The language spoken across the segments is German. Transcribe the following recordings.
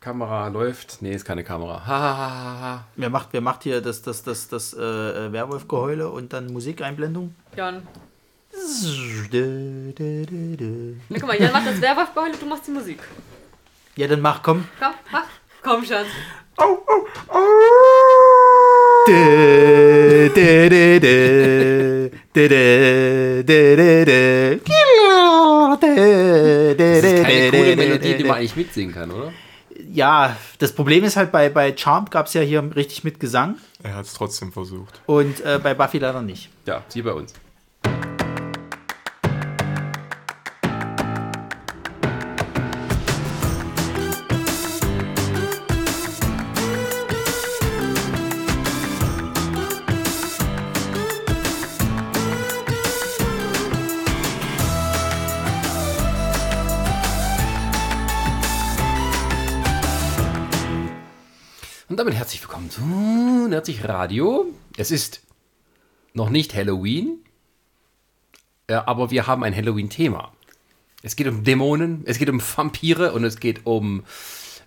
Kamera läuft. Nee, ist keine Kamera. Ha, ha, ha, ha. Wer macht, wer macht hier das, das, das, das äh, äh, Werwolf-Geheule und dann Musikeinblendung? Jan. Na, guck mal, Jan macht das Werwolf-Geheule, du machst die Musik. Ja, dann mach, komm. Komm, mach. Komm, Schatz. Das ist keine coole Melodie, die man eigentlich mitsingen kann, oder? Ja, das Problem ist halt, bei, bei Charmed gab es ja hier richtig mit Gesang Er hat es trotzdem versucht. und äh, bei Buffy leider nicht. Ja, sie bei uns. 360 Radio. Es ist noch nicht Halloween, äh, aber wir haben ein Halloween-Thema. Es geht um Dämonen, es geht um Vampire und es geht um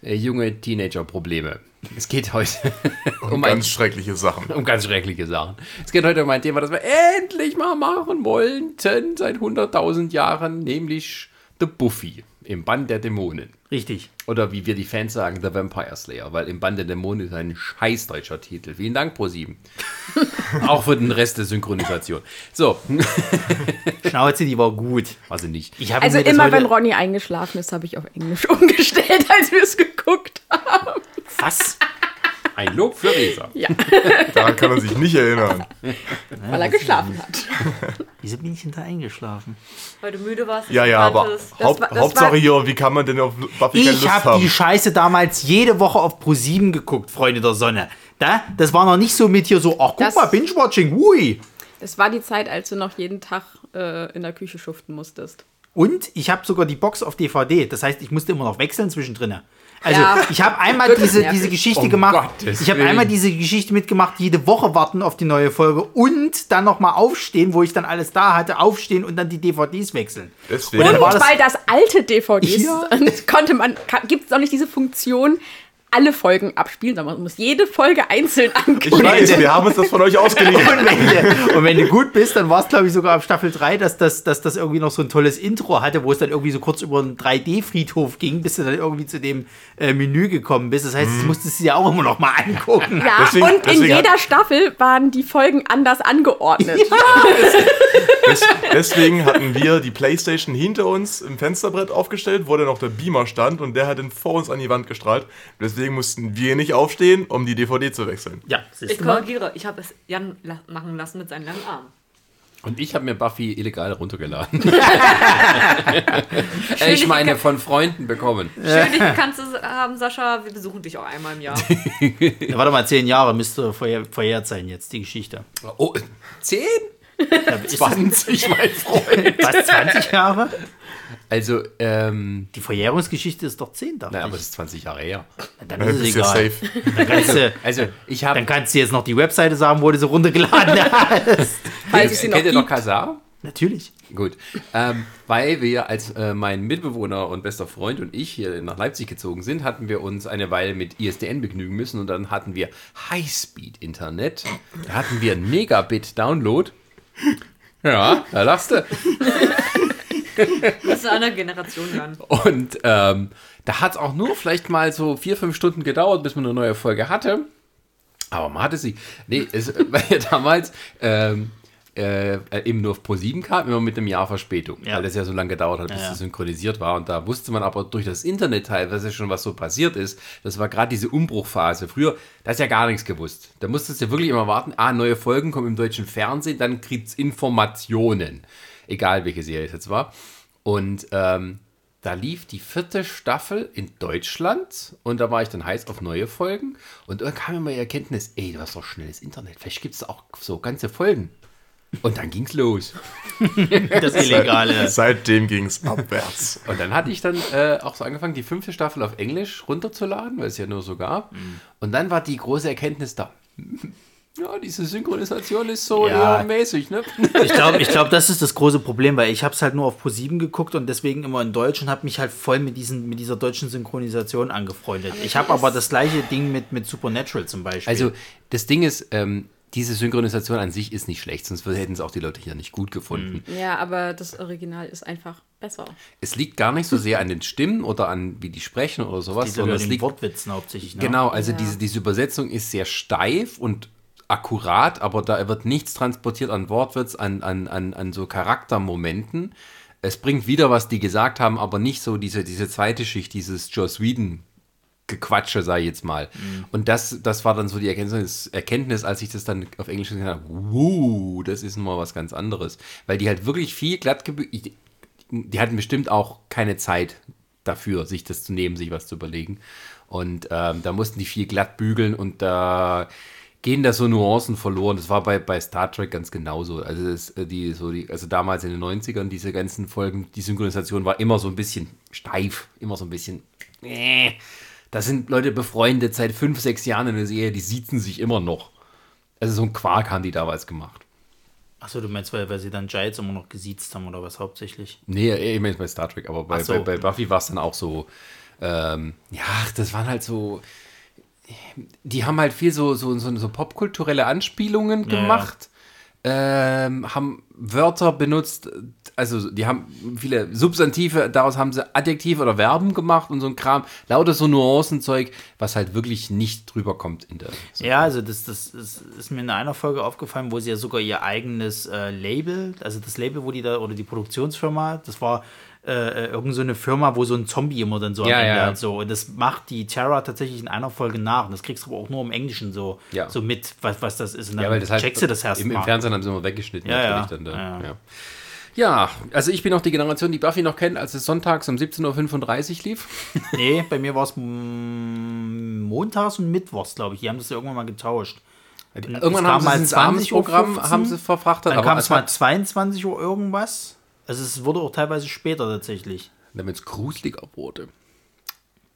äh, junge Teenager-Probleme. Es geht heute um, um ganz ein, schreckliche Sachen. Um ganz schreckliche Sachen. Es geht heute um ein Thema, das wir endlich mal machen wollten seit 100.000 Jahren, nämlich The Buffy im Band der Dämonen. Richtig. Oder wie wir die Fans sagen, The Vampire Slayer, weil im Band der Dämonen ist ein scheiß deutscher Titel. Vielen Dank, Pro7. Auch für den Rest der Synchronisation. So, Schnauze, die war gut. war sie nicht. Also immer, wenn Ronny eingeschlafen ist, habe ich auf Englisch umgestellt, als wir es geguckt haben. Was? Ein Lob für Resa. Ja, Daran kann er sich nicht erinnern. weil er geschlafen hat. Wieso bin ich denn da eingeschlafen? Weil du müde warst. Ja, ja, aber Haupt, Hauptsache hier, wie kann man denn auf Buffy keine Ich Lust habe haben? die Scheiße damals jede Woche auf Pro7 geguckt, Freunde der Sonne. Da, das war noch nicht so mit hier so, ach guck Das- mal, Binge-Watching, hui. Das war die Zeit, als du noch jeden Tag äh, in der Küche schuften musstest. Und ich habe sogar die Box auf DVD. Das heißt, ich musste immer noch wechseln zwischendrin. Also Ja. ich habe einmal diese, diese Geschichte Um gemacht. Gottes Ich habe einmal diese Geschichte mitgemacht, jede Woche warten auf die neue Folge und dann nochmal aufstehen, wo ich dann alles da hatte, aufstehen und dann die DVDs wechseln. Deswegen. Und dann Und war das- weil das alte DVDs Ja. konnte man, gibt es auch nicht diese Funktion, alle Folgen abspielen, sondern man muss jede Folge einzeln Ich angucken. weiß, wir haben uns das von euch ausgeliehen. Und wenn, du, und wenn du gut bist, dann war es, glaube ich, sogar ab Staffel 3, dass das, dass das irgendwie noch so ein tolles Intro hatte, wo es dann irgendwie so kurz über einen 3D-Friedhof ging, bis du dann irgendwie zu dem äh, Menü gekommen bist. Das heißt, das musstest du ja auch immer noch mal angucken. Ja, Deswegen- und in deswegen hat- jeder Staffel waren die Folgen anders angeordnet. Des, deswegen hatten wir die Playstation hinter uns im Fensterbrett aufgestellt, wo dann noch der Beamer stand und der hat dann vor uns an die Wand gestrahlt. Deswegen mussten wir nicht aufstehen, um die DVD zu wechseln. Ja, siehst Ich du korrigiere, ich habe es Jan la machen lassen mit seinen langen Armen. Und ich habe mir Buffy illegal runtergeladen. Äh, ich meine, von Freunden bekommen. Schön, dich gekannt zu haben, Sascha. Wir besuchen dich auch einmal im Jahr. Ja, warte mal, zehn Jahre müsste vorher, verjährt sein jetzt, die Geschichte. Oh, 10? Ja, ist das- 20, mein Freund. Was, 20 Jahre? Also, ähm, Die Verjährungsgeschichte ist doch 10, dachte naja, aber es ist 20 Jahre her. Dann Das ist es ist ja egal. safe. Dann kannst, du, Also, ich dann habe. kannst du jetzt noch die Webseite sagen, wo du sie runtergeladen hast. Falls es sie noch Kennt ihr noch gibt. Kasar? Natürlich. Gut. Ähm, weil wir als äh, mein Mitbewohner und bester Freund und ich hier nach Leipzig gezogen sind, hatten wir uns eine Weile mit ISDN begnügen müssen und dann hatten wir Highspeed-Internet. Da hatten wir einen Megabit-Download. Ja, da lachst du. Das ist eine andere Generation, Jan. Und ähm, da hat es auch nur vielleicht mal so vier, fünf Stunden gedauert, bis man eine neue Folge hatte. Aber man hatte sie. Nee, es war ja damals ähm, äh, eben nur auf Pro 7 kam, immer mit einem Jahr Verspätung. Ja. Weil das ja so lange gedauert hat, bis Ja, ja. das synchronisiert war. Und da wusste man aber durch das Internet teilweise schon, was so passiert ist. Das war gerade diese Umbruchphase. Früher, da ist ja gar nichts gewusst. Da musstest du wirklich immer warten, ah, neue Folgen kommen im deutschen Fernsehen, dann kriegt's Informationen. Egal welche Serie es jetzt war. Und ähm, da lief die vierte Staffel in Deutschland und da war ich dann heiß auf neue Folgen. Und dann kam mir mal die Erkenntnis, ey, du hast doch schnelles Internet, vielleicht gibt es auch so ganze Folgen. Und dann ging's los. Das Illegale. Seitdem ging es abwärts. Und dann hatte ich dann äh, auch so angefangen, die fünfte Staffel auf Englisch runterzuladen, weil es ja nur so gab. Und dann war die große Erkenntnis da. Ja, diese Synchronisation ist so Ja. eher mäßig, ne? Ich glaube, ich glaub, das ist das große Problem, weil ich habe es halt nur auf Pro7 geguckt und deswegen immer in Deutsch und habe mich halt voll mit, diesen, mit dieser deutschen Synchronisation angefreundet. Ich habe aber das gleiche Ding mit, mit Supernatural zum Beispiel. Also, das Ding ist, ähm, diese Synchronisation an sich ist nicht schlecht, sonst hätten es auch die Leute hier nicht gut gefunden. Ja, aber das Original ist einfach besser. Es liegt gar nicht so sehr an den Stimmen oder an, wie die sprechen oder sowas, diese sondern es liegt Wortwitzen hauptsächlich. Ne? Genau, also Ja. diese, diese Übersetzung ist sehr steif und akkurat, aber da wird nichts transportiert an Wortwitz, an, an, an, an so Charaktermomenten. Es bringt wieder, was die gesagt haben, aber nicht so diese, diese zweite Schicht, dieses Joss Whedon Gequatsche, sei jetzt mal. Und das, das war dann so die Erkenntnis, Erkenntnis, als ich das dann auf Englisch gesehen habe, wow, das ist mal was ganz anderes. Weil die halt wirklich viel glatt gebügelt, die hatten bestimmt auch keine Zeit dafür, sich das zu nehmen, sich was zu überlegen. Und ähm, da mussten die viel glatt bügeln und da gehen da so Nuancen verloren. Das war bei, bei Star Trek ganz genauso. Also, das, äh, die, so die, also damals in den 90ern, diese ganzen Folgen, die Synchronisation war immer so ein bisschen steif, immer so ein bisschen. Äh. Da sind Leute befreundet seit fünf, sechs Jahren in der Serie, die siezen sich immer noch. Also so ein Quark haben die damals gemacht. Achso, du meinst, weil, weil sie dann Giles immer noch gesiezt haben oder was hauptsächlich? Nee, ich meine bei Star Trek, aber bei, so. bei, bei Buffy war es dann auch so, ähm, ja, das waren halt so, die haben halt viel so, so, so, so popkulturelle Anspielungen Ja, gemacht, Ähm, haben Wörter benutzt, also die haben viele Substantive, daraus haben sie Adjektive oder Verben gemacht und so ein Kram, lauter so Nuancenzeug, was halt wirklich nicht drüber kommt in der Ja, also das, das, das ist mir in einer Folge aufgefallen, wo sie ja sogar ihr eigenes äh, Label, also das Label, wo die da, oder die Produktionsfirma, das war äh, irgend so eine Firma, wo so ein Zombie immer dann so am Ja, Ende ja. hat. So. Und das macht die Terra tatsächlich in einer Folge nach. Und das kriegst du aber auch nur im Englischen so, Ja. so mit, was, was das ist. Und dann Ja, weil das halt checkst du das erst im, im. Fernsehen haben sie immer weggeschnitten Ja, ja. natürlich dann da. Ja, also ich bin auch die Generation, die Buffy noch kennt, als es sonntags um 17.35 Uhr lief. Nee, bei mir war es montags und mittwochs, glaube ich. Die haben das ja irgendwann mal getauscht. Irgendwann haben sie mal es ins 20 Uhr Abendsprogramm 15, haben sie verfrachtet, Dann kam es mal hat, 22 Uhr irgendwas. Also es wurde auch teilweise später tatsächlich. damit es gruseliger wurde.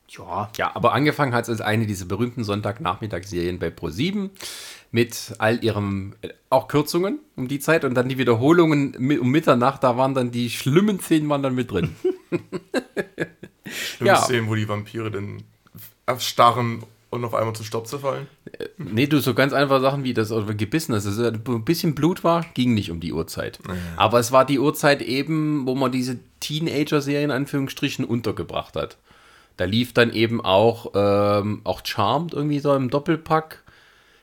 Ja, Ja, aber angefangen hat es als eine dieser berühmten Sonntagnachmittagsserien bei Pro7 mit all ihren äh, auch Kürzungen um die Zeit und dann die Wiederholungen um Mitternacht, da waren dann die schlimmen Szenen waren dann mit drin. Schlimme Ja. Szenen, wo die Vampire dann erstarren und auf einmal zu Stopp zerfallen. Nee, du, so ganz einfache Sachen wie das oder gebissen, dass es ein bisschen Blut war, ging nicht um die Uhrzeit. Aber es war die Uhrzeit eben, wo man diese Teenager-Serien in Anführungsstrichen untergebracht hat. Da lief dann eben auch, ähm, auch Charmed irgendwie so im Doppelpack.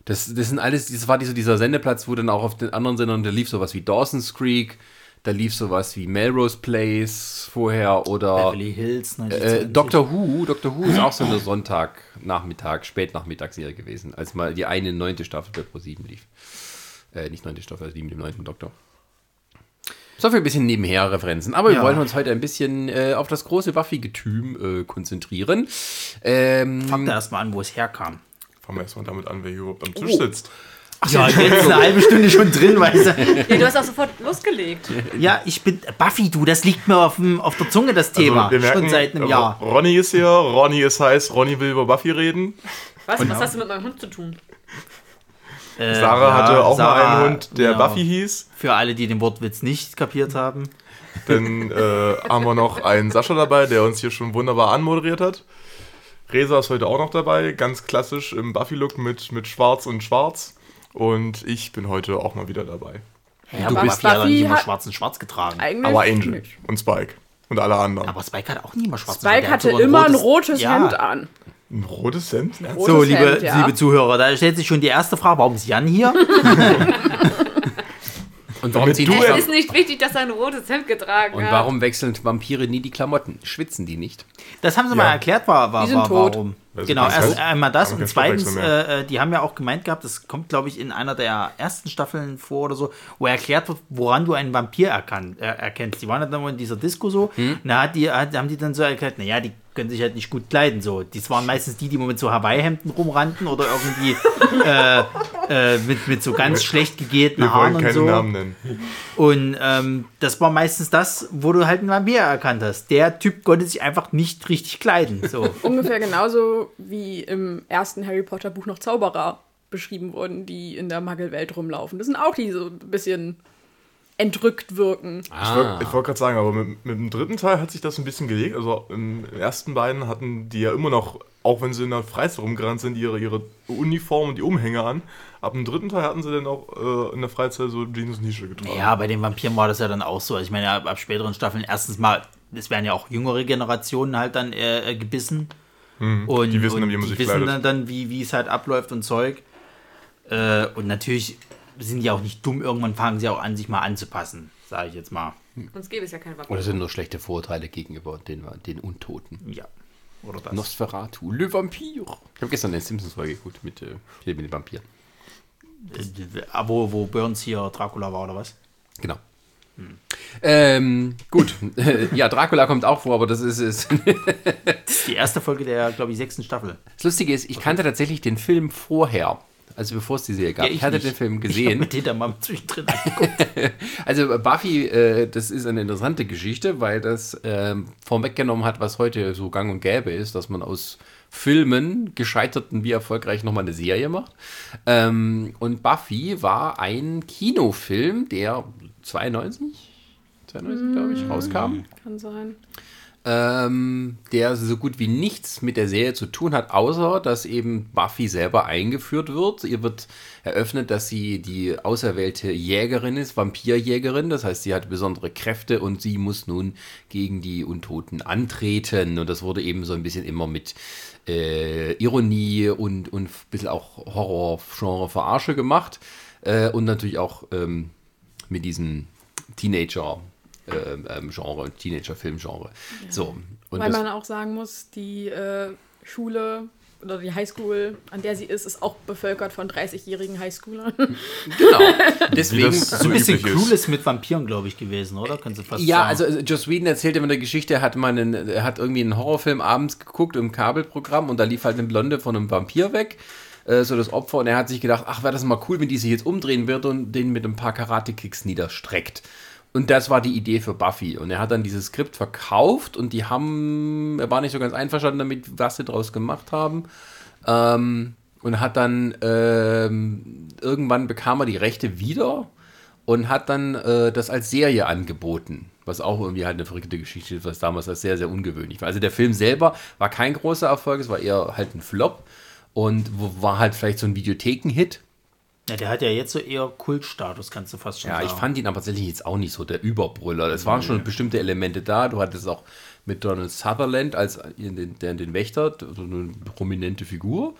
Das, das sind alles, das war dieser, dieser Sendeplatz, wo dann auch auf den anderen Sendern, da lief sowas wie Dawson's Creek, da lief sowas wie Melrose Place vorher oder Beverly Hills. äh, 1920. Doctor Who, Doctor Who ist auch so eine Sonntagnachmittag, Spätnachmittagsserie gewesen, als mal die eine neunte Staffel bei Pro7 lief. Äh, nicht neunte Staffel, also die mit dem neunten Doktor. So viel ein bisschen nebenher Referenzen. Aber wir Ja. wollen uns heute ein bisschen äh, auf das große Buffy-Getüm äh, konzentrieren. Ähm, Fangt da erstmal an, wo es herkam. Fangen wir erstmal damit an, wer hier überhaupt am Oh. Tisch Ja, jetzt ist eine halbe Stunde schon drin, weißt du. Ja, du hast auch sofort losgelegt. Ja, ich bin. Buffy, du, das liegt mir auf, dem, auf der Zunge, das Thema. Also, wir merken, schon seit einem Jahr. Ronny ist hier, Ronny ist heiß, Ronny will über Buffy reden. Was? Genau. Was hast du mit meinem Hund zu tun? Äh, Sarah ja, hatte auch mal Sarah, einen Hund, der genau. Buffy hieß. Für alle, die den Wortwitz nicht kapiert haben. Dann äh, haben wir noch einen Sascha dabei, der uns hier schon wunderbar anmoderiert hat. Resa ist heute auch noch dabei, ganz klassisch im Buffy-Look mit, mit Schwarz und Schwarz. Und ich bin heute auch mal wieder dabei. Ja, Du bist- doch nicht immer schwarz und schwarz getragen. Eigentlich Aber Angel nicht. und Spike und alle anderen. Aber Spike hat auch nie immer schwarz Spike Der hat hatte sogar immer ein rotes ja. Hemd an. Ein rotes Hemd? Rotes So, liebe, Hemd, ja. liebe Zuhörer, da stellt sich schon die erste Frage, warum ist Jan hier? und warum, ja- Es ist nicht wichtig, dass er ein rotes Hemd getragen und hat. warum wechseln Vampire nie die Klamotten? Schwitzen die nicht? Das haben sie Ja. mal erklärt, war, war, Die sind war tot. warum. Also genau, erst Stoff- einmal das und zweitens, äh, äh, die haben ja auch gemeint gehabt, das kommt, glaube ich, in einer der ersten Staffeln vor oder so, wo erklärt wird, woran du einen Vampir erkannt, äh, erkennst. Die waren dann immer in dieser Disco so, Hm? hat die, haben die dann so erklärt, naja, die können sich halt nicht gut kleiden. So. Das waren meistens die, die mit so Hawaii-Hemden rumrannten oder irgendwie äh, äh, mit, mit so ganz schlecht gegelten Wir Haaren wollen und so. Namen nennen. Und ähm, das war meistens das, wo du halt einen Vampir erkannt hast. Der Typ konnte sich einfach nicht richtig kleiden. So. Ungefähr genauso wie im ersten Harry Potter Buch noch Zauberer beschrieben wurden, die in der Muggelwelt rumlaufen. Das sind auch die so ein bisschen entrückt wirken. Ich wollte wollt gerade sagen, aber mit, mit dem dritten Teil hat sich das ein bisschen gelegt. Also im ersten beiden hatten die ja immer noch, auch wenn sie in der Freizeit rumgerannt sind, ihre, ihre Uniform und die Umhänge an. Ab dem dritten Teil hatten sie dann auch äh, in der Freizeit so Jeans Nische getragen. Ja, bei den Vampiren war das ja dann auch so. Also ich meine, ab, ab späteren Staffeln, erstens mal, es werden ja auch jüngere Generationen halt dann äh, äh, gebissen. Und, die wissen und dann, wie man sich die wissen dann, dann wie, wie es halt abläuft und Zeug. Äh, und natürlich sind die auch nicht dumm. Irgendwann fangen sie auch an, sich mal anzupassen, sage ich jetzt mal. Sonst gäbe es ja keine Oder sind nur schlechte Vorurteile gegenüber den, den Untoten? Ja. Oder das. Nosferatu, Le Vampir. Ich habe gestern eine Simpsons-Folge geguckt mit, äh, mit den Vampiren. Äh, wo, wo Burns hier Dracula war oder was? Genau. Ähm, gut. ja, Dracula kommt auch vor, aber das ist es. Das ist die erste Folge der, glaube ich, sechsten Staffel. Das Lustige ist, ich kannte tatsächlich den Film vorher. Also bevor es die Serie gab. Ja, ich, hatte nicht. den Film Ich gesehen. mit den da mal zwischendrin angeguckt. Also Buffy, äh, das ist eine interessante Geschichte, weil das ähm, vorweggenommen hat, was heute so gang und gäbe ist, dass man aus Filmen, gescheiterten wie erfolgreich, nochmal eine Serie macht. Ähm, und Buffy war ein Kinofilm, der 92, 92 glaube ich, rauskam. Kann sein. Ähm, der so gut wie nichts mit der Serie zu tun hat, außer dass eben Buffy selber eingeführt wird. Ihr wird eröffnet, dass sie die auserwählte Jägerin ist, Vampirjägerin. Das heißt, sie hat besondere Kräfte und sie muss nun gegen die Untoten antreten. Und das wurde eben so ein bisschen immer mit äh, Ironie und, und ein bisschen auch Horror-Genre verarsche gemacht. Äh, und natürlich auch ähm, mit diesem Teenager- ähm, ähm, Genre, Teenager-Film-Genre. So. Und Weil man auch sagen muss, die äh, Schule oder die Highschool, an der sie ist, ist auch bevölkert von 30-jährigen Highschoolern. genau. Deswegen. das So ein bisschen. Clueless mit Vampiren, glaube ich, gewesen, oder? Kannst du fast Ja, sagen. also äh, Joss Whedon erzählt immer eine Geschichte, er hat, mal einen, er hat irgendwie einen Horrorfilm abends geguckt im Kabelprogramm und da lief halt eine Blonde von einem Vampir weg, äh, so das Opfer, und er hat sich gedacht, ach, wäre das mal cool, wenn die sich jetzt umdrehen wird und den mit ein paar Karate-Kicks niederstreckt. Und das war die Idee für Buffy. Und er hat dann dieses Skript verkauft und die haben, er war nicht so ganz einverstanden damit, was sie draus gemacht haben. Ähm, und hat dann ähm, irgendwann bekam er die Rechte wieder und hat dann äh, das als Serie angeboten. Was auch irgendwie halt eine verrückte Geschichte ist, was damals als sehr, sehr ungewöhnlich war. Also der Film selber war kein großer Erfolg, es war eher halt ein Flop und war halt vielleicht so ein Videotheken-Hit. Ja, der hat ja jetzt so eher Kultstatus, kannst du fast schon Ja, sagen. ich fand ihn aber tatsächlich jetzt auch nicht so der Überbrüller. Es waren schon bestimmte Elemente da. Du hattest auch mit Donald Sutherland als in den, der, den Wächter, so eine prominente Figur.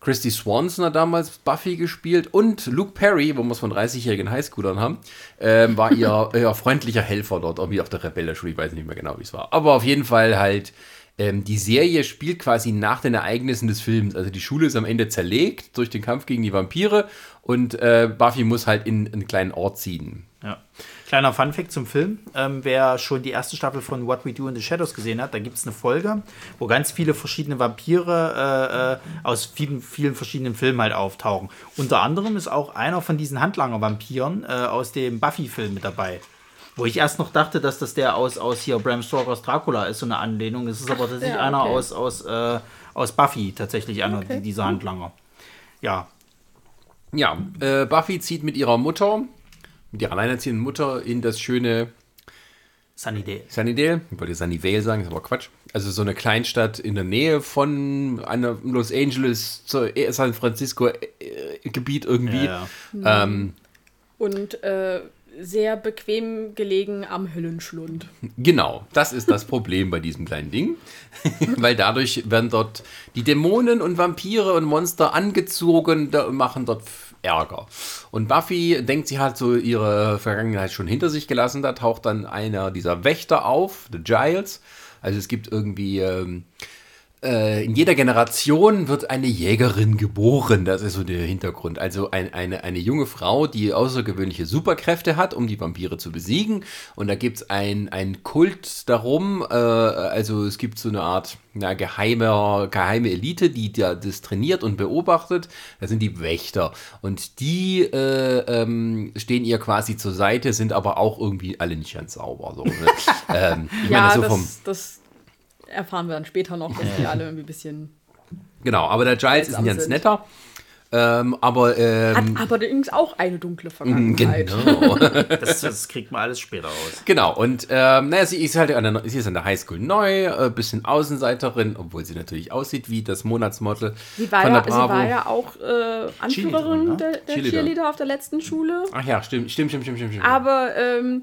Christy Swanson hat damals Buffy gespielt und Luke Perry, wo wir es von 30-jährigen Highschoolern haben, ähm, war ihr, ihr freundlicher Helfer dort, irgendwie auf der Rebellenschule, ich weiß nicht mehr genau, wie es war. Aber auf jeden Fall halt, ähm, die Serie spielt quasi nach den Ereignissen des Films. Also die Schule ist am Ende zerlegt durch den Kampf gegen die Vampire und äh, Buffy muss halt in einen kleinen Ort ziehen. Ja. Kleiner Funfact zum Film. Ähm, wer schon die erste Staffel von What We Do in the Shadows gesehen hat, da gibt es eine Folge, wo ganz viele verschiedene Vampire äh, äh, aus vielen, vielen verschiedenen Filmen halt auftauchen. Unter anderem ist auch einer von diesen Handlanger-Vampiren äh, aus dem Buffy-Film mit dabei. Wo ich erst noch dachte, dass das der aus, aus hier Bram Stokers Dracula ist, so eine Anlehnung. Es ist aber tatsächlich ja, einer okay. aus, aus, äh, aus Buffy, tatsächlich einer Okay. dieser Handlanger. Ja, Ja, äh, Buffy zieht mit ihrer Mutter, mit ihrer alleinerziehenden Mutter in das schöne Sunnydale. Sunnydale. Ich wollte Sunnyvale sagen, ist aber Quatsch. Also so eine Kleinstadt in der Nähe von einer Los Angeles, zur San Francisco äh, Gebiet irgendwie. Ja, ja. Ähm, Und äh, sehr bequem gelegen am Höllenschlund. Genau, das ist das Problem bei diesem kleinen Ding, weil dadurch werden dort die Dämonen und Vampire und Monster angezogen und machen dort Ärger. Und Buffy denkt, sie hat so ihre Vergangenheit schon hinter sich gelassen. Da taucht dann einer dieser Wächter auf, The Giles. Also es gibt irgendwie ähm, äh, in jeder Generation wird eine Jägerin geboren. Das ist so der Hintergrund. Also ein, eine, eine junge Frau, die außergewöhnliche Superkräfte hat, um die Vampire zu besiegen. Und da gibt es ein, ein Kult darum. Äh, also es gibt so eine Art na, geheime, geheime Elite, die da, das trainiert und beobachtet. Das sind die Wächter. Und die äh, ähm, stehen ihr quasi zur Seite, sind aber auch irgendwie alle nicht ganz sauber. So, ne? ähm, ich Ja, meine, so das, vom, das erfahren wir dann später noch, dass die alle irgendwie ein bisschen. Genau, aber der Giles ist ein ganz sind. netter. Ähm, aber ähm, Hat aber allerdings auch eine dunkle Vergangenheit. genau. Das, das kriegt man alles später raus. Genau, und ähm, naja, sie ist halt an der, sie ist an der Highschool neu, äh, bisschen Außenseiterin, obwohl sie natürlich aussieht wie das Monatsmodel Sie war, von ja, der sie Bravo. war ja auch äh, Anführerin Cheerleaderin, ne? der, der Cheerleader. Cheerleader auf der letzten Schule. Ach ja, stimmt, stimmt, stimmt, stimmt, stimmt. stimmt. Aber ähm,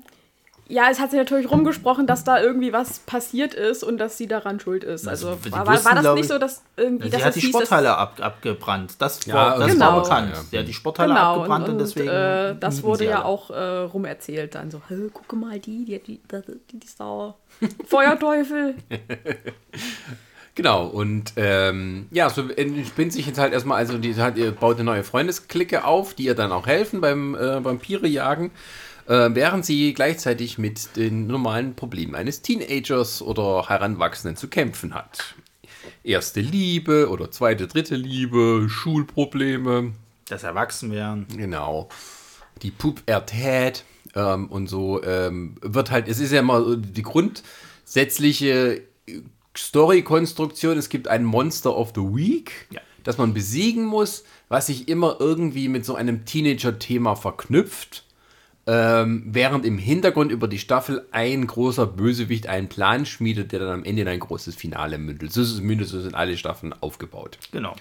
ja, es hat sich natürlich rumgesprochen, dass da irgendwie was passiert ist und dass sie daran schuld ist. Also, die war, wussten, war das nicht ich- so, dass irgendwie Sie dass hat die hieß, Sporthalle ab, abgebrannt. Das Ja, war, das genau. war bekannt. Ja. Sie hat die Sporthalle Genau, abgebrannt und, und, deswegen. äh, das wurde sie ja alle. auch äh, rumerzählt dann so, "Hä, gucke mal die, die, die, die, die, Sau. Feuerteufel. Genau, und ähm, ja, so entspinnt sich jetzt halt erstmal, also die hat, ihr baut eine neue Freundesklicke auf, die ihr dann auch helfen beim äh, Vampire-Jagen, äh, während sie gleichzeitig mit den normalen Problemen eines Teenagers oder Heranwachsenden zu kämpfen hat. Erste Liebe oder zweite, dritte Liebe, Schulprobleme, Das Erwachsenwerden. Genau. Die Pubertät ähm, und so ähm, wird halt, es ist ja immer die grundsätzliche Story-Konstruktion, es gibt ein Monster of the Week, Ja. das man besiegen muss, was sich immer irgendwie mit so einem Teenager-Thema verknüpft. Ähm, während im Hintergrund über die Staffel ein großer Bösewicht einen Plan schmiedet, der dann am Ende in ein großes Finale mündet. So ist es mindestens so sind alle Staffeln aufgebaut. Genau.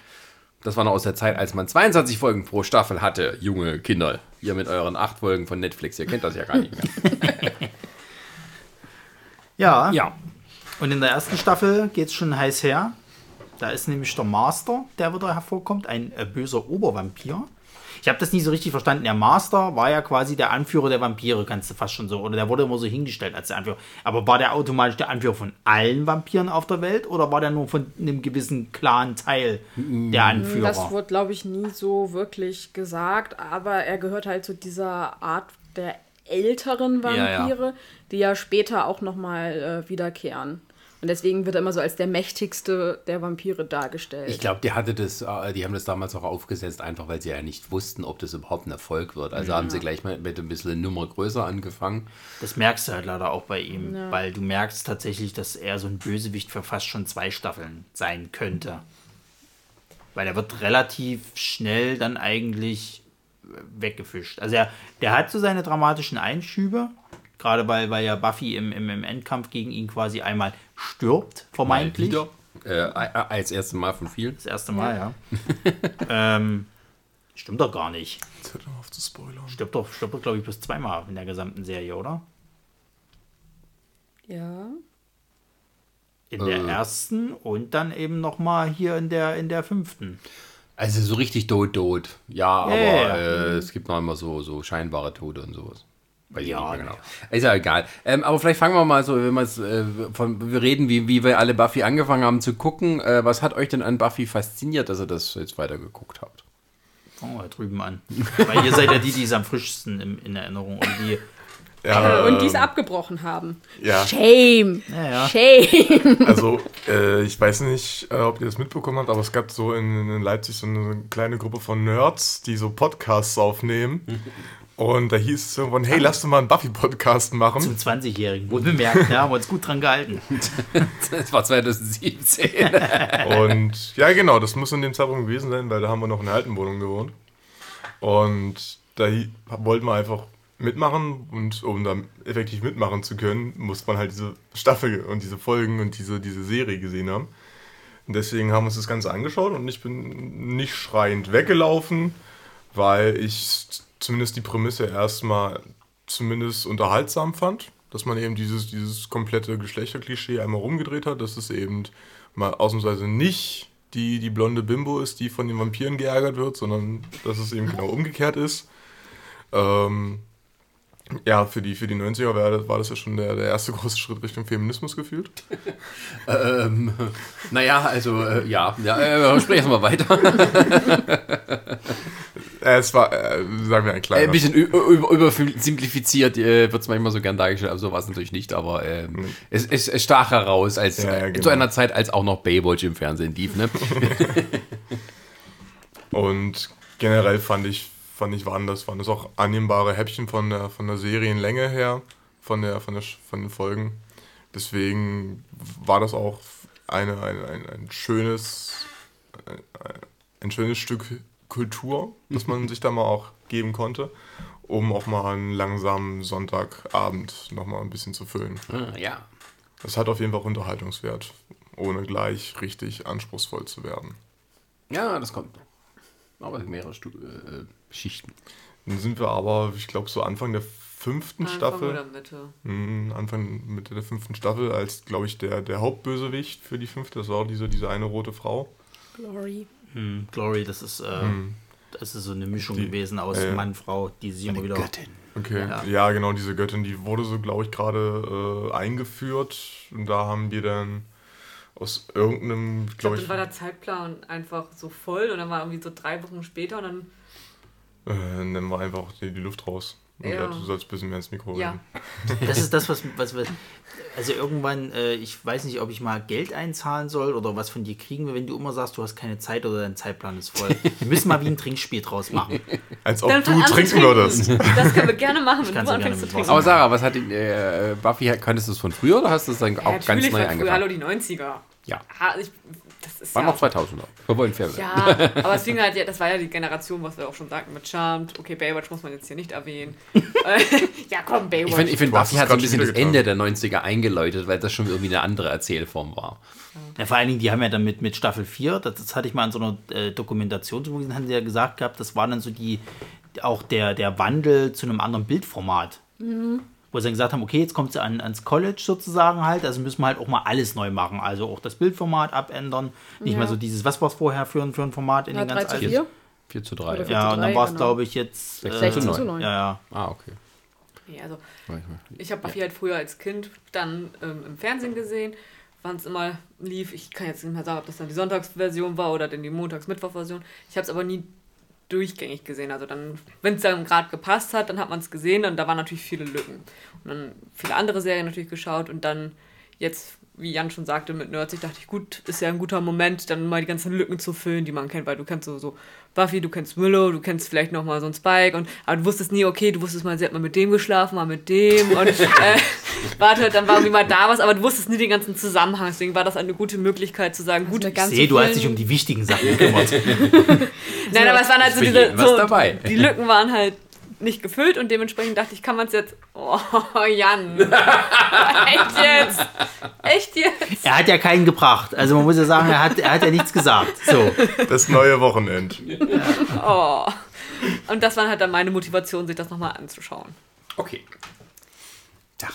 Das war noch aus der Zeit, als man 22 Folgen pro Staffel hatte, junge Kinder. Ihr mit euren acht Folgen von Netflix, ihr kennt das ja gar nicht mehr. Ja. ja. Und in der ersten Staffel geht es schon heiß her. Da ist nämlich der Master, der wieder hervorkommt, ein äh, böser Obervampir. Ich habe das nie so richtig verstanden. Der Master war ja quasi der Anführer der Vampire, kannst du fast schon so. Oder der wurde immer so hingestellt als der Anführer. Aber war der automatisch der Anführer von allen Vampiren auf der Welt oder war der nur von einem gewissen klaren Teil der Anführer? Das wurde, glaube ich, nie so wirklich gesagt, aber er gehört halt zu dieser Art der älteren Ja, ja. Vampire, die ja später auch nochmal äh, wiederkehren. Und deswegen wird er immer so als der mächtigste der Vampire dargestellt. Ich glaube, die hatte das, äh, die haben das damals auch aufgesetzt, einfach weil sie ja nicht wussten, ob das überhaupt ein Erfolg wird. Also haben sie gleich mal mit ein bisschen Nummer größer angefangen. Das merkst du halt leider auch bei ihm, weil du merkst tatsächlich, dass er so ein Bösewicht für fast schon zwei Staffeln sein könnte. Weil er wird relativ schnell dann eigentlich äh, weggefischt. Also er, der hat so seine dramatischen Einschübe, gerade weil, weil ja Buffy im, im, im Endkampf gegen ihn quasi einmal stirbt, vermeintlich. Wieder. Äh, äh, als erstes Mal von vielen. Das erste Mal, ja. ähm, stimmt doch gar nicht. Jetzt hört doch auf zu spoilern. Stirbt doch, stirbt doch glaube ich, bis zweimal in der gesamten Serie, oder? ja. In der Äh. ersten und dann eben nochmal hier in der, in der fünften. Also so richtig tot, tot. Ja, aber Ja, ja. Äh, es gibt noch immer so, so scheinbare Tode und sowas. Weiß ich Ja, nicht mehr genau. ja. Ist ja egal. Ähm, aber vielleicht fangen wir mal so, wenn wir es äh, von, wir reden, wie, wie wir alle Buffy angefangen haben zu gucken. Äh, was hat euch denn an Buffy fasziniert, dass ihr das jetzt weiter geguckt habt? Fangen wir drüben an. Weil ihr seid ja die, die es am frischsten im, in Erinnerung und die. Ja, Äh, und die es ähm, abgebrochen haben. Ja, Shame! Ja, ja. Shame! also äh, ich weiß nicht, äh, ob ihr das mitbekommen habt, aber es gab so in, in Leipzig so eine kleine Gruppe von Nerds, die so Podcasts aufnehmen. Und da hieß es irgendwann, hey, lass doch mal einen Buffy-Podcast machen. Zum 20-Jährigen. Wohl bemerkt, ja, haben wir uns gut dran gehalten. Das war 2017. Und ja, genau, das muss in dem Zeitpunkt gewesen sein, weil da haben wir noch in der alten Wohnung gewohnt. Und da wollten wir einfach mitmachen und um da effektiv mitmachen zu können, muss man halt diese Staffel und diese Folgen und diese, diese Serie gesehen haben. Und deswegen haben wir uns das Ganze angeschaut und ich bin nicht schreiend weggelaufen, weil ich zumindest die Prämisse erstmal zumindest unterhaltsam fand, dass man eben dieses, dieses komplette Geschlechterklischee einmal rumgedreht hat, dass es eben mal ausnahmsweise nicht die, die blonde Bimbo ist, die von den Vampiren geärgert wird, sondern dass es eben genau umgekehrt ist. Ähm, ja, für die, für die 90er war das, war das ja schon der, der erste große Schritt Richtung Feminismus gefühlt. ähm, naja, also äh, ja, ja äh, sprechen wir mal weiter. Äh, es war, äh, sagen wir, ein kleiner. ein bisschen über, übersimplifiziert äh, wird es manchmal so gern dargestellt, aber so war es natürlich nicht. Aber ähm, es, es, es stach heraus als Ja, ja, äh, genau. zu einer Zeit, als auch noch Baywatch im Fernsehen lief. Ne? Und generell fand ich, fand ich, waren das, waren das auch annehmbare Häppchen von der, von der Serienlänge her, von, der, von, der, von den Folgen. Deswegen war das auch eine, ein, ein, ein schönes, ein, ein schönes Stück Kultur, das man sich da mal auch geben konnte, um auch mal einen langsamen Sonntagabend nochmal ein bisschen zu füllen. Ah, ja. Das hat auf jeden Fall Unterhaltungswert, ohne gleich richtig anspruchsvoll zu werden. Ja, das kommt. Aber mehrere Stu äh, Schichten. Dann sind wir aber, ich glaube, so Anfang der fünften Anfang Staffel. oder Mitte. Mhm, Anfang Mitte der fünften Staffel als, glaube ich, der, der Hauptbösewicht für die fünfte. Das war auch diese, diese eine rote Frau. Glory. Hm, Glory, das ist, äh, das ist so eine Mischung Die- gewesen aus äh, Mann, Frau, die sich immer wieder. Okay, Ja. ja. genau, diese Göttin, die wurde so, glaube ich, gerade äh, eingeführt. Und da haben wir dann aus irgendeinem, Ich glaube, glaube dann ich, war der Zeitplan einfach so voll und dann war irgendwie so drei Wochen später und dann. äh, nehmen wir einfach die, die Luft raus. Und Ja. ja. du sollst ein bisschen mehr ins Mikro Ja. reden. Das ist das, was, was wir. Also irgendwann, äh, ich weiß nicht, ob ich mal Geld einzahlen soll oder was von dir kriegen wir, wenn du immer sagst, du hast keine Zeit oder dein Zeitplan ist voll. Wir müssen mal wie ein Trinkspiel draus machen. Als ob Dann du zu trinken würdest. Das können wir gerne machen, wenn du so anfängst zu trinken. Aber Sarah, was hat die, äh, Buffy, kanntest du es von früher oder hast du es dann auch ja, ganz natürlich neu angefangen? hallo die 90er. Ja. Ha, ich, das ist War ja, noch 2000er. Wir wollen fair sein. Ja, aber es fing halt, ja, das war ja die Generation, was wir auch schon sagten, mit Charmed. Okay, Baywatch muss man jetzt hier nicht erwähnen. Äh, ja, komm, Baywatch. Ich finde, ich find, Buffy hat so ein bisschen das Ende der 90er eingeläutet, weil das schon irgendwie eine andere Erzählform war. Ja, vor allen Dingen, die haben ja dann mit, mit Staffel 4, das, das hatte ich mal in so einer äh, Dokumentation gesehen, haben sie ja gesagt gehabt, das war dann so die, auch der, der Wandel zu einem anderen Bildformat. Wo sie dann gesagt haben, okay, jetzt kommt sie an, ans College sozusagen halt, also müssen wir halt auch mal alles neu machen. Also auch das Bildformat abändern. Nicht Ja. mehr so dieses, was war es vorher für, ein- für ein Format in Ja, den 3 ganz zu alten? 4. 4 zu 3. Oder vier- Ja, und dann war es, genau. glaube ich, jetzt. 16 zu 9. neun. Ja, ja. Ah, okay. Nee, also, ich habe Buffy halt früher als Kind dann ähm, im Fernsehen gesehen, wann es immer lief. Ich kann jetzt nicht mehr sagen, ob das dann die Sonntagsversion war oder dann die Montags-Mittwoch-Version. Ich habe es aber nie durchgängig gesehen. Also dann, wenn es dann gerade gepasst hat, dann hat man es gesehen und da waren natürlich viele Lücken. Und dann viele andere Serien natürlich geschaut und dann jetzt, wie Jan schon sagte, mit Nerds, ich dachte gut, ist ja ein guter Moment, dann mal die ganzen Lücken zu füllen, die man kennt, weil du kennst so, so Buffy, du kennst Willow, du kennst vielleicht noch mal so einen Spike und aber du wusstest nie, okay, du wusstest mal, sie hat mal mit dem geschlafen, mal mit dem und äh, warte, dann war irgendwie mal da was, aber du wusstest nie den ganzen Zusammenhang, deswegen war das eine gute Möglichkeit zu sagen, gut, eine Ich ganz sehe, so du hast dich um die wichtigen Sachen gekümmert. Nein, aber es waren halt so diese. So, dabei. Die Lücken waren halt nicht gefüllt und dementsprechend dachte ich, kann man es jetzt. Oh, Jan. Echt jetzt? Echt jetzt? er hat ja keinen gebracht. Also man muss ja sagen, er hat, er hat ja nichts gesagt. So. Das neue Wochenend. Oh. Und das war halt dann meine Motivation, sich das nochmal anzuschauen. Okay. Ja.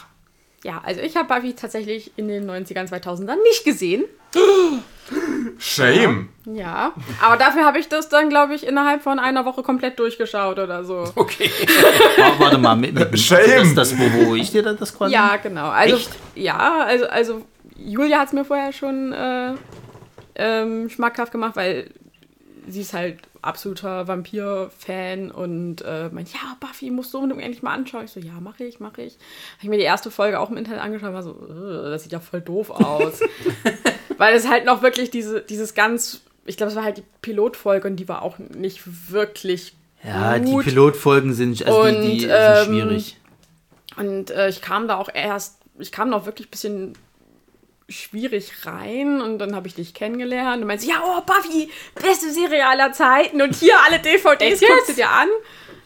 Ja, also ich habe Buffy tatsächlich in den 90ern, 2000ern nicht gesehen. Shame. Ja, aber dafür habe ich das dann, glaube ich, innerhalb von einer Woche komplett durchgeschaut oder so. Okay. Warte, warte mal, mit, mit, Shame. das, das, wo, wo ich dir das quasi. Ja, genau. Also, Echt? ja, also, also Julia hat es mir vorher schon äh, ähm, schmackhaft gemacht, weil sie ist halt absoluter Vampir-Fan und äh, meint, ja, Buffy musst du unbedingt endlich mal anschauen. Ich so, ja, mache ich, mache ich. Habe ich mir die erste Folge auch im Internet angeschaut und war so, "Ugh, das sieht ja voll doof aus. weil es halt noch wirklich diese, dieses ganz, ich glaube, es war halt die Pilotfolge und die war auch nicht wirklich Ja, die gut. Pilotfolgen sind, also die, die Und, sind ähm, schwierig. Und äh, ich kam da auch erst, ich kam da auch wirklich ein bisschen schwierig rein und dann habe ich dich kennengelernt und meinst, ja, oh, Buffy, beste Serie aller Zeiten und hier alle DVDs, guckst du dir an.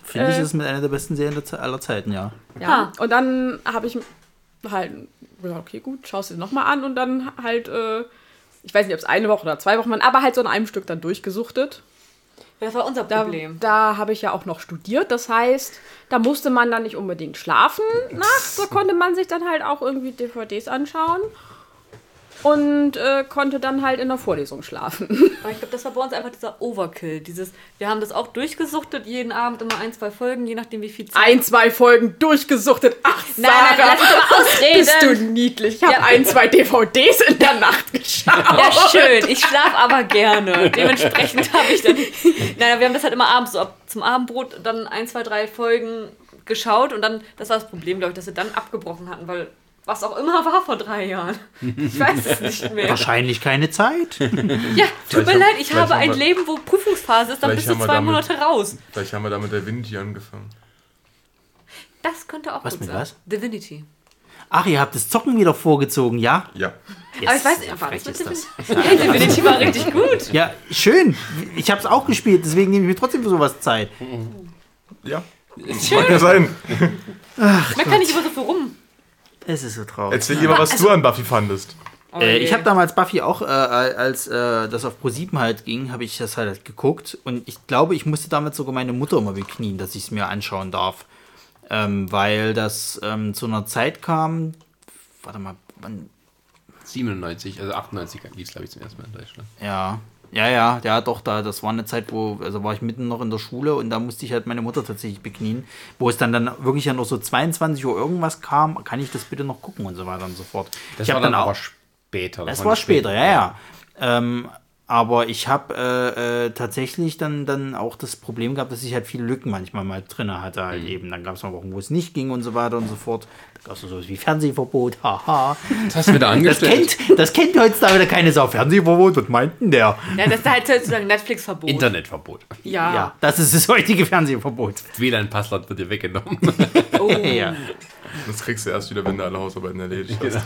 Finde ich, äh, ist mit einer der besten Serien aller Zeiten, ja. Ja. Und dann habe ich halt gesagt, okay, gut, schaust du dir nochmal an und dann halt, äh, ich weiß nicht, ob es eine Woche oder zwei Wochen waren, aber halt so in einem Stück dann durchgesuchtet. Das war unser Da, Problem. da habe ich ja auch noch studiert. Das heißt, da musste man dann nicht unbedingt schlafen nachts. Da konnte man sich dann halt auch irgendwie DVDs anschauen. Und äh, konnte dann halt in der Vorlesung schlafen. Aber ich glaube, das war bei uns einfach dieser Overkill. Dieses, wir haben das auch durchgesuchtet, jeden Abend immer ein, zwei Folgen, je nachdem wie viel Zeit. Ein, zwei Folgen durchgesuchtet. Ach, Nein, Sarah, nein, lass mich doch mal ausreden. bist du niedlich. Ich habe Ja. ein, zwei DVDs in der Nacht geschaut. Ja, schön. Ich schlafe aber gerne. Dementsprechend habe ich dann. Nein, wir haben das halt immer abends so ab zum Abendbrot dann ein, zwei, drei Folgen geschaut und dann, das war das Problem, glaube ich, dass wir dann abgebrochen hatten, weil was auch immer war vor drei Jahren. Ich weiß es nicht mehr. Wahrscheinlich keine Zeit. Ja, tut Vielleicht mir leid, ich habe ein wir- Leben, wo Prüfungsphase ist, dann bist du zwei damit- Monate raus. Vielleicht haben wir da mit der Divinity angefangen. Das könnte auch Was gut mit sein. was? Divinity. Ach, ihr habt das Zocken wieder vorgezogen, ja? Ja. Aber ich weiß Yes, nicht, war das ist mit das. Definitiv? Ja, Definitiv war richtig gut. Ja, schön. Ich habe es auch gespielt, deswegen nehme ich mir trotzdem für sowas Zeit. Ja. Mag ja sein. Man kann nicht immer so viel rum. Es ist so traurig. Erzähl lieber, was du an Buffy fandest. Oh Äh, ich habe damals Buffy auch, äh, als äh, das auf Pro7 halt ging, habe ich das halt geguckt. Und ich glaube, ich musste damals sogar meine Mutter immer beknien, dass ich es mir anschauen darf. Ähm, weil das ähm, zu einer Zeit kam, warte mal, wann, 97, also 98 lief es, glaube ich, zum ersten Mal in Deutschland. ja, ja, ja, ja, doch, da, das war eine Zeit, wo, also war ich mitten noch in der Schule und da musste ich halt meine Mutter tatsächlich beknien, wo es dann dann wirklich ja noch so 22 Uhr irgendwas kam, kann ich das bitte noch gucken und so weiter und so fort. Das ich war hab dann aber später. Das war war nicht später, ja, ja. Ähm, aber ich habe äh, äh, tatsächlich dann, dann auch das Problem gehabt, dass ich halt viele Lücken manchmal mal drin hatte. Halt eben. Dann gab es mal Wochen, wo es nicht ging und so weiter und so fort. Gab es sowas wie Fernsehverbot, haha. Das hast du wieder Das angestellt. kennt, das kennt heutzutage keine Sau. Fernsehverbot, was meint denn der? Ja, das ist halt sozusagen Netflix-Verbot. Internetverbot. Ja. Ja, das ist das heutige Fernsehverbot. Das WLAN-Passwort wird dir weggenommen. Oh. Ja, Das kriegst du erst wieder, wenn du alle Hausarbeiten erledigt hast.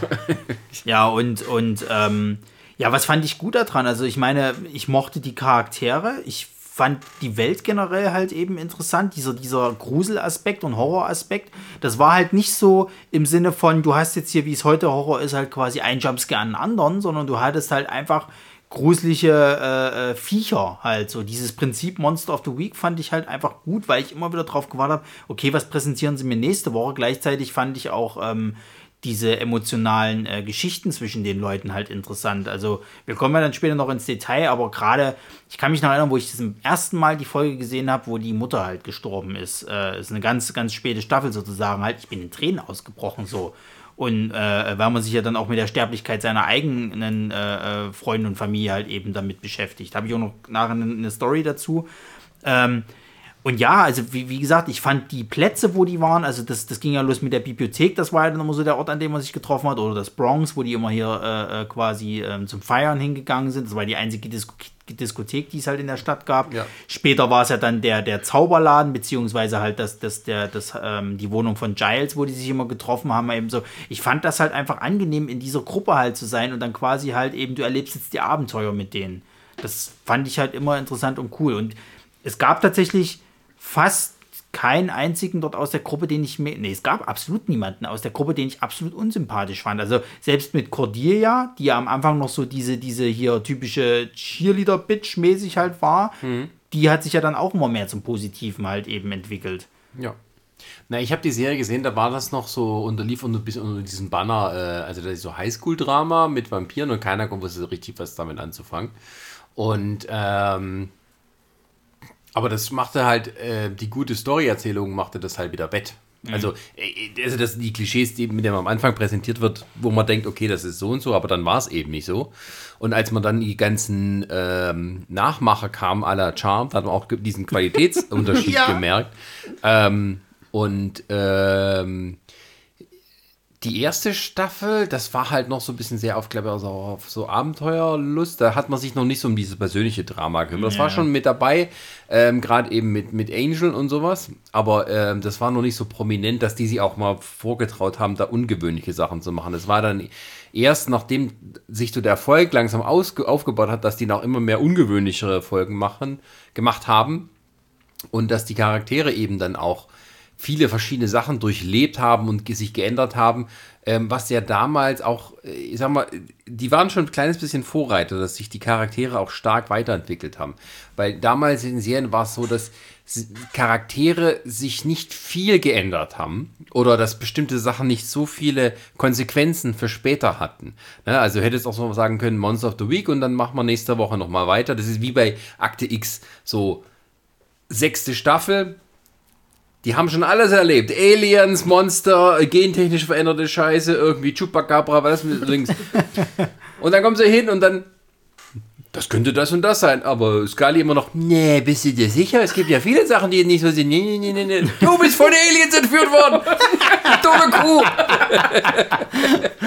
ja und, und ähm, ja, was fand ich gut daran? Also ich meine, ich mochte die Charaktere. Ich fand die Welt generell halt eben interessant, dieser, dieser Gruselaspekt und Horroraspekt. Das war halt nicht so im Sinne von, du hast jetzt hier, wie es heute Horror ist, halt quasi ein Jumpscare an den anderen, sondern du hattest halt einfach gruselige äh, äh, Viecher halt so. Dieses Prinzip Monster of the Week fand ich halt einfach gut, weil ich immer wieder drauf gewartet habe, okay, was präsentieren sie mir nächste Woche? Gleichzeitig fand ich auch ähm, diese emotionalen äh, Geschichten zwischen den Leuten halt interessant. Also wir kommen ja dann später noch ins Detail, aber gerade, ich kann mich noch erinnern, wo ich zum ersten Mal die Folge gesehen habe, wo die Mutter halt gestorben ist. Äh, ist eine ganz, ganz späte Staffel sozusagen halt. Ich bin in Tränen ausgebrochen so. Und äh, weil man sich ja dann auch mit der Sterblichkeit seiner eigenen äh, äh, Freunde und Familie halt eben damit beschäftigt. Habe ich auch noch nachher eine, eine Story dazu. Ähm, und ja, also wie, wie gesagt, ich fand die Plätze, wo die waren, also das, das ging ja los mit der Bibliothek, das war ja dann immer so der Ort, an dem man sich getroffen hat, oder das Bronx, wo die immer hier äh, äh, quasi ähm, zum Feiern hingegangen sind. Das war die einzige Disko Diskothek, die es halt in der Stadt gab. Ja. Später war es ja dann der, der Zauberladen, beziehungsweise halt das, das, der, das, ähm, die Wohnung von Giles, wo die sich immer getroffen haben. Eben so. Ich fand das halt einfach angenehm, in dieser Gruppe halt zu sein und dann quasi halt eben, du erlebst jetzt die Abenteuer mit denen. Das fand ich halt immer interessant und cool. Und es gab tatsächlich fast keinen einzigen dort aus der Gruppe, den ich mir. Nee, es gab absolut niemanden aus der Gruppe, den ich absolut unsympathisch fand. Also selbst mit Cordelia, die ja am Anfang noch so diese, diese hier typische Cheerleader-Bitch-mäßig halt war, die hat sich ja dann auch immer mehr zum Positiven halt eben entwickelt. Ja. Na, ich habe die Serie gesehen, da war das noch so unter lief unter, unter diesem Banner, äh, also das ist so Highschool-Drama mit Vampiren und keiner wusste so richtig was damit anzufangen. Und ähm, aber das machte halt, äh, die gute Storyerzählung machte das halt wieder wett. Also, äh, also das, die Klischees, die, mit denen man am Anfang präsentiert wird, wo man denkt, okay, das ist so und so, aber dann war es eben nicht so. Und als man dann die ganzen ähm, Nachmacher kamen, à la Charmed, hat man auch diesen Qualitätsunterschied Ja. gemerkt. Ähm, und ähm, die erste Staffel, das war halt noch so ein bisschen sehr auf, glaube ich, also auf so Abenteuerlust. Da hat man sich noch nicht so um dieses persönliche Drama gekümmert. Das war schon mit dabei, ähm, gerade eben mit, mit Angel und sowas. Aber ähm, das war noch nicht so prominent, dass die sich auch mal vorgetraut haben, da ungewöhnliche Sachen zu machen. Das war dann erst, nachdem sich so der Erfolg langsam aufgebaut hat, dass die noch immer mehr ungewöhnlichere Folgen machen, gemacht haben und dass die Charaktere eben dann auch viele verschiedene Sachen durchlebt haben und sich geändert haben, ähm, was ja damals auch, äh, ich sag mal, die waren schon ein kleines bisschen Vorreiter, dass sich die Charaktere auch stark weiterentwickelt haben. Weil damals in Serien war es so, dass Charaktere sich nicht viel geändert haben oder dass bestimmte Sachen nicht so viele Konsequenzen für später hatten. Ne? Also du hättest auch so sagen können, Monster of the Week und dann machen wir nächste Woche nochmal weiter. Das ist wie bei Akte X, so sechste Staffel. Die haben schon alles erlebt. Aliens, Monster, gentechnisch veränderte Scheiße, irgendwie Chupacabra, was mit links. und dann kommen sie hin und dann. Das könnte das und das sein, aber Scully immer noch, nee, bist du dir sicher? Es gibt ja viele Sachen, die nicht so sind. Nee, nee, nee, nee, nee. Du bist von Aliens entführt worden! Dumme Kuh!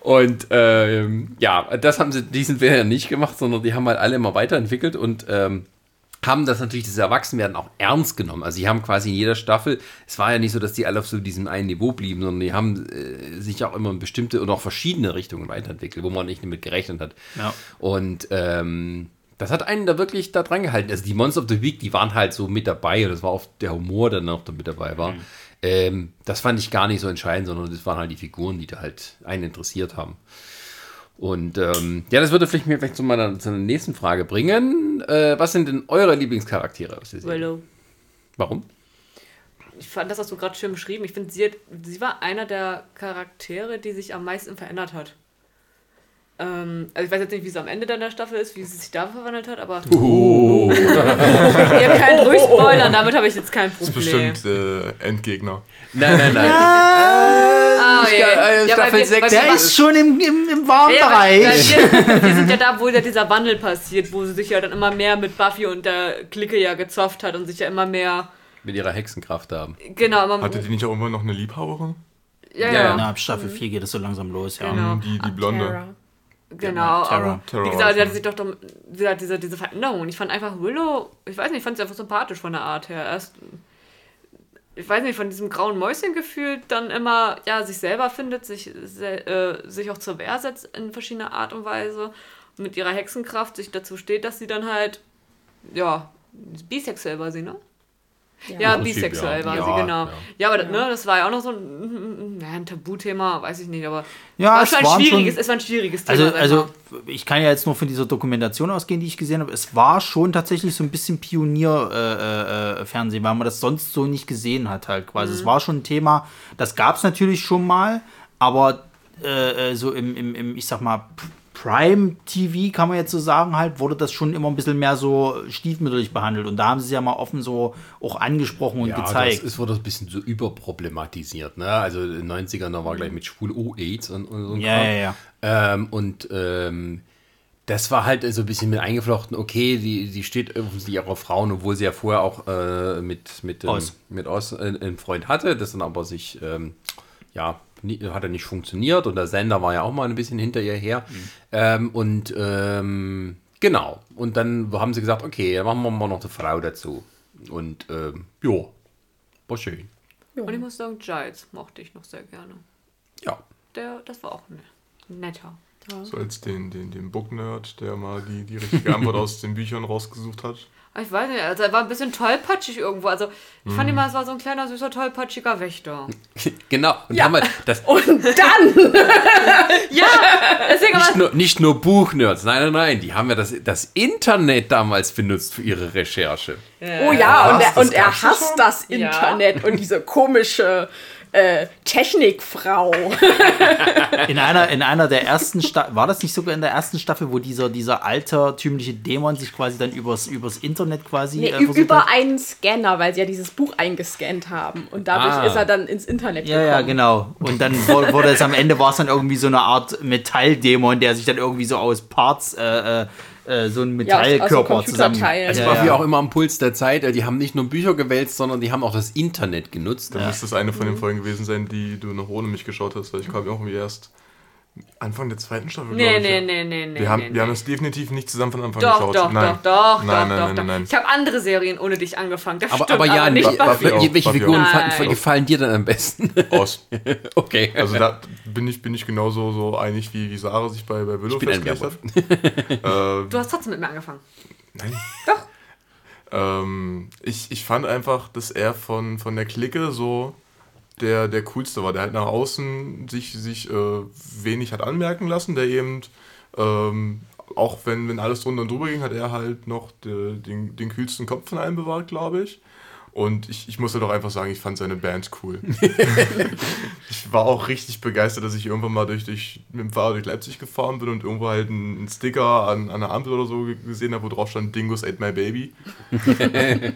Und ähm, ja, das haben sie diesen Fehler nicht gemacht, sondern die haben halt alle immer weiterentwickelt und ähm, haben das natürlich, das Erwachsenwerden auch ernst genommen. Also die haben quasi in jeder Staffel, es war ja nicht so, dass die alle auf so diesem einen Niveau blieben, sondern die haben äh, sich auch immer in bestimmte und auch verschiedene Richtungen weiterentwickelt, wo man nicht damit gerechnet hat. Ja. Und ähm, das hat einen da wirklich da dran gehalten. Also die Monster of the Week, die waren halt so mit dabei und das war auch der Humor, der noch da mit dabei war. Ähm, das fand ich gar nicht so entscheidend, sondern das waren halt die Figuren, die da halt einen interessiert haben. Und ähm, ja, das würde vielleicht mir vielleicht zu meiner, zu einer nächsten Frage bringen. Äh, was sind denn eure Lieblingscharaktere aus der Serie? Willow. Warum? Ich fand das hast du gerade schön beschrieben. Ich finde, sie, hat- sie war einer der Charaktere, die sich am meisten verändert hat. Ähm, also ich weiß jetzt nicht, wie es am Ende dann der Staffel ist, wie sie sich da verwandelt hat, aber Oh. ihr könnt ruhig spoilern, damit habe ich jetzt kein Das ist Problem. bestimmt äh, Endgegner. Nein, nein, nein. Ah, Sta- äh, Ja, Staffel wir- sechs. weil Der wir- ist schon im, im, im warmen Ja, wir, wir sind ja da, wo ja dieser Wandel passiert, wo sie sich ja dann immer mehr mit Buffy und der Clique ja gezofft hat und sich ja immer mehr, Mit ihrer Hexenkraft haben. genau, immer Hatte die nicht auch immer noch eine Liebhaberin? ja, Ja, ja, ja. Na, ab Staffel 4 geht es so langsam los, ja. Genau. Die, die Blonde. Terra. Genau. Terra. aber Terra wie gesagt, sie hatte sich doch, doch diese, diese Veränderung. Ich fand einfach Willow, ich weiß nicht, ich fand sie einfach sympathisch von der Art her. Erst, ich weiß nicht, von diesem grauen Mäuschen gefühlt, dann immer, ja, sich selber findet, sich, äh, sich auch zur Wehr setzt in verschiedener Art und Weise. Und mit ihrer Hexenkraft sich dazu steht, dass sie dann halt, ja, bisexuell war sie, ne? Ja, Prinzip, bisexuell ja. war Ja, sie, genau. ja. Ja, aber das, ne, das war ja auch noch so ein, naja, ein Tabuthema, weiß ich nicht, aber Ja, war es schon ein schwieriges, schon- es war ein schwieriges Thema. Also, sag also mal. ich kann ja jetzt nur von dieser Dokumentation ausgehen, die ich gesehen habe. Es war schon tatsächlich so ein bisschen Pionier-Fernsehen, äh, äh, Fernsehen, weil man das sonst so nicht gesehen hat halt quasi. Mhm. Es war schon ein Thema, das gab es natürlich schon mal, aber äh, äh, so im, im, im, ich sag mal, P- Prime-TV, kann man jetzt so sagen, halt, wurde das schon immer ein bisschen mehr so stiefmütterlich behandelt. Und da haben sie es ja mal offen so auch angesprochen und Ja, gezeigt. ist, wurde ein bisschen so überproblematisiert. Ne? Also in den 90ern, da war gleich mit Schwul oh AIDS und, und so ein Ja, ja, ja. Ähm, und ähm, das war halt so ein bisschen mit eingeflochten, okay, die, die steht offensichtlich auch auf Frauen, obwohl sie ja vorher auch äh, mit, mit, ähm, Oz. mit Oz äh, einen Freund hatte, das dann aber sich, ähm, ja, hat er nicht funktioniert und der Sender war ja auch mal ein bisschen hinter ihr her. Ähm, und ähm, genau, und dann haben sie gesagt, okay, dann machen wir mal noch eine Frau dazu. Und ähm, ja, war schön. Und ich muss sagen, Giles mochte ich noch sehr gerne. Ja. Der, das war auch ne, netter. So als den, den, den Book-Nerd, der mal die, die richtige Antwort aus den Büchern rausgesucht hat. Ich weiß nicht, also er war ein bisschen tollpatschig irgendwo. Also ich fand immer, es war so ein kleiner, süßer, tollpatschiger Wächter. Genau. Und haben wir das Und dann, Ja, deswegen nicht nur, nicht nur Buchnerds, nein, nein, nein, die haben ja das, das Internet damals benutzt für ihre Recherche. oh ja, und er, und er schon? hasst das Ja. Internet und diese komische äh, Technikfrau. In einer, in einer der ersten Staffel, war das nicht sogar in der ersten Staffel, wo dieser, dieser altertümliche Dämon sich quasi dann übers, übers Internet quasi Nee, äh, über hat? einen Scanner, weil sie ja dieses Buch eingescannt haben. Und dadurch Ah. ist er dann ins Internet Ja, gekommen. ja, genau. Und dann wurde es am Ende war es dann irgendwie so eine Art Metalldämon, der sich dann irgendwie so aus Parts äh, äh, so ein Ja, aus- aus so Metallkörper zusammen. Computerteilen. Das Ja, war ja. wie auch immer am Puls der Zeit. äh, Die haben nicht nur Bücher gewälzt, sondern die haben auch das Internet genutzt. Da müsste es eine von den Folgen gewesen sein, die du noch ohne mich geschaut hast, weil ich kam ja auch irgendwie erst Anfang der zweiten Staffel. Nee, glaub ich, nee, ja. nee, nee, nee. Wir haben, nee, wir haben es definitiv nicht zusammen von Anfang Doch, geschaut. doch, nein. doch, doch, nein, doch, nein, doch, nein, doch. nein, nein. Ich habe andere Serien ohne dich angefangen. Das Aber, stimmt, aber ja, nicht Buffy, Buffy. Welche Figuren fanden, gefallen dir denn am besten? Aus. okay. Also da bin ich, bin ich genauso so einig, wie, wie Sarah sich bei, bei Willow festgelegt hat. äh, Du hast trotzdem mit mir angefangen. Nein. Doch. Ähm, ich, ich fand einfach, dass er von, von der Clique so der, der coolste war, der halt nach außen sich, sich äh, wenig hat anmerken lassen, der eben, ähm, auch wenn, wenn alles drunter und drüber ging, hat er halt noch de, den, den kühlsten Kopf von allen bewahrt, glaube ich. Und ich, ich muss halt auch einfach sagen, ich fand seine Band cool. ich war auch richtig begeistert, dass ich irgendwann mal durch, durch, mit dem Fahrrad durch Leipzig gefahren bin und irgendwo halt einen, einen Sticker an, an einer Ampel oder so gesehen habe, wo drauf stand Dingus ate my baby.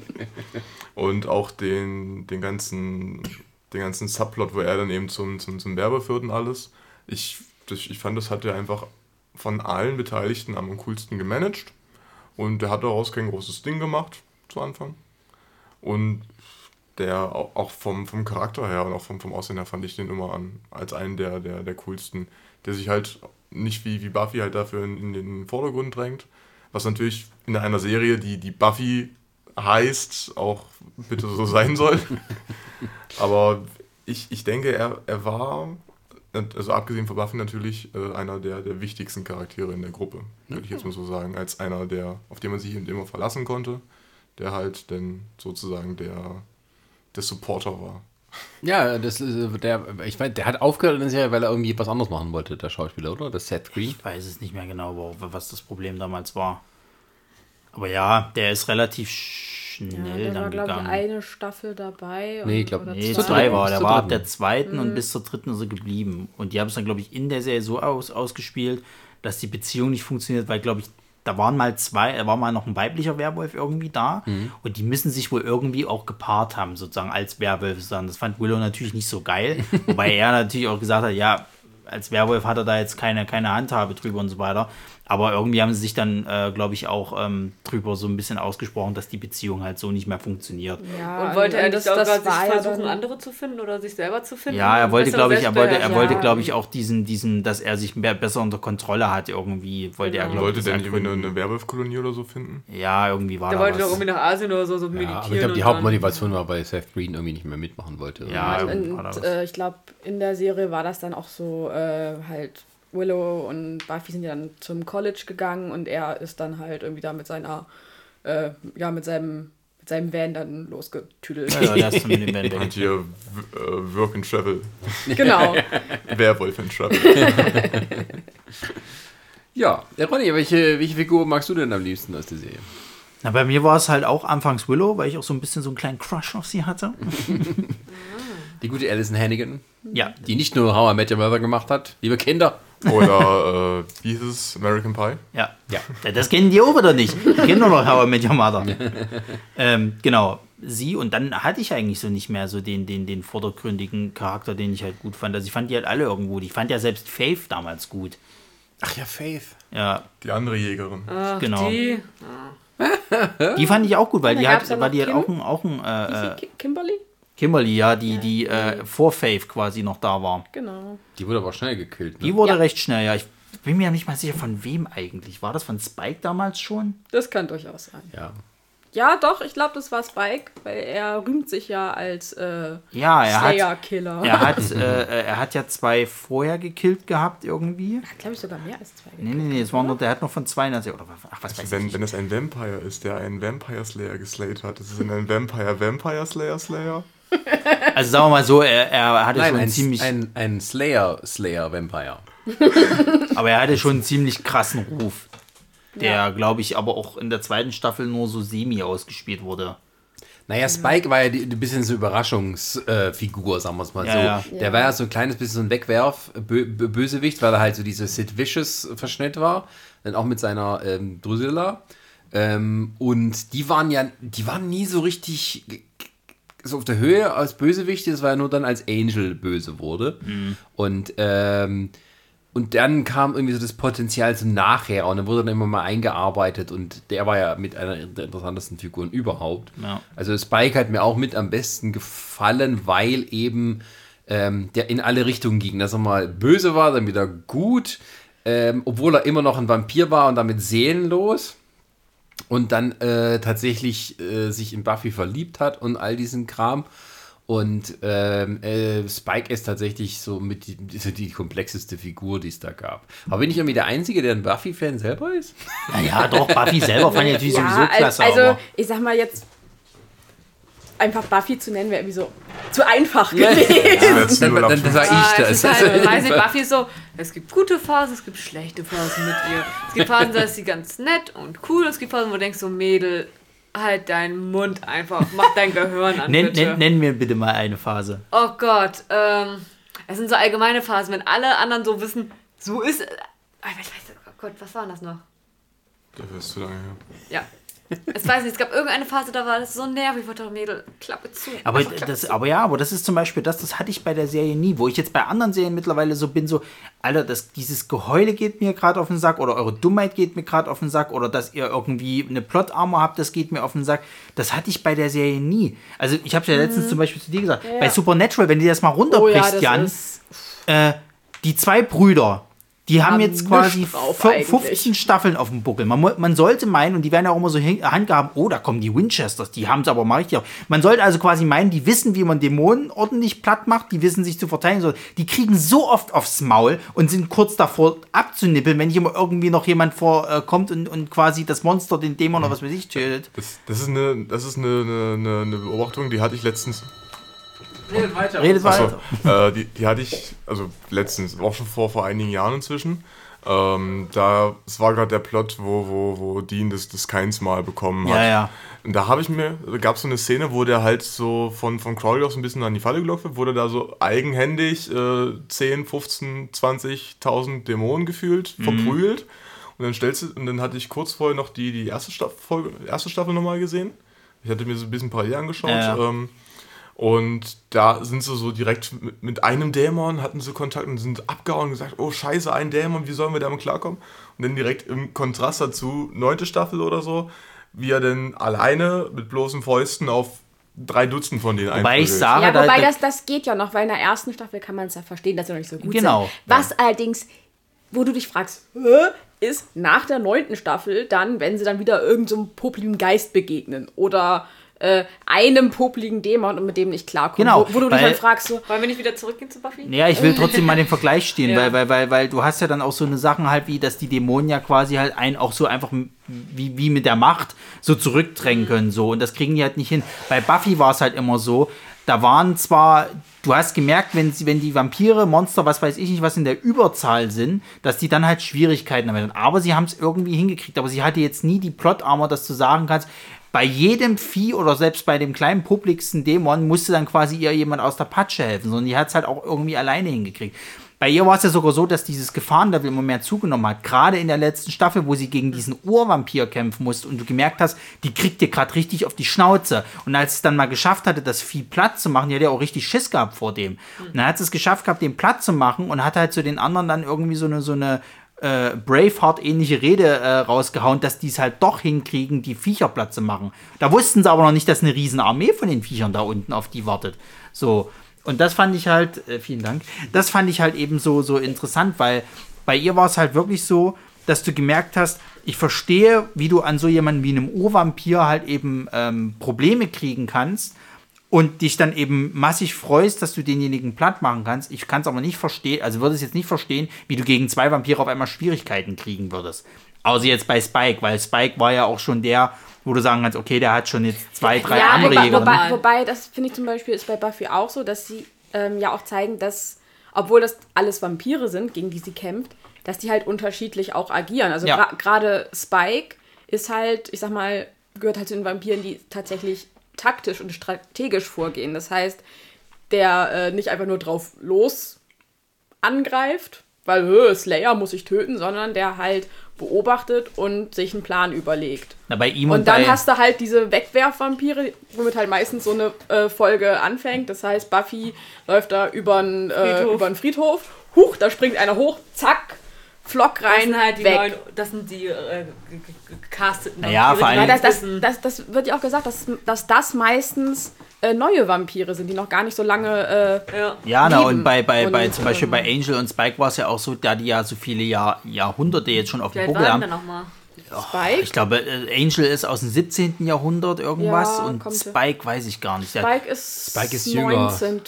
und auch den, den ganzen den ganzen Subplot, wo er dann eben zum, zum, zum Werbe führt und alles. Ich, das, ich fand, das hat er einfach von allen Beteiligten am coolsten gemanagt. Und der hat daraus kein großes Ding gemacht zu Anfang. Und der au- auch vom, vom Charakter her und auch vom, vom Aussehen her fand ich den immer an, als einen der, der, der coolsten, der sich halt nicht wie, wie Buffy halt dafür in, in den Vordergrund drängt, Was natürlich in einer Serie, die, die Buffy heißt, auch bitte so sein soll. Aber ich, ich denke, er, er war, also abgesehen von Buffy natürlich, äh, einer der, der wichtigsten Charaktere in der Gruppe, würde ich jetzt mal so sagen. Als einer, der, auf den man sich eben immer verlassen konnte, der halt dann sozusagen der, der Supporter war. Ja, das ist äh, der, ich meine, der hat aufgehört in der Serie, weil er irgendwie was anderes machen wollte, der Schauspieler, oder? Das Seth Green. Ich weiß es nicht mehr genau, was das Problem damals war. Aber ja, der ist relativ Ja, schnell der war, dann glaube ich, gegangen. eine Staffel dabei. Nee, ich und- glaub- oder Nee, zwei dritten. war. Der war ab der zweiten Mhm. und bis zur dritten ist er geblieben. Und die haben es dann, glaube ich, in der Serie so aus, ausgespielt, dass die Beziehung nicht funktioniert, weil, glaube ich, da waren mal zwei, da war mal noch ein weiblicher Werwolf irgendwie da Mhm. und die müssen sich wohl irgendwie auch gepaart haben, sozusagen als Werwolf. Das fand Willow natürlich nicht so geil, wobei er natürlich auch gesagt hat, ja, als Werwolf hat er da jetzt keine, keine Handhabe drüber und so weiter. Aber irgendwie haben sie sich dann, äh, glaube ich, auch ähm, drüber so ein bisschen ausgesprochen, dass die Beziehung halt so nicht mehr funktioniert. Ja, Und wollte er das- nicht das sich ja versuchen, dann- andere zu finden oder sich selber zu finden? Ja, er wollte, glaube ich, er wollte, er Selbstbeherrschung. wollte, Ja. glaube ich, auch diesen, diesen, dass er sich mehr, besser unter Kontrolle hat, irgendwie, wollte er, Genau. glaube Wollte ich, der nicht irgendwie eine, eine Werwolfkolonie oder so finden? Ja, irgendwie war Der da wollte doch was. irgendwie nach Asien oder so, so Ja, meditieren. aber ich glaube, die und Hauptmotivation war, weil Seth Green irgendwie nicht mehr mitmachen wollte. Ja, Und, irgendwie war da was. äh, ich glaube, in der Serie war das dann auch so, äh, halt Willow und Buffy sind ja dann zum College gegangen und er ist dann halt irgendwie da mit seiner, äh, ja, mit seinem, mit seinem Van dann losgetüdelt. Ja, ja, der ist mit dem Band Und hier äh, Work and Travel. genau. Werwolf and Travel. Ja, ja Ronny, welche, welche Figur magst du denn am liebsten aus der Serie? Na, bei mir war es halt auch anfangs Willow, weil ich auch so ein bisschen so einen kleinen Crush auf sie hatte. Die gute Alison Hannigan, Ja, die nicht nur How I Met Your Mother gemacht hat, liebe Kinder. Oder, äh, wie hieß es? American Pie? ja, ja. Das kennen die auch wieder nicht. Die kennen nur noch How I Met Your Mother. ähm, genau, sie und dann hatte ich eigentlich so nicht mehr so den, den, den vordergründigen Charakter, den ich halt gut fand. Also ich fand die halt alle irgendwo gut. Ich fand ja selbst Faith damals gut. Ach ja, Faith. Ja, Die andere Jägerin. Ach, Genau. Die, die fand ich auch gut, weil die hat, weil die hat auch ein, auch ein äh, Kimberly? Kimberly, ja, die, die äh, vor Faith quasi noch da war. Genau. Die wurde aber schnell gekillt. Ne? Die wurde Ja. recht schnell, ja. Ich bin mir nicht mal sicher, von wem eigentlich. War das von Spike damals schon? Das kann durchaus sein. ja. Ja, doch, ich glaube, das war Spike, weil er rühmt sich ja als äh, Ja, er hat, Slayer-Killer. er hat, äh, er hat ja zwei vorher gekillt gehabt irgendwie. glaube ich, sogar mehr als zwei. Nee, nee, nee, es war nur, der hat noch von zwei, oder ach, was weiß Wenn, ich. wenn es ein Vampire ist, der einen Vampire Slayer geslayt hat, ist es ein Vampire Vampire Slayer Slayer? Also sagen wir mal so, er, er hatte Nein, schon ein, ziemlich, ein, ein Slayer, Slayer Vampire. aber er hatte schon einen ziemlich krassen Ruf. Der, glaube ich, aber auch in der zweiten Staffel nur so semi ausgespielt wurde. Naja, Spike war ja die, ein bisschen so Überraschungsfigur, sagen wir es mal Ja, so. ja. Der Ja. war ja so ein kleines bisschen so ein Wegwerf-Bösewicht, weil er halt so dieses Sid Vicious-Verschnitt war. Dann auch mit seiner ähm, Drusilla. Ähm, und die waren ja, die waren nie so richtig so auf der Höhe als Bösewicht. Das war ja nur dann als Angel böse wurde. Und ähm, und dann kam irgendwie so das Potenzial so nachher und dann wurde dann immer mal eingearbeitet und der war ja mit einer der interessantesten Figuren überhaupt. Ja. Also Spike hat mir auch mit am besten gefallen, weil eben ähm, der in alle Richtungen ging. Dass er mal böse war, dann wieder gut, ähm, obwohl er immer noch ein Vampir war und damit seelenlos. Und dann äh, tatsächlich äh, sich in Buffy verliebt hat und all diesen Kram. Und ähm, äh, Spike ist tatsächlich so mit die, die, die komplexeste Figur, die es da gab. Aber bin ich irgendwie der Einzige, der ein Buffy-Fan selber ist? Naja, doch, Buffy selber fand ich natürlich sowieso al- klasse. also aber ich sag mal jetzt einfach Buffy zu nennen wäre irgendwie so zu einfach gewesen. Jetzt Dann, dann sag Ah, ich das. ist halt, ich weiß nicht, Buffy ist so, es gibt gute Phasen, es gibt schlechte Phasen mit ihr. Es gibt Phasen, da ist sie ganz nett und cool. Es gibt Phasen, wo du denkst so, Mädel, halt deinen Mund einfach, mach dein Gehirn an, nenn, bitte. nenn, nenn mir bitte mal eine Phase. Oh Gott, ähm, es sind so allgemeine Phasen, wenn alle anderen so wissen, so ist, ah, ich weiß, weiß, oh Gott, was war denn das noch? Dafür ist zu lange her. Ja. Es weiß nicht, es gab irgendeine Phase, da war das so nervig, ich dachte, Mädel, Klappe zu. Aber, Klappe das, zu. aber ja, aber das ist zum Beispiel das, das hatte ich bei der Serie nie, wo ich jetzt bei anderen Serien mittlerweile so bin, so, Alter, das, dieses Geheule geht mir gerade auf den Sack oder eure Dummheit geht mir gerade auf den Sack oder dass ihr irgendwie eine Plot-Armor habt, das geht mir auf den Sack. Das hatte ich bei der Serie nie. Also ich habe ja letztens zum Beispiel zu dir gesagt, bei Supernatural, wenn du das mal Mhm. Oh ja, runterbrichst, Jan, äh, die zwei Brüder, die haben haben jetzt quasi nichts drauf vier- eigentlich. 15 Staffeln auf dem Buckel. Man, man sollte meinen, und die werden ja auch immer so handgehaben, oh, da kommen die Winchesters, die haben es aber mal richtig. auf. Man sollte also quasi meinen, die wissen, wie man Dämonen ordentlich platt macht, die wissen sich zu verteidigen. So, die kriegen so oft aufs Maul und sind kurz davor abzunippeln, wenn hier mal irgendwie noch jemand vorkommt und, und quasi das Monster, den Dämon oder was weiß ich, tötet. Das, das ist, eine, das ist eine, eine- eine Beobachtung, die hatte ich letztens. Redet weiter. Redet weiter. äh, die, die hatte ich, also letztens, auch schon vor, vor einigen Jahren inzwischen. Ähm, da, es war gerade der Plot, wo, wo, wo Dean das, das Keins mal bekommen hat. Ja, ja. Und da habe ich mir, da gab es so eine Szene, wo der halt so von, von Crowley aus ein bisschen an die Falle gelockt wird, wurde da so eigenhändig äh, 10, 15, 20.000 Dämonen gefühlt, Mhm. verprügelt. Und dann stellst du, und dann hatte ich kurz vorher noch die, die erste, Staffel, erste Staffel nochmal gesehen. Ich hatte mir so ein bisschen parallel angeschaut. Ja, ja. Ähm, und da sind sie so direkt mit, mit einem Dämon, hatten sie Kontakt und sind abgehauen und gesagt, oh scheiße, ein Dämon, wie sollen wir damit klarkommen? Und dann direkt im Kontrast dazu, neunte Staffel oder so, wie er denn alleine mit bloßen Fäusten auf drei Dutzend von denen Wobei ich sage, Ja, da, wobei da, das, das geht ja noch, weil in der ersten Staffel kann man es ja verstehen, dass sie noch nicht so gut Genau. sind. Was allerdings, wo du dich fragst, ist nach der neunten Staffel dann, wenn sie dann wieder irgendeinem so Geist begegnen oder äh, einem popligen Dämon und mit dem nicht klarkommen. Genau, Wo, wo du dich weil- dann fragst, so, Wollen wir nicht wieder zurückgehen zu Buffy? Ja, ich will trotzdem mal den Vergleich stehen, Ja. weil, weil, weil, weil du hast ja dann auch so eine Sachen halt, wie dass die Dämonen ja quasi halt einen auch so einfach wie, wie mit der Macht so zurückdrängen können. So. Und das kriegen die halt nicht hin. Bei Buffy war es halt immer so, da waren zwar, du hast gemerkt, wenn, sie, wenn die Vampire, Monster, was weiß ich nicht, was in der Überzahl sind, dass die dann halt Schwierigkeiten haben. Aber sie haben es irgendwie hingekriegt. Aber sie hatte jetzt nie die Plot-Armor, dass du sagen kannst, bei jedem Vieh oder selbst bei dem kleinen publiksten Dämon musste dann quasi ihr jemand aus der Patsche helfen, sondern die hat es halt auch irgendwie alleine hingekriegt. Bei ihr war es ja sogar so, dass dieses Gefahrenlevel immer mehr zugenommen hat. Gerade in der letzten Staffel, wo sie gegen diesen Urvampir kämpfen musste und du gemerkt hast, die kriegt dir gerade richtig auf die Schnauze. Und als es dann mal geschafft hatte, das Vieh platt zu machen, die hat ja auch richtig Schiss gehabt vor dem. Und dann hat es geschafft gehabt, den platt zu machen und hat halt zu den anderen dann irgendwie so eine, so eine äh, Braveheart-ähnliche Rede äh, rausgehauen, dass die es halt doch hinkriegen, die Viecher zu machen. Da wussten sie aber noch nicht, dass eine riesen Armee von den Viechern da unten auf die wartet. So. Und das fand ich halt, äh, vielen Dank, das fand ich halt eben so, so interessant, weil bei ihr war es halt wirklich so, dass du gemerkt hast, ich verstehe, wie du an so jemanden wie einem Urvampir halt eben ähm, Probleme kriegen kannst und dich dann eben massig freust, dass du denjenigen platt machen kannst. Ich kann es aber nicht verstehen, also würde es jetzt nicht verstehen, wie du gegen zwei Vampire auf einmal Schwierigkeiten kriegen würdest. Außer jetzt bei Spike, weil Spike war ja auch schon der, wo du sagen kannst, okay, der hat schon jetzt zwei, drei ja, andere wobei, Jäger. wobei, wobei, das finde ich zum Beispiel ist bei Buffy auch so, dass sie ähm, ja auch zeigen, dass, obwohl das alles Vampire sind, gegen die sie kämpft, dass die halt unterschiedlich auch agieren. Also Ja. gerade Spike ist halt, ich sag mal, gehört halt zu den Vampiren, die tatsächlich taktisch und strategisch vorgehen. Das heißt, der äh, nicht einfach nur drauf los angreift, weil "Hö, Slayer muss ich töten, sondern der halt beobachtet und sich einen Plan überlegt. Na, bei ihm und, Und dann bei, hast du halt diese Wegwerfvampire, womit halt meistens so eine äh, Folge anfängt. Das heißt, Buffy läuft da über einen äh, Friedhof. über einen Friedhof. Huch, da springt einer hoch, zack, Flock Das rein, sind halt die weg. neuen, das sind die äh, ge- ge- gecasteten Naja, Vampire, vor die allem- Ja, das, das, das, das wird ja auch gesagt, dass, dass das meistens äh, neue Vampire sind, die noch gar nicht so lange. Äh, ja. Ja, na, und bei, bei, bei Und, zum Beispiel ähm, bei Angel und Spike war es ja auch so, da die ja so viele Jahr, Jahrhunderte jetzt schon auf dem Buckel haben. denn nochmal? Spike? Ich glaube, äh, Angel ist aus dem 17. Jahrhundert irgendwas Ja, und Spike weiß ich gar nicht. Spike ist, Spike ist jünger. 19.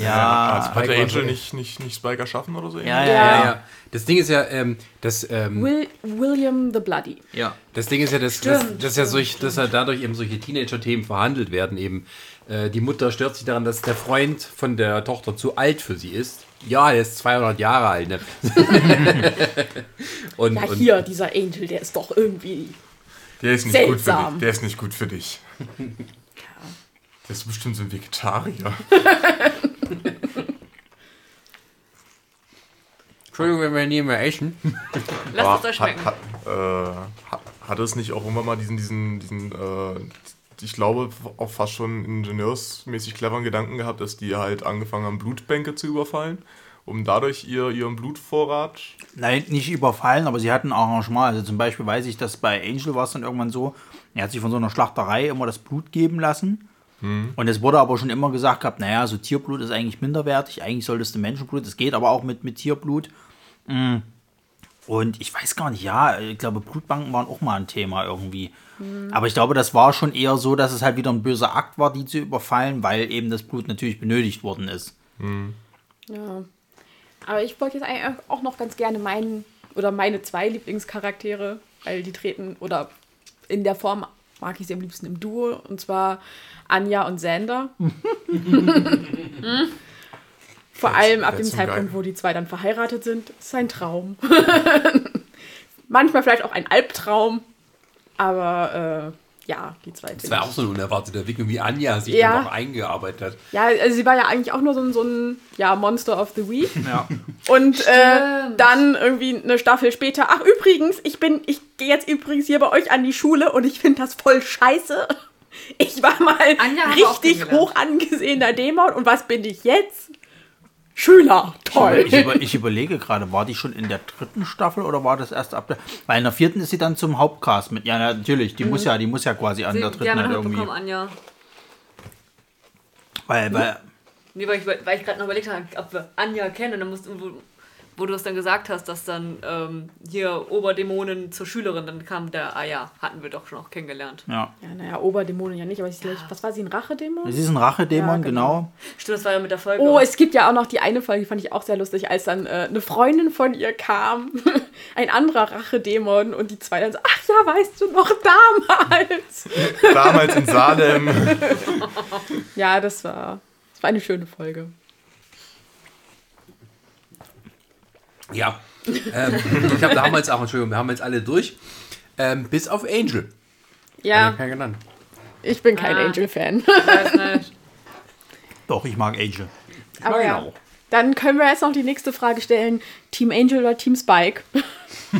ja, Hat der Angel so- nicht, nicht, nicht Spike erschaffen oder so? ja, ja, Ja. ja, Ja, ja. Das Ding ist ja, ähm, das, ähm, Will, William the Bloody. ja. das Ding ist ja, dass, dass, Stimmt, dass ja stimmt, solch, dass ja dadurch eben solche Teenager-Themen verhandelt werden. Eben äh, die Mutter stört sich daran, dass der Freund von der Tochter zu alt für sie ist. Ja, er ist 200 Jahre alt. Ne? und, Ja, und hier, dieser Angel, der ist doch irgendwie. Der ist nicht gut für Seltsam. dich. Der ist nicht gut für dich. Der ist bestimmt so ein Vegetarier. Entschuldigung, wenn wir nie mehr essen. Lasst es euch hat, schmecken. hat, äh, hat, hat es nicht auch irgendwann mal diesen, diesen, diesen äh, ich glaube, auch fast schon ingenieursmäßig cleveren Gedanken gehabt, dass die halt angefangen haben, Blutbänke zu überfallen, um dadurch ihr, ihren Blutvorrat. Nein, nicht überfallen, aber sie hatten auch Arrangement. Also zum Beispiel weiß ich, dass bei Angel war es dann irgendwann so, er hat sich von so einer Schlachterei immer das Blut geben lassen. Und es wurde aber schon immer gesagt gehabt, naja, so Tierblut ist eigentlich minderwertig, eigentlich solltest du Menschenblut, das geht aber auch mit, mit Tierblut. Mm. Und ich weiß gar nicht, ja, ich glaube, Blutbanken waren auch mal ein Thema irgendwie. Aber ich glaube, das war schon eher so, dass es halt wieder ein böser Akt war, die zu überfallen, weil eben das Blut natürlich benötigt worden ist. Ja. Aber ich wollte jetzt eigentlich auch noch ganz gerne meinen oder meine zwei Lieblingscharaktere, weil die treten oder in der Form mag ich sie am liebsten im Duo und zwar Anja und Sander. Vor allem ab dem Zeitpunkt, Geil. wo die zwei dann verheiratet sind, ist ein Traum. Manchmal vielleicht auch ein Albtraum, aber äh, ja, die zwei. Das war auch so eine unerwartete Entwicklung, wie Anja sich Ja. dann auch eingearbeitet hat. Ja, also sie war ja eigentlich auch nur so ein, so ein ja, Monster of the Week. Ja. Und äh, dann irgendwie eine Staffel später, ach übrigens, ich bin, ich gehe jetzt übrigens hier bei euch an die Schule und ich finde das voll scheiße. Ich war mal Anja richtig hoch angesehener Dämon und was bin ich jetzt? Schüler. Toll. Ich, über, ich überlege gerade, war die schon in der dritten Staffel oder war das erst ab der. Weil in der vierten ist sie dann zum Hauptcast mit. Ja, natürlich, die muss ja, die muss ja quasi an Sie, der die dritten haben halt irgendwie. bekommen, Anja. Weil, weil, Nee, weil ich, weil ich gerade noch überlegt habe, ob wir Anja kennen. Und dann musst, wo, wo du es dann gesagt hast, dass dann ähm, hier Oberdämonen zur Schülerin, dann kam der, ah ja, hatten wir doch schon auch kennengelernt. ja. Ja, naja, Oberdämonen ja nicht, aber ich, was war sie, ein Rachedämon? Sie ist ein Rachedämon, Ja, genau. genau. Stimmt, das war ja mit der Folge. Oh, es gibt ja auch noch die eine Folge, die fand ich auch sehr lustig, als dann äh, eine Freundin von ihr kam, ein anderer Rachedämon und die zwei dann so, ach ja, weißt du noch damals? Damals in Salem. Ja, das war, das war eine schöne Folge. Ja. ähm, ich habe damals auch, Entschuldigung, wir haben jetzt alle durch. Ähm, bis auf Angel. Ja, keiner genannt. ich bin kein Ah. Angel-Fan. weiß nicht. Doch, ich mag Angel. Aber ihn ja. auch. Dann können wir jetzt noch die nächste Frage stellen. Team Angel oder Team Spike?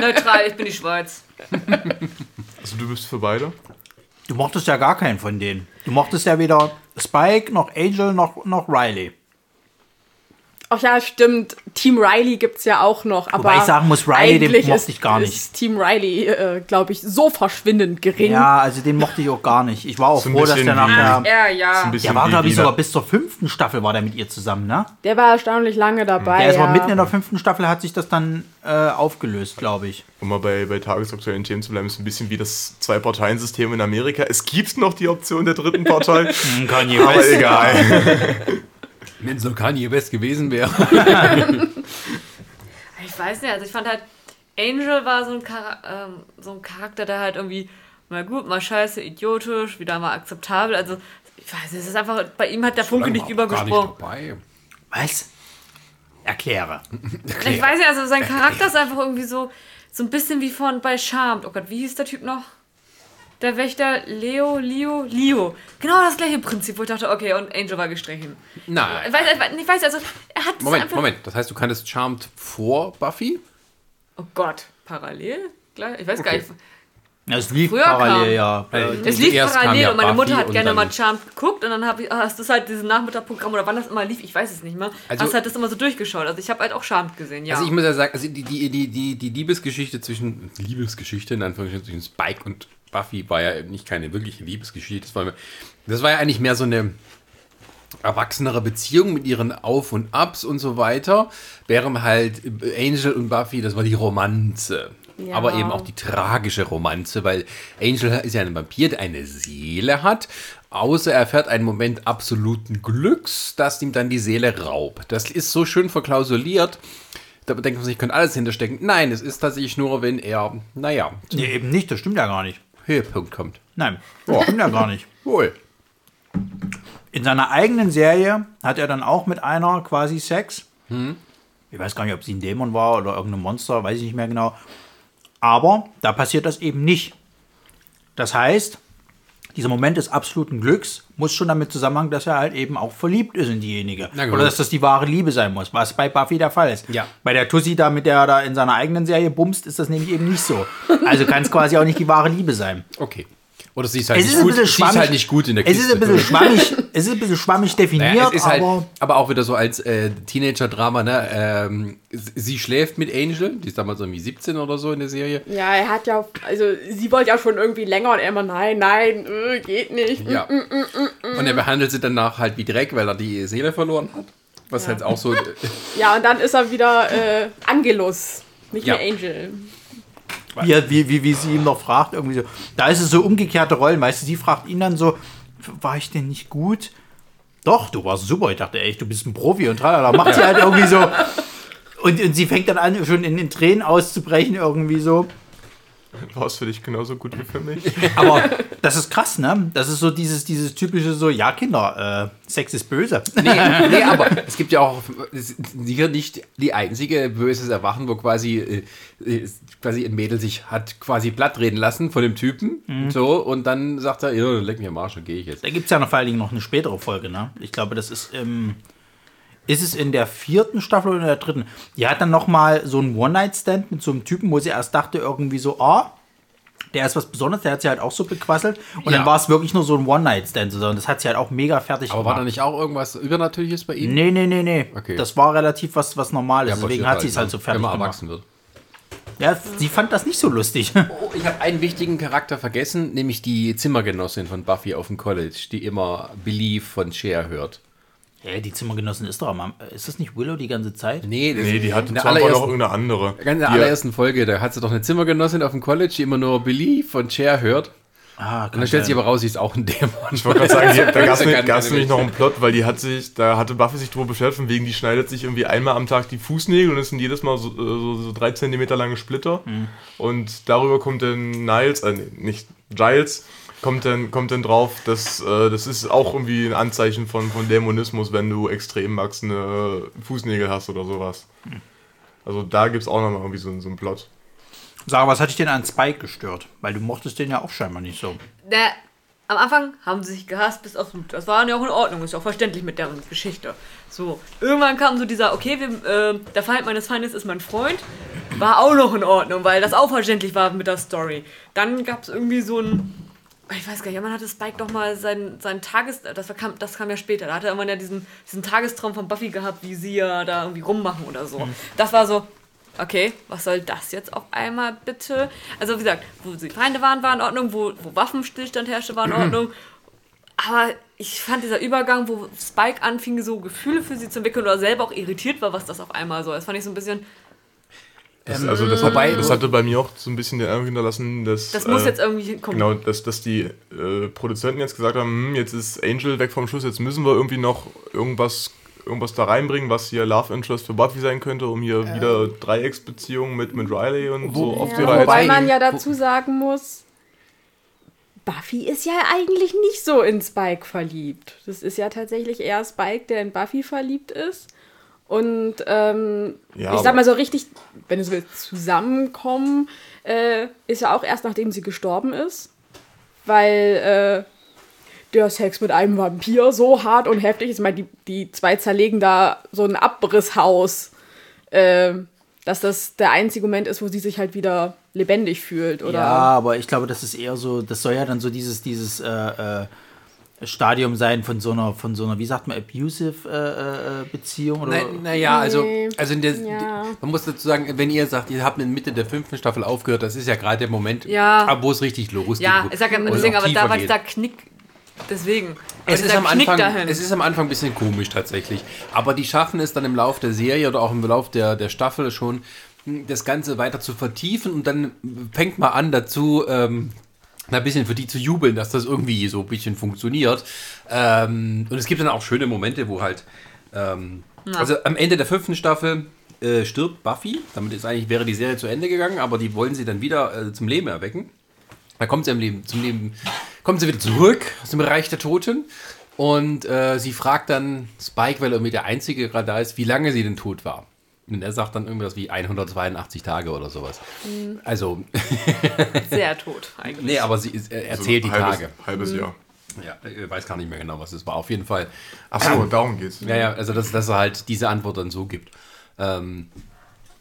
Neutral, ich bin die Schweiz. Also du bist für beide? Du mochtest ja gar keinen von denen. Du mochtest ja weder Spike, noch Angel, noch, noch Riley. Ach ja, stimmt. Team Riley gibt es ja auch noch. Aber Wobei ich sagen muss, Riley, den eigentlich mochte ist- ich gar nicht. Ist Team Riley, äh, glaube ich, so verschwindend gering. Ja, also den mochte ich auch gar nicht. Ich war auch So froh, dass der nachher. Ja, ja. Ein bisschen Der war, glaube ich, sogar bis zur fünften Staffel war der mit ihr zusammen, ne? Der war erstaunlich lange dabei. Der ist aber ja. mitten in der fünften Staffel hat sich das dann äh, aufgelöst, glaube ich. Um mal bei, bei tagesaktuellen Themen zu bleiben, ist ein bisschen wie das Zwei-Parteien-System in Amerika. Es gibt noch die Option der dritten Partei, Kanye aber egal. Wenn es nur Kanye West gewesen wäre. Ich weiß nicht, also ich fand halt, Angel war so ein, ähm, so ein Charakter, der halt irgendwie mal gut, mal scheiße, idiotisch, wieder mal akzeptabel. Also, ich weiß nicht, es ist einfach, bei ihm hat der Funke nicht Gar übergesprungen. nicht dabei. Was? Erkläre. Ich weiß nicht, also sein Charakter ist einfach irgendwie so, so ein bisschen wie von bei Charmed. Oh Gott, wie hieß der Typ noch? Der Wächter Leo, Leo, Leo. Genau das gleiche Prinzip, wo ich dachte, okay, und Angel war gestrichen. Nein. Ich weiß, ich weiß- ich weiß also, er hat es Moment, einfach... Moment. Das heißt, du kanntest Charmed vor Buffy? Oh Gott, parallel? Ich weiß gar Okay. nicht. Es lief Früher parallel, kam- ja. Äh, Es lief parallel ja und meine Buffy Mutter hat gerne mal Charmed geguckt und dann hab ich, hast du halt dieses Nachmittagprogramm oder wann das immer lief, ich weiß es nicht mehr. Also- hast halt das immer so durchgeschaut. Also ich habe halt auch Charmed gesehen, ja. Also ich muss ja sagen, also die, die, die, die, die Liebesgeschichte zwischen, Liebesgeschichte in Anführungsstrichen zwischen Spike und Buffy war ja nicht keine wirkliche Liebesgeschichte. Das war, das war ja eigentlich mehr so eine erwachsenere Beziehung mit ihren Auf und Abs und so weiter. Während halt Angel und Buffy, das war die Romanze. Ja. Aber eben auch die tragische Romanze, weil Angel ist ja ein Vampir, der eine Seele hat, außer er erfährt einen Moment absoluten Glücks, das ihm dann die Seele raubt. Das ist so schön verklausuliert, da denkt man sich, könnte alles hinterstecken. Nein, es ist tatsächlich nur, wenn er, naja, nee, eben nicht, das stimmt ja gar nicht. Höhepunkt kommt. Nein, stimmt ja gar nicht. Wohl. In seiner eigenen Serie hat er dann auch mit einer quasi Sex. Hm. Ich weiß gar nicht, ob sie ein Dämon war oder irgendein Monster, weiß ich nicht mehr genau. Aber da passiert das eben nicht. Das heißt, dieser Moment des absoluten Glücks muss schon damit zusammenhängen, dass er halt eben auch verliebt ist in diejenige. Oder dass das die wahre Liebe sein muss, was bei Buffy der Fall ist. Ja. Bei der Tussi da, mit der er da in seiner eigenen Serie bumst, ist das nämlich eben nicht so. Also kann es quasi auch nicht die wahre Liebe sein. Okay. Oder sie ist halt, Es nicht, ist gut, sie ist halt nicht gut in der Es Kiste. ist ein bisschen schwammig, es ist ein bisschen schwammig definiert, Naja, es ist halt, aber aber auch wieder so als äh, Teenager-Drama, ne? Ähm, sie schläft mit Angel, die ist damals irgendwie 17 oder so in der Serie. Ja, er hat ja, also sie wollte ja schon irgendwie länger und er immer, nein, nein, äh, geht nicht. Ja. Und er behandelt sie danach halt wie Dreck, weil er die Seele verloren hat. Was halt auch so. Ja, und dann ist er wieder äh, Angelus. Nicht Ja. mehr Angel. Wie, er- wie, wie, wie sie ihm noch fragt, irgendwie so. Da ist es so umgekehrte Rollen. Weißt du, sie fragt ihn dann so, war ich denn nicht gut? Doch, du warst super. Ich dachte echt, du bist ein Profi und tralala. Macht sie halt irgendwie so. Und, und sie fängt dann an, schon in den Tränen auszubrechen, irgendwie so. War es für dich genauso gut wie für mich? Aber das ist krass, ne? Das ist so dieses, dieses typische so, ja, Kinder, äh, Sex ist böse. Nee, nee, aber es gibt ja auch sicher nicht die einzige böses Erwachen, wo quasi, äh, äh, quasi ein Mädel sich hat quasi platt reden lassen von dem Typen. So, und dann sagt er, ja, leck mich am Arsch, dann gehe ich jetzt. Da gibt es ja noch vor allen Dingen noch eine spätere Folge, ne? Ich glaube, das ist im. Ist es in der vierten Staffel oder in der dritten? Die hat dann noch mal so einen One-Night-Stand mit so einem Typen, wo sie erst dachte, irgendwie so, ah, der ist was Besonderes, der hat sie halt auch so bequasselt. Und Ja. dann war es wirklich nur so ein One-Night-Stand, sondern das hat sie halt auch mega fertig Aber war da nicht auch irgendwas Übernatürliches bei ihm? Nee, nee, nee, nee. Okay. Das war relativ was, was Normales. Ja, Deswegen hat sie es halt so fertig Wenn man gemacht. erwachsen wird. Ja, sie fand das nicht so lustig. Oh, ich habe einen wichtigen Charakter vergessen, nämlich die Zimmergenossin von Buffy auf dem College, die immer Believe von Cher hört. Hä, die Zimmergenossin ist doch am. Ist das nicht Willow die ganze Zeit? Nee, das Nee, die hat in der zwar noch allerersten, irgendeine andere. ganz in der allerersten Folge, da hat sie doch eine Zimmergenossin auf dem College, die immer nur Believe von Cher hört. Ah, Und dann stellt sich aber raus, sie ist auch ein Dämon. Ich wollte gerade sagen, die, da gab es nämlich noch einen Plot, weil die hat sich, da hatte Buffy sich drüber beschwert, von wegen, die schneidet sich irgendwie einmal am Tag die Fußnägel und es sind jedes Mal so, äh, so, so drei Zentimeter lange Splitter. Und darüber kommt dann Niles, äh, nee, nicht Giles, kommt dann, kommt dann drauf, dass äh, das ist auch irgendwie ein Anzeichen von, von Dämonismus, wenn du extrem wachsende Fußnägel hast oder sowas. Also da gibt es auch nochmal irgendwie so, so einen Plot. Sag, was hat dich denn an Spike gestört? Weil du mochtest den ja auch scheinbar nicht so. Der, am Anfang haben sie sich gehasst bis aufs Blut. Das war ja auch in Ordnung, ist ja auch verständlich mit deren Geschichte. So, irgendwann kam so dieser, okay, wir, äh, der Feind meines Feindes ist mein Freund. War auch noch in Ordnung, weil das auch verständlich war mit der Story. Dann gab es irgendwie so ein. Ich weiß gar nicht, man hatte Spike doch mal seinen, seinen Tages... Das, kam, das kam ja später. Da hatte man ja diesen, diesen Tagestraum von Buffy gehabt, wie sie ja da irgendwie rummachen oder so. Das war so, okay, was soll das jetzt auf einmal bitte? Also wie gesagt, wo sie Feinde waren, war in Ordnung, wo, wo Waffenstillstand herrschte, war in Ordnung. Aber ich fand dieser Übergang, wo Spike anfing, so Gefühle für sie zu entwickeln oder selber auch irritiert war, was das auf einmal so. Das fand ich so ein bisschen, Das, also das, wobei- hat, das hatte bei mir auch so ein bisschen den Eindruck hinterlassen, dass... das muss äh, jetzt irgendwie hinkommen. Genau, dass, dass die äh, Produzenten jetzt gesagt haben, hm, jetzt ist Angel weg vom Schuss, jetzt müssen wir irgendwie noch irgendwas, irgendwas da reinbringen, was hier Love Interest für Buffy sein könnte, um hier wieder Dreiecksbeziehungen mit, mit Riley und so auf die Ja, Reihe wobei zu man ja dazu sagen muss, Buffy ist ja eigentlich nicht so in Spike verliebt. Das ist ja tatsächlich eher Spike, der in Buffy verliebt ist. Und ähm, Ja, ich sag mal so richtig, wenn du so willst, zusammenkommen, äh, ist ja auch erst nachdem sie gestorben ist. Weil äh, der Sex mit einem Vampir so hart und heftig ist. Ich meine, die, die zwei zerlegen da so ein Abrisshaus. Äh, dass das der einzige Moment ist, wo sie sich halt wieder lebendig fühlt, oder? Ja, aber ich glaube, das ist eher so, das soll ja dann so dieses, dieses äh, äh, Stadium sein von so einer, von so einer, wie sagt man, abusive äh, äh, Beziehung oder Naja, also, Nee. also in der, Ja. man muss dazu sagen, wenn ihr sagt, ihr habt in Mitte der fünften Staffel aufgehört, das ist ja gerade der Moment, Ja. ab wo es richtig losgeht. ja, ich sag ja, wo es deswegen, aber da tiefer war geht. dieser Knick. Deswegen. Es Also ist, der am Knick Anfang, dahin. es ist am Anfang ein bisschen komisch tatsächlich. Aber die schaffen es dann im Lauf der Serie oder auch im Lauf der, der Staffel schon, das Ganze weiter zu vertiefen und dann fängt man an dazu, ähm, ein bisschen für die zu jubeln, dass das irgendwie so ein bisschen funktioniert. Ähm, und es gibt dann auch schöne Momente, wo halt, ähm, also am Ende der fünften Staffel äh, stirbt Buffy. Damit ist eigentlich, wäre die Serie zu Ende gegangen, aber die wollen sie dann wieder äh, zum Leben erwecken. Da kommt sie im Leben, zum Leben, kommt sie wieder zurück aus dem Reich der Toten und äh, sie fragt dann Spike, weil er irgendwie der Einzige gerade da ist, wie lange sie denn tot war. Und er sagt dann irgendwas wie 182 Tage oder sowas. Also, sehr tot eigentlich. nee, aber sie ist, er So erzählt die halbes, Tage. Halbes Jahr. Ja, ich weiß gar nicht mehr genau, was es war. Auf jeden Fall. Achso, darum geht's. Ja, ja, also dass, dass er halt diese Antwort dann so gibt. Ähm,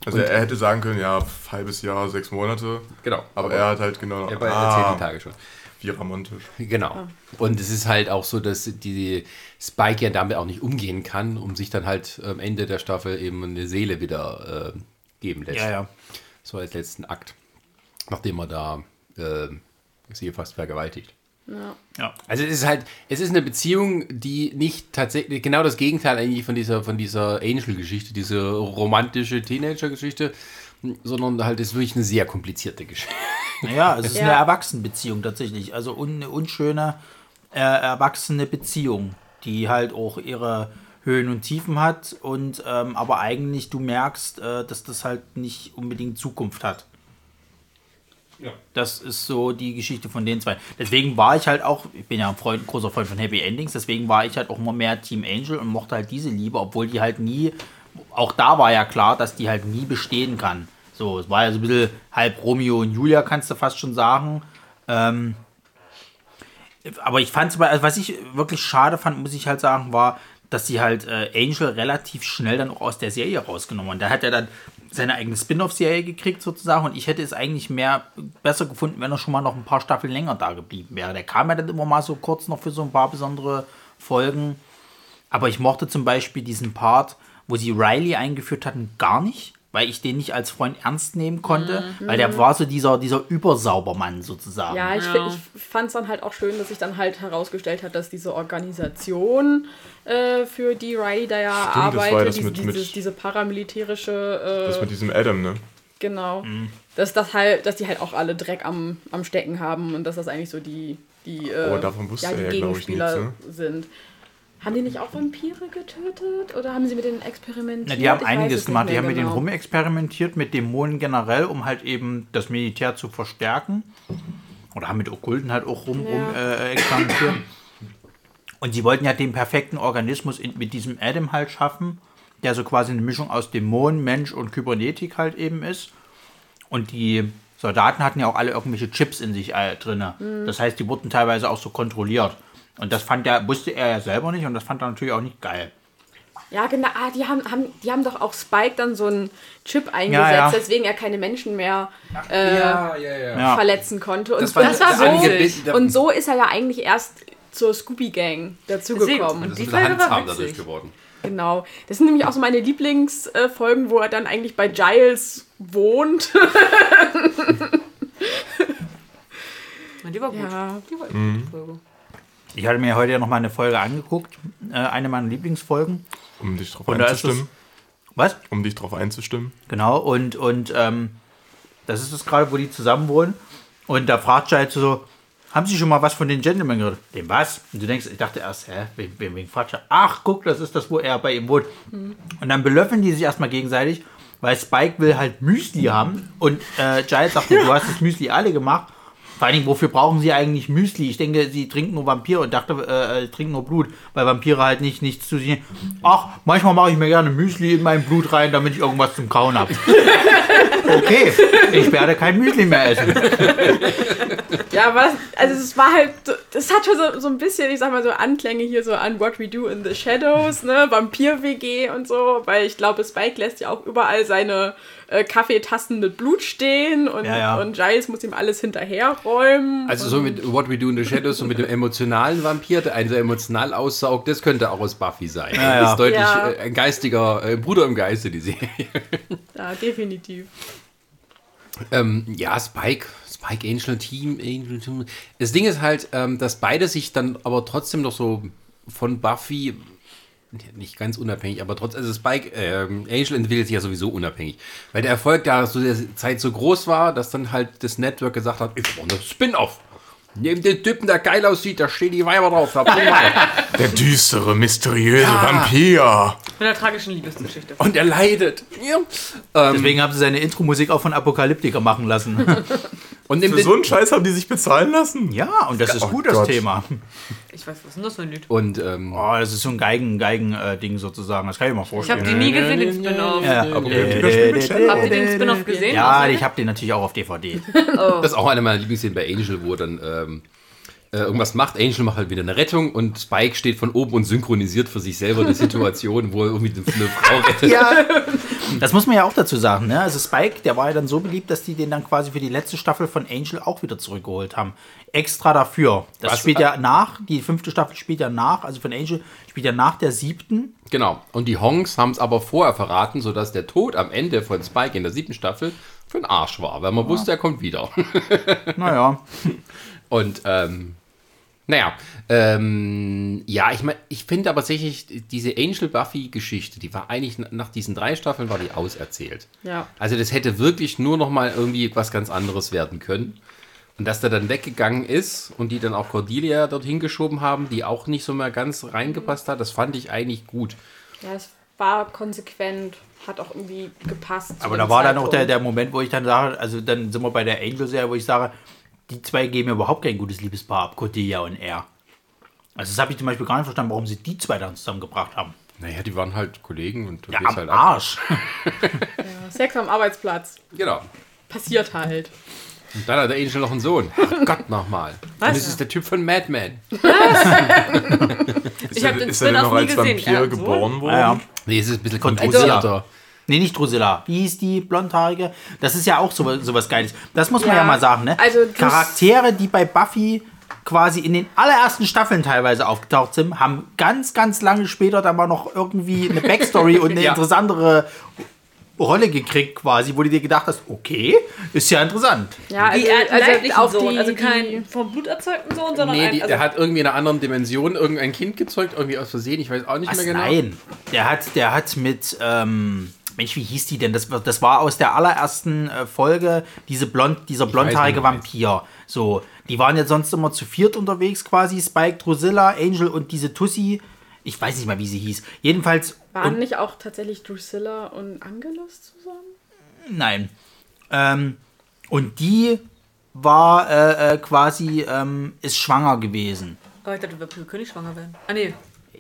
Also er, er hätte sagen können, ja, halbes Jahr, sechs Monate. genau. Aber, er hat halt genau. er erzählt die Tage schon. Wie romantisch. Genau. Und es ist halt auch so, dass die Spike ja damit auch nicht umgehen kann, um sich dann halt am Ende der Staffel eben eine Seele wieder äh, geben lässt. Ja, ja. So als letzten Akt. Nachdem er da äh, sie fast vergewaltigt. Ja. Also es ist halt, es ist eine Beziehung, die nicht tatsächlich, genau das Gegenteil eigentlich von dieser, von dieser Angel-Geschichte, diese romantische Teenager-Geschichte, sondern halt ist wirklich eine sehr komplizierte Geschichte. Naja, es ist Ja. eine Erwachsenenbeziehung tatsächlich. Also un, eine unschöne, äh, erwachsene Beziehung, die halt auch ihre Höhen und Tiefen hat und ähm, aber eigentlich du merkst, äh, dass das halt nicht unbedingt Zukunft hat. Das ist so die Geschichte von den zwei. Deswegen war ich halt auch, ich bin ja ein Freund, großer Freund von Happy Endings, deswegen war ich halt auch immer mehr Team Angel und mochte halt diese Liebe, obwohl die halt nie, auch da war ja klar, dass die halt nie bestehen kann. So, es war ja so ein bisschen halb Romeo und Julia, kannst du fast schon sagen. Ähm, aber ich fand es, also was ich wirklich schade fand, muss ich halt sagen, war, dass sie halt äh, Angel relativ schnell dann auch aus der Serie rausgenommen haben. Da hat er dann seine eigene Spin-off-Serie gekriegt sozusagen und ich hätte es eigentlich mehr besser gefunden, wenn er schon mal noch ein paar Staffeln länger da geblieben wäre. Der kam ja dann immer mal so kurz noch für so ein paar besondere Folgen. Aber ich mochte zum Beispiel diesen Part, wo sie Riley eingeführt hatten, gar nicht, weil ich den nicht als Freund ernst nehmen konnte, weil der war so dieser, dieser Übersaubermann sozusagen. Ja, ich, Ja. ich fand es dann halt auch schön, dass sich dann halt herausgestellt hat, dass diese Organisation, äh, für die Riley da ja das war arbeitet, das diese, mit- mit- diese paramilitärische, Das äh, mit diesem Adam, ne? genau, dass das halt, dass die halt auch alle Dreck am, am Stecken haben und dass das eigentlich so die, die, äh, Oh, davon wusste ja, die er ja, glaub ich, Gegenspieler nichts, sind. Haben die nicht auch Vampire getötet oder haben sie mit denen experimentiert? Na, die haben Ich einiges es gemacht. Die haben mit denen genau. rumexperimentiert, mit Dämonen generell, um halt eben das Militär zu verstärken. Oder haben mit Okkulten halt auch rum, Ja. rum äh, experimentiert. Und sie wollten ja den perfekten Organismus in, mit diesem Adam halt schaffen, der so quasi eine Mischung aus Dämon, Mensch und Kybernetik halt eben ist. Und die Soldaten hatten ja auch alle irgendwelche Chips in sich äh, drin. Das heißt, die wurden teilweise auch so kontrolliert. Und das fand er, wusste er ja selber nicht und das fand er natürlich auch nicht geil. Ja, genau. Ah, die, haben, haben, die haben doch auch Spike dann so einen Chip eingesetzt, Ja, ja. weswegen er keine Menschen mehr äh, ja, ja. Ja. verletzen konnte. Und Das war das war so. Und so ist er ja eigentlich erst zur Scooby-Gang dazugekommen. Das Die ist Folge war dadurch geworden. Genau. Das sind nämlich auch so meine Lieblingsfolgen, wo er dann eigentlich bei Giles wohnt. Und die war gut. Ja. Die war Mhm. gut, Folge. Ich hatte mir heute ja noch mal eine Folge angeguckt, äh, eine meiner Lieblingsfolgen. Um dich drauf Und da ist einzustimmen. Was? Um dich drauf einzustimmen. Genau, und, und ähm, das ist das gerade, wo die zusammen wohnen. Und da fragt halt so, haben Sie schon mal was von den Gentlemen gehört? Dem was? Und du denkst, ich dachte erst, hä, wegen, wegen, wegen fragt sie, Ach, guck, das ist das, wo er bei ihm wohnt. Und dann belöffeln die sich erstmal gegenseitig, weil Spike will halt Müsli haben. Und äh, Giles sagt, du hast das Müsli alle gemacht. Vor allen Dingen, wofür brauchen sie eigentlich Müsli? Ich denke, sie trinken nur Vampir und dachte, äh, äh, trinken nur Blut, weil Vampire halt nicht nichts zu sich nehmen. Ach, manchmal mache ich mir gerne Müsli in mein Blut rein, damit ich irgendwas zum Kauen habe. okay, ich werde kein Müsli mehr essen. Ja, das, also es war halt, das hat schon so, so ein bisschen, ich sag mal so Anklänge hier so an What We Do in the Shadows, ne, Vampir-WG und so, weil ich glaube, Spike lässt ja auch überall seine äh, Kaffeetassen mit Blut stehen und, Ja, ja. und Giles muss ihm alles hinterherräumen. Also so mit What We Do in the Shadows, so mit dem emotionalen Vampir, der einen so emotional aussaugt, das könnte auch aus Buffy sein. ja. Das ist deutlich Ja. äh, ein geistiger äh, Bruder im Geiste, die Serie. ja, definitiv. Ähm, ja, Spike, Spike Angel Team, Angel Team. Das Ding ist halt, ähm, dass beide sich dann aber trotzdem noch so von Buffy nicht ganz unabhängig, aber trotzdem, also Spike, ähm, Angel entwickelt sich ja sowieso unabhängig. Weil der Erfolg da zu der Zeit so groß war, dass dann halt das Network gesagt hat, ich brauche eine Spin-off. Neben den Typen, der geil aussieht, da stehen die Weiber drauf. Der düstere, mysteriöse Vampir. Mit einer tragischen Liebesgeschichte. Und er leidet. Ja. Deswegen haben sie seine Intro-Musik auch von Apokalyptiker machen lassen. Und Für den, so einen Scheiß haben die sich bezahlen lassen? Ja, und das ist Oh gut, das Gott. Thema. Ich weiß, was ist denn das für ein Lied? und ähm, Oh, das ist so ein Geigen-Ding Geigen, äh, Ding sozusagen. Das kann ich mir Ich vorstellen. habe die nie gesehen, den Spin-off. ja, Shadow. Habt ihr den Spin-off gesehen? Ja, ich habe den natürlich auch auf DVD. Das ist auch eine meiner Lieblingsszenen bei Angel, wo er dann ähm, äh, irgendwas macht. Angel macht halt wieder eine Rettung und Spike steht von oben und synchronisiert für sich selber die Situation, wo er irgendwie eine, eine Frau rettet. Ja. Das muss man ja auch dazu sagen, ne? Also Spike, der war ja dann so beliebt, dass die den dann quasi für die letzte Staffel von Angel auch wieder zurückgeholt haben. Extra dafür. Das Was? spielt ja nach, die fünfte Staffel spielt ja nach, also von Angel spielt ja nach der siebten. Genau. Und die Honks haben es aber vorher verraten, sodass der Tod am Ende von Spike in der siebten Staffel für ein Arsch war, weil man wusste, er kommt wieder. Naja. Und ähm, Naja, ähm, ja, ich meine, ich finde aber tatsächlich, diese Angel Buffy-Geschichte, die war eigentlich nach diesen drei Staffeln war die auserzählt. Ja. Also das hätte wirklich nur noch mal irgendwie was ganz anderes werden können. Und dass der dann weggegangen ist und die dann auch Cordelia dorthin geschoben haben, die auch nicht so mehr ganz reingepasst hat, das fand ich eigentlich gut. Ja, es war konsequent, hat auch irgendwie gepasst. Aber da war dann auch der, der Moment, wo ich dann sage, also dann sind wir bei der Angel-Serie, wo ich sage, die zwei geben mir überhaupt kein gutes Liebespaar ab, Cordelia und er. Also das habe ich zum Beispiel gar nicht verstanden, warum sie die zwei dann zusammengebracht haben. Naja, die waren halt Kollegen und du Ja, am halt ab. Arsch. Sex am Arbeitsplatz. Genau. Passiert halt. Und dann hat der Angel noch einen Sohn. Ach Gott, nochmal. Und das ist der Typ von Mad Men. Ist Ich er, ist er denn noch nie als gesehen. Vampir Ja, geboren worden? Ja, ja. Nee, es ist ein bisschen Von komplizierter. Nee, nicht Drusilla. Wie hieß die blondhaarige? Das ist ja auch so, so was Geiles. Das muss man ja, Ja, mal sagen, ne? also Charaktere, die bei Buffy quasi in den allerersten Staffeln teilweise aufgetaucht sind, haben ganz, ganz lange später dann mal noch irgendwie eine Backstory und eine Ja. interessantere Rolle gekriegt quasi, wo du dir gedacht hast, okay, ist ja interessant. Ja, er hat einen leiblichen auch Sohn, die- also die- kein vom Blut erzeugten Sohn, sondern Nee, ein, die, also der hat irgendwie in einer anderen Dimension irgendein Kind gezeugt, irgendwie aus Versehen, ich weiß auch nicht Was? mehr genau. Nein, der hat, der hat mit, ähm, Mensch, wie hieß die denn? Das, war- das war aus der allerersten äh, Folge, diese blond, dieser blondhaarige. Vampir. So, die waren jetzt sonst immer zu viert unterwegs quasi, Spike, Drusilla, Angel und diese Tussi. Ich weiß nicht mal, wie sie hieß. Jedenfalls, Waren und, nicht auch tatsächlich Drusilla und Angelus zusammen? nein. Ähm, und die war äh, äh, quasi, ähm, ist schwanger gewesen. Oh, ich dachte, wir können nicht schwanger werden. Ah, nee.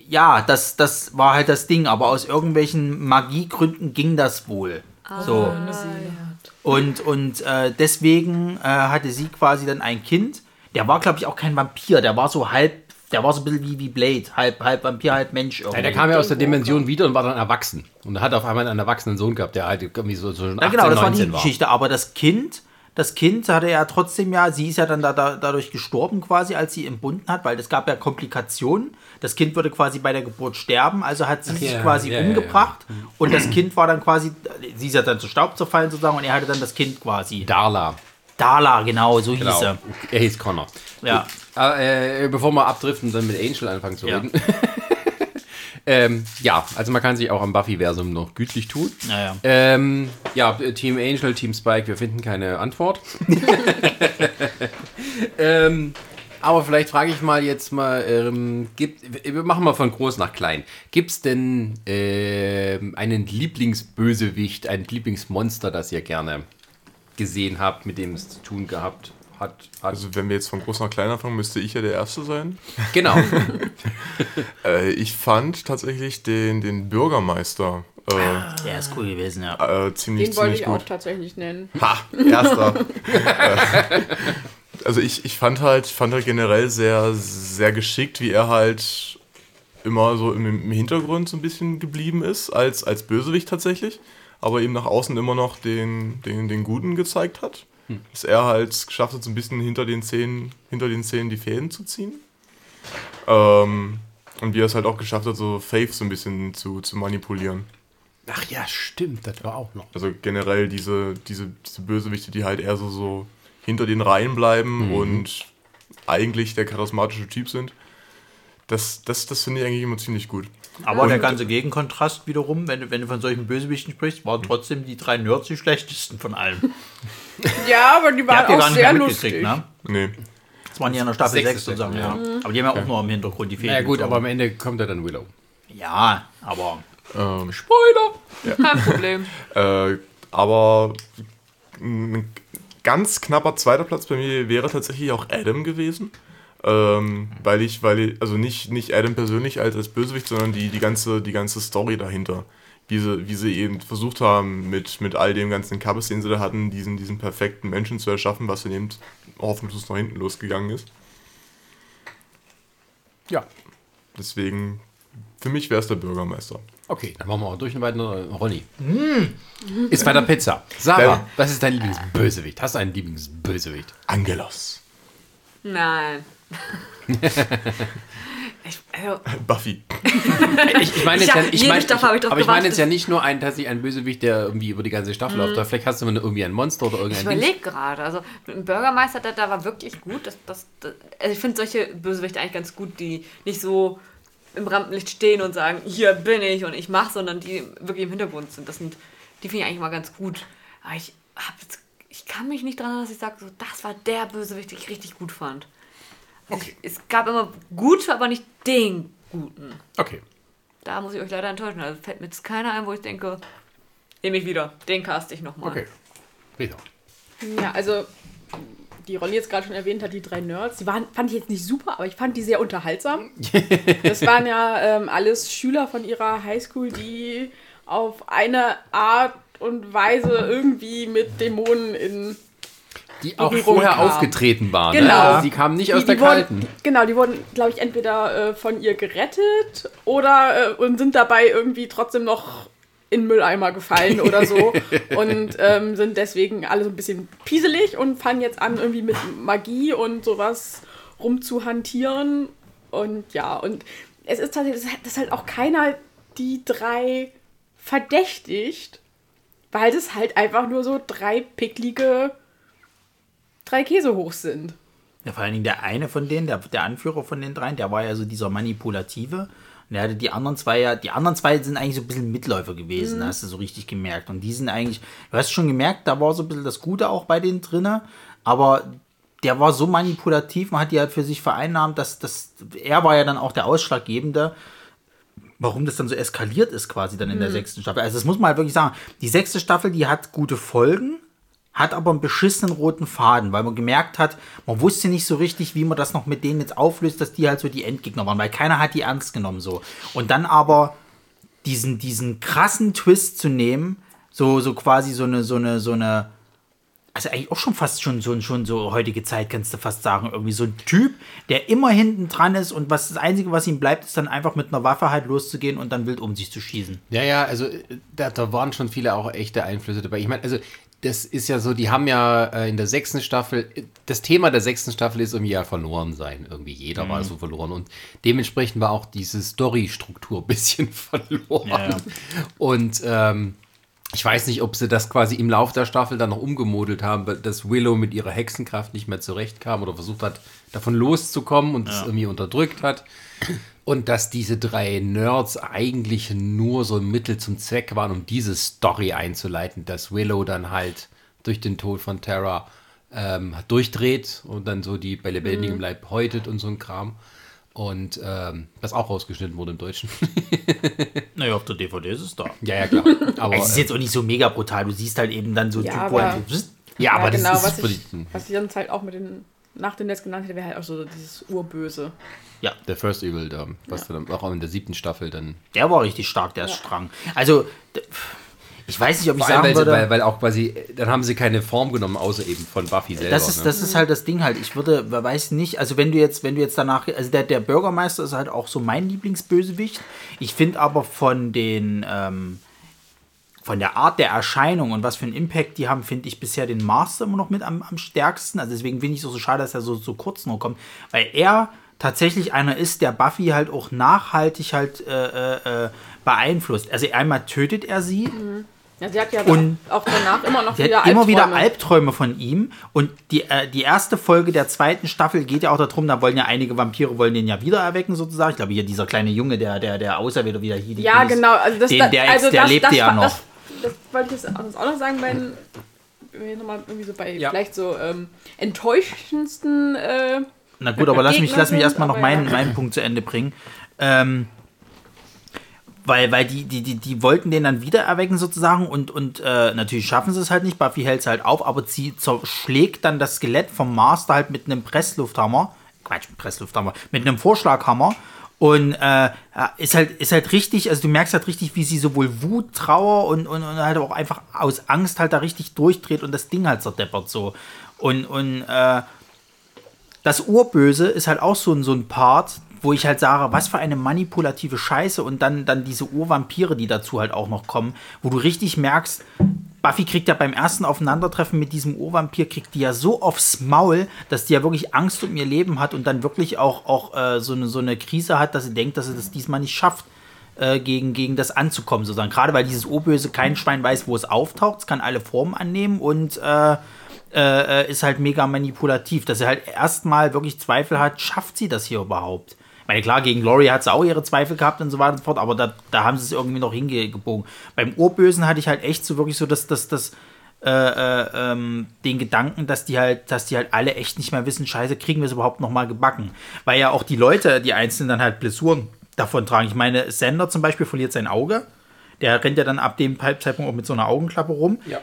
Ja, das, das war halt das Ding, aber aus irgendwelchen Magiegründen ging das wohl. so. Und, und äh, deswegen äh, hatte sie quasi dann ein Kind. Der war, glaube ich, auch kein Vampir. Der war so halb, der war so ein bisschen wie, wie Blade. Halb, halb Vampir, halb Mensch. Irgendwie. Ja, der kam ja aus der Dimension wieder und war dann erwachsen. Und hat auf einmal einen erwachsenen Sohn gehabt, der halt irgendwie so, so schon 18, ja, genau, das war die 19 war. Geschichte. Aber das Kind, das Kind hatte ja trotzdem ja, sie ist ja dann da, da, dadurch gestorben quasi, als sie entbunden hat, weil es gab ja Komplikationen. Das Kind würde quasi bei der Geburt sterben, also hat sie sich ja, quasi ja, ja, umgebracht. Und das Kind war dann quasi, sie ist ja dann zu Staub zerfallen sozusagen und er hatte dann das Kind quasi. Darla. Dala, genau, so hieß Genau. er. Er hieß Connor. Ja. Äh, bevor wir abdriften, dann mit Angel anfangen zu Ja. reden. ähm, ja, also man kann sich auch am Buffy-Versum noch gütlich tun. Naja. Ähm, ja, Team Angel, Team Spike, wir finden keine Antwort. ähm, aber vielleicht frage ich mal jetzt mal, ähm, gibt, wir machen mal von groß nach klein. Gibt es denn ähm, einen Lieblingsbösewicht, ein Lieblingsmonster, das ihr gerne gesehen habt, mit dem es zu tun gehabt hat? hat? Also wenn wir jetzt von groß nach klein anfangen, müsste ich ja der Erste sein. genau. Äh, ich fand tatsächlich den, den Bürgermeister äh, Der ist cool gewesen, ja. äh, ziemlich, Den wollte ziemlich ich auch gut. tatsächlich nennen. Ha, erster. Also ich, ich fand halt, fand halt generell sehr, sehr geschickt, wie er halt immer so im, im Hintergrund so ein bisschen geblieben ist, als, als Bösewicht tatsächlich, aber eben nach außen immer noch den, den, den Guten gezeigt hat. Dass er halt es geschafft hat, so ein bisschen hinter den Szenen, hinter den Szenen die Fäden zu ziehen. Ähm, und wie er es halt auch geschafft hat, so Faith so ein bisschen zu, zu manipulieren. Ach ja, stimmt, das war auch noch. Also generell diese, diese, diese Bösewichte, die halt eher so, so hinter den Reihen bleiben und eigentlich der charismatische Typ sind. Das, das, das finde ich eigentlich immer ziemlich gut. Aber der ganze Gegenkontrast wiederum, wenn du, wenn du von solchen Bösewichten sprichst, waren trotzdem die drei Nerds die schlechtesten von allen. Ja, aber die Die waren gar auch nicht sehr lustig. ne? Nee. Das waren ja in der Staffel Sechste 6 sozusagen, Staffel, ja. Aber die haben ja auch nur im Hintergrund die Fäden. Ja gut, aber am Ende kommt ja dann Willow. Ja, aber. Ähm, Spoiler! Kein Problem. äh, aber ein ganz knapper zweiter Platz bei mir wäre tatsächlich auch Adam gewesen. Ähm, weil ich, weil ich, also nicht, nicht Adam persönlich als, als Bösewicht, sondern die, die, ganze, die ganze Story dahinter. Wie sie, wie sie eben versucht haben, mit, mit all dem ganzen Kappes, den sie da hatten, diesen, diesen perfekten Menschen zu erschaffen, was dann eben hoffnungslos nach hinten losgegangen ist. Ja. Deswegen, für mich wäre es der Bürgermeister. Okay, dann machen wir auch durch und weiter. Ronny. Ist bei der Pizza. Sarah, Dann- was ist dein Lieblingsbösewicht? Hast du einen Lieblingsbösewicht? Angelos. Nein. ich, Also, Buffy. Ich, ich meine Ich jetzt ja, ich meine, ich aber ich meine jetzt ja nicht nur ein, tatsächlich ein Bösewicht, der irgendwie über die ganze Staffel läuft. Oder vielleicht hast du mal irgendwie ein Monster oder ich irgendein Ding. überlege gerade. Also, dem Bürgermeister, der da war wirklich gut. Das, das, das, also ich finde solche Bösewichte eigentlich ganz gut, die nicht so im Rampenlicht stehen und sagen, hier bin ich und ich mach, sondern die wirklich im Hintergrund sind. Das sind, die finde ich eigentlich mal ganz gut. Aber ich hab jetzt, ich kann mich nicht dran erinnern, dass ich sage, so, das war der Bösewicht, den ich richtig gut fand. Also ich, es gab immer gute, aber nicht den guten. Okay. Da muss ich euch leider enttäuschen. Also fällt mir jetzt keiner ein, wo ich denke, nehme ich wieder. Den cast ich nochmal. Okay. Rita. Ja, also die Rolli jetzt gerade schon erwähnt hat, die drei Nerds, die waren, fand ich jetzt nicht super, aber ich fand die sehr unterhaltsam. das waren ja ähm, alles Schüler von ihrer Highschool, die auf eine Art und Weise irgendwie mit Dämonen in Die auch vorher kam. aufgetreten waren. Genau. Ne? Die kamen nicht Die- aus der wurden- kalten. Genau, die wurden, glaube ich, entweder äh, von ihr gerettet oder äh, und sind dabei irgendwie trotzdem noch in Mülleimer gefallen oder so und ähm, sind deswegen alle so ein bisschen pieselig und fangen jetzt an, irgendwie mit Magie und sowas rumzuhantieren. Und ja, und es ist tatsächlich, dass- dass halt auch keiner die drei verdächtigt, weil das halt einfach nur so drei picklige drei Käse hoch sind. Ja, vor allen Dingen der eine von denen, der, der Anführer von den dreien, der war ja so dieser Manipulative. Hatte die anderen zwei ja, die anderen zwei sind eigentlich so ein bisschen Mitläufer gewesen, hast du so richtig gemerkt. Und die sind eigentlich, du hast schon gemerkt, da war so ein bisschen das Gute auch bei denen drinne, aber der war so manipulativ, man hat die halt für sich vereinnahmt, dass das, er war ja dann auch der Ausschlaggebende, warum das dann so eskaliert ist quasi dann in der sechsten Staffel. Also das muss man halt wirklich sagen. Die sechste Staffel, die hat gute Folgen, hat aber einen beschissenen roten Faden, weil man gemerkt hat, man wusste nicht so richtig, wie man das noch mit denen jetzt auflöst, dass die halt so die Endgegner waren, weil keiner hat die ernst genommen so. Und dann aber diesen, diesen krassen Twist zu nehmen, so, so quasi so eine, so eine, so eine, also eigentlich auch schon fast schon so, schon so heutige Zeit, kannst du fast sagen. Irgendwie so ein Typ, der immer hinten dran ist und was das Einzige, was ihm bleibt, ist dann einfach mit einer Waffe halt loszugehen und dann wild um sich zu schießen. Ja, ja, also äh, da, da waren schon viele auch echte Einflüsse dabei. Ich meine, also das ist ja so, die haben ja äh, in der sechsten Staffel, äh, das Thema der sechsten Staffel ist irgendwie ja verloren sein. Irgendwie jeder war so verloren. Und dementsprechend war auch diese Story-Struktur ein bisschen verloren. Ja, ja. Und ähm, ich weiß nicht, ob sie das quasi im Lauf der Staffel dann noch umgemodelt haben, dass Willow mit ihrer Hexenkraft nicht mehr zurechtkam oder versucht hat, davon loszukommen und es irgendwie unterdrückt hat. Und dass diese drei Nerds eigentlich nur so ein Mittel zum Zweck waren, um diese Story einzuleiten, dass Willow dann halt durch den Tod von Terra ähm, durchdreht und dann so die bei lebendigem Leib häutet und so ein Kram. Und ähm, das auch rausgeschnitten wurde im Deutschen. Naja, auf der DVD ist es da. ja, ja, klar. Aber, Es ist jetzt auch nicht so mega brutal. Du siehst halt eben dann so Ja, Typ, wo aber- halt so, pssst. ja, aber genau, das ist was ich, was ich sonst halt auch mit den nach dem Netz genannt hätte, wäre halt auch so dieses Urböse. der First Evil, da, was dann auch in der siebten Staffel dann. der war richtig stark, der ist strang. Also, ich weiß nicht, ob ich Vor allem, sagen weil, würde. weil, weil auch quasi, dann haben sie keine Form genommen, außer eben von Buffy selber. Das ist, ne? das ist halt das Ding halt. Ich würde, weiß nicht, also wenn du jetzt, wenn du jetzt danach, also der, der Bürgermeister ist halt auch so mein Lieblingsbösewicht. Ich finde aber von den, ähm, von der Art der Erscheinung und was für einen Impact die haben, finde ich bisher den Master immer noch mit am, am stärksten. Also deswegen finde ich es auch so schade, dass er so, so kurz nur kommt, weil er tatsächlich einer ist, der Buffy halt auch nachhaltig halt äh, äh, äh, beeinflusst. Also einmal tötet er sie, Ja, sie hat ja Und- auch danach immer noch wieder hat immer wieder Albträume. Albträume von ihm. Und die, äh, die erste Folge der zweiten Staffel geht ja auch darum, da wollen ja einige Vampire wollen den ja wieder erwecken, sozusagen. Ich glaube, hier dieser kleine Junge, der, der, der Auserwähler wieder hier. Ja, genau. Also das, den, der also der das, lebte das, ja noch. Das, das wollte ich jetzt auch noch sagen, bei den, wenn wir nochmal irgendwie so bei Ja. vielleicht so ähm, enttäuschendsten äh, Na gut, aber lass mich, lass mich erstmal noch meinen, ja. meinen Punkt zu Ende bringen. Ähm, weil, weil die, die, die, die wollten den dann wieder erwecken sozusagen und, und äh, natürlich schaffen sie es halt nicht. Buffy hält es halt auf, aber sie zerschlägt dann das Skelett vom Master halt mit einem Presslufthammer. Quatsch, mit Presslufthammer, mit einem Vorschlaghammer. Und äh, ist halt ist halt richtig, also du merkst halt richtig, wie sie sowohl Wut, Trauer und, und, und halt auch einfach aus Angst halt da richtig durchdreht und das Ding halt zerdeppert so. Und, und äh, das Urböse ist halt auch so ein, so ein Part, wo ich halt sage, was für eine manipulative Scheiße und dann, dann diese Urvampire, die dazu halt auch noch kommen, wo du richtig merkst, Buffy kriegt ja beim ersten Aufeinandertreffen mit diesem Urvampir, kriegt die ja so aufs Maul, dass die ja wirklich Angst um ihr Leben hat und dann wirklich auch, auch äh, so, eine, so eine Krise hat, dass sie denkt, dass sie das diesmal nicht schafft, äh, gegen, gegen das anzukommen. Sozusagen. Gerade weil dieses Urböse kein Schwein weiß, wo es auftaucht, es kann alle Formen annehmen und äh, äh, ist halt mega manipulativ, dass er halt erstmal wirklich Zweifel hat, schafft sie das hier überhaupt? Meine, klar, gegen Laurie hat sie auch ihre Zweifel gehabt und so weiter und so fort, aber da, da haben sie es irgendwie noch hingebogen. Beim Urbösen hatte ich halt echt so wirklich so das, das, das, äh, äh, ähm, den Gedanken, dass die halt, dass die halt alle echt nicht mehr wissen, scheiße, kriegen wir es überhaupt noch mal gebacken. Weil ja auch die Leute, die Einzelnen dann halt Blessuren davon tragen. Ich meine, Sender zum Beispiel verliert sein Auge. Der rennt ja dann ab dem Zeitpunkt auch mit so einer Augenklappe rum. Ja.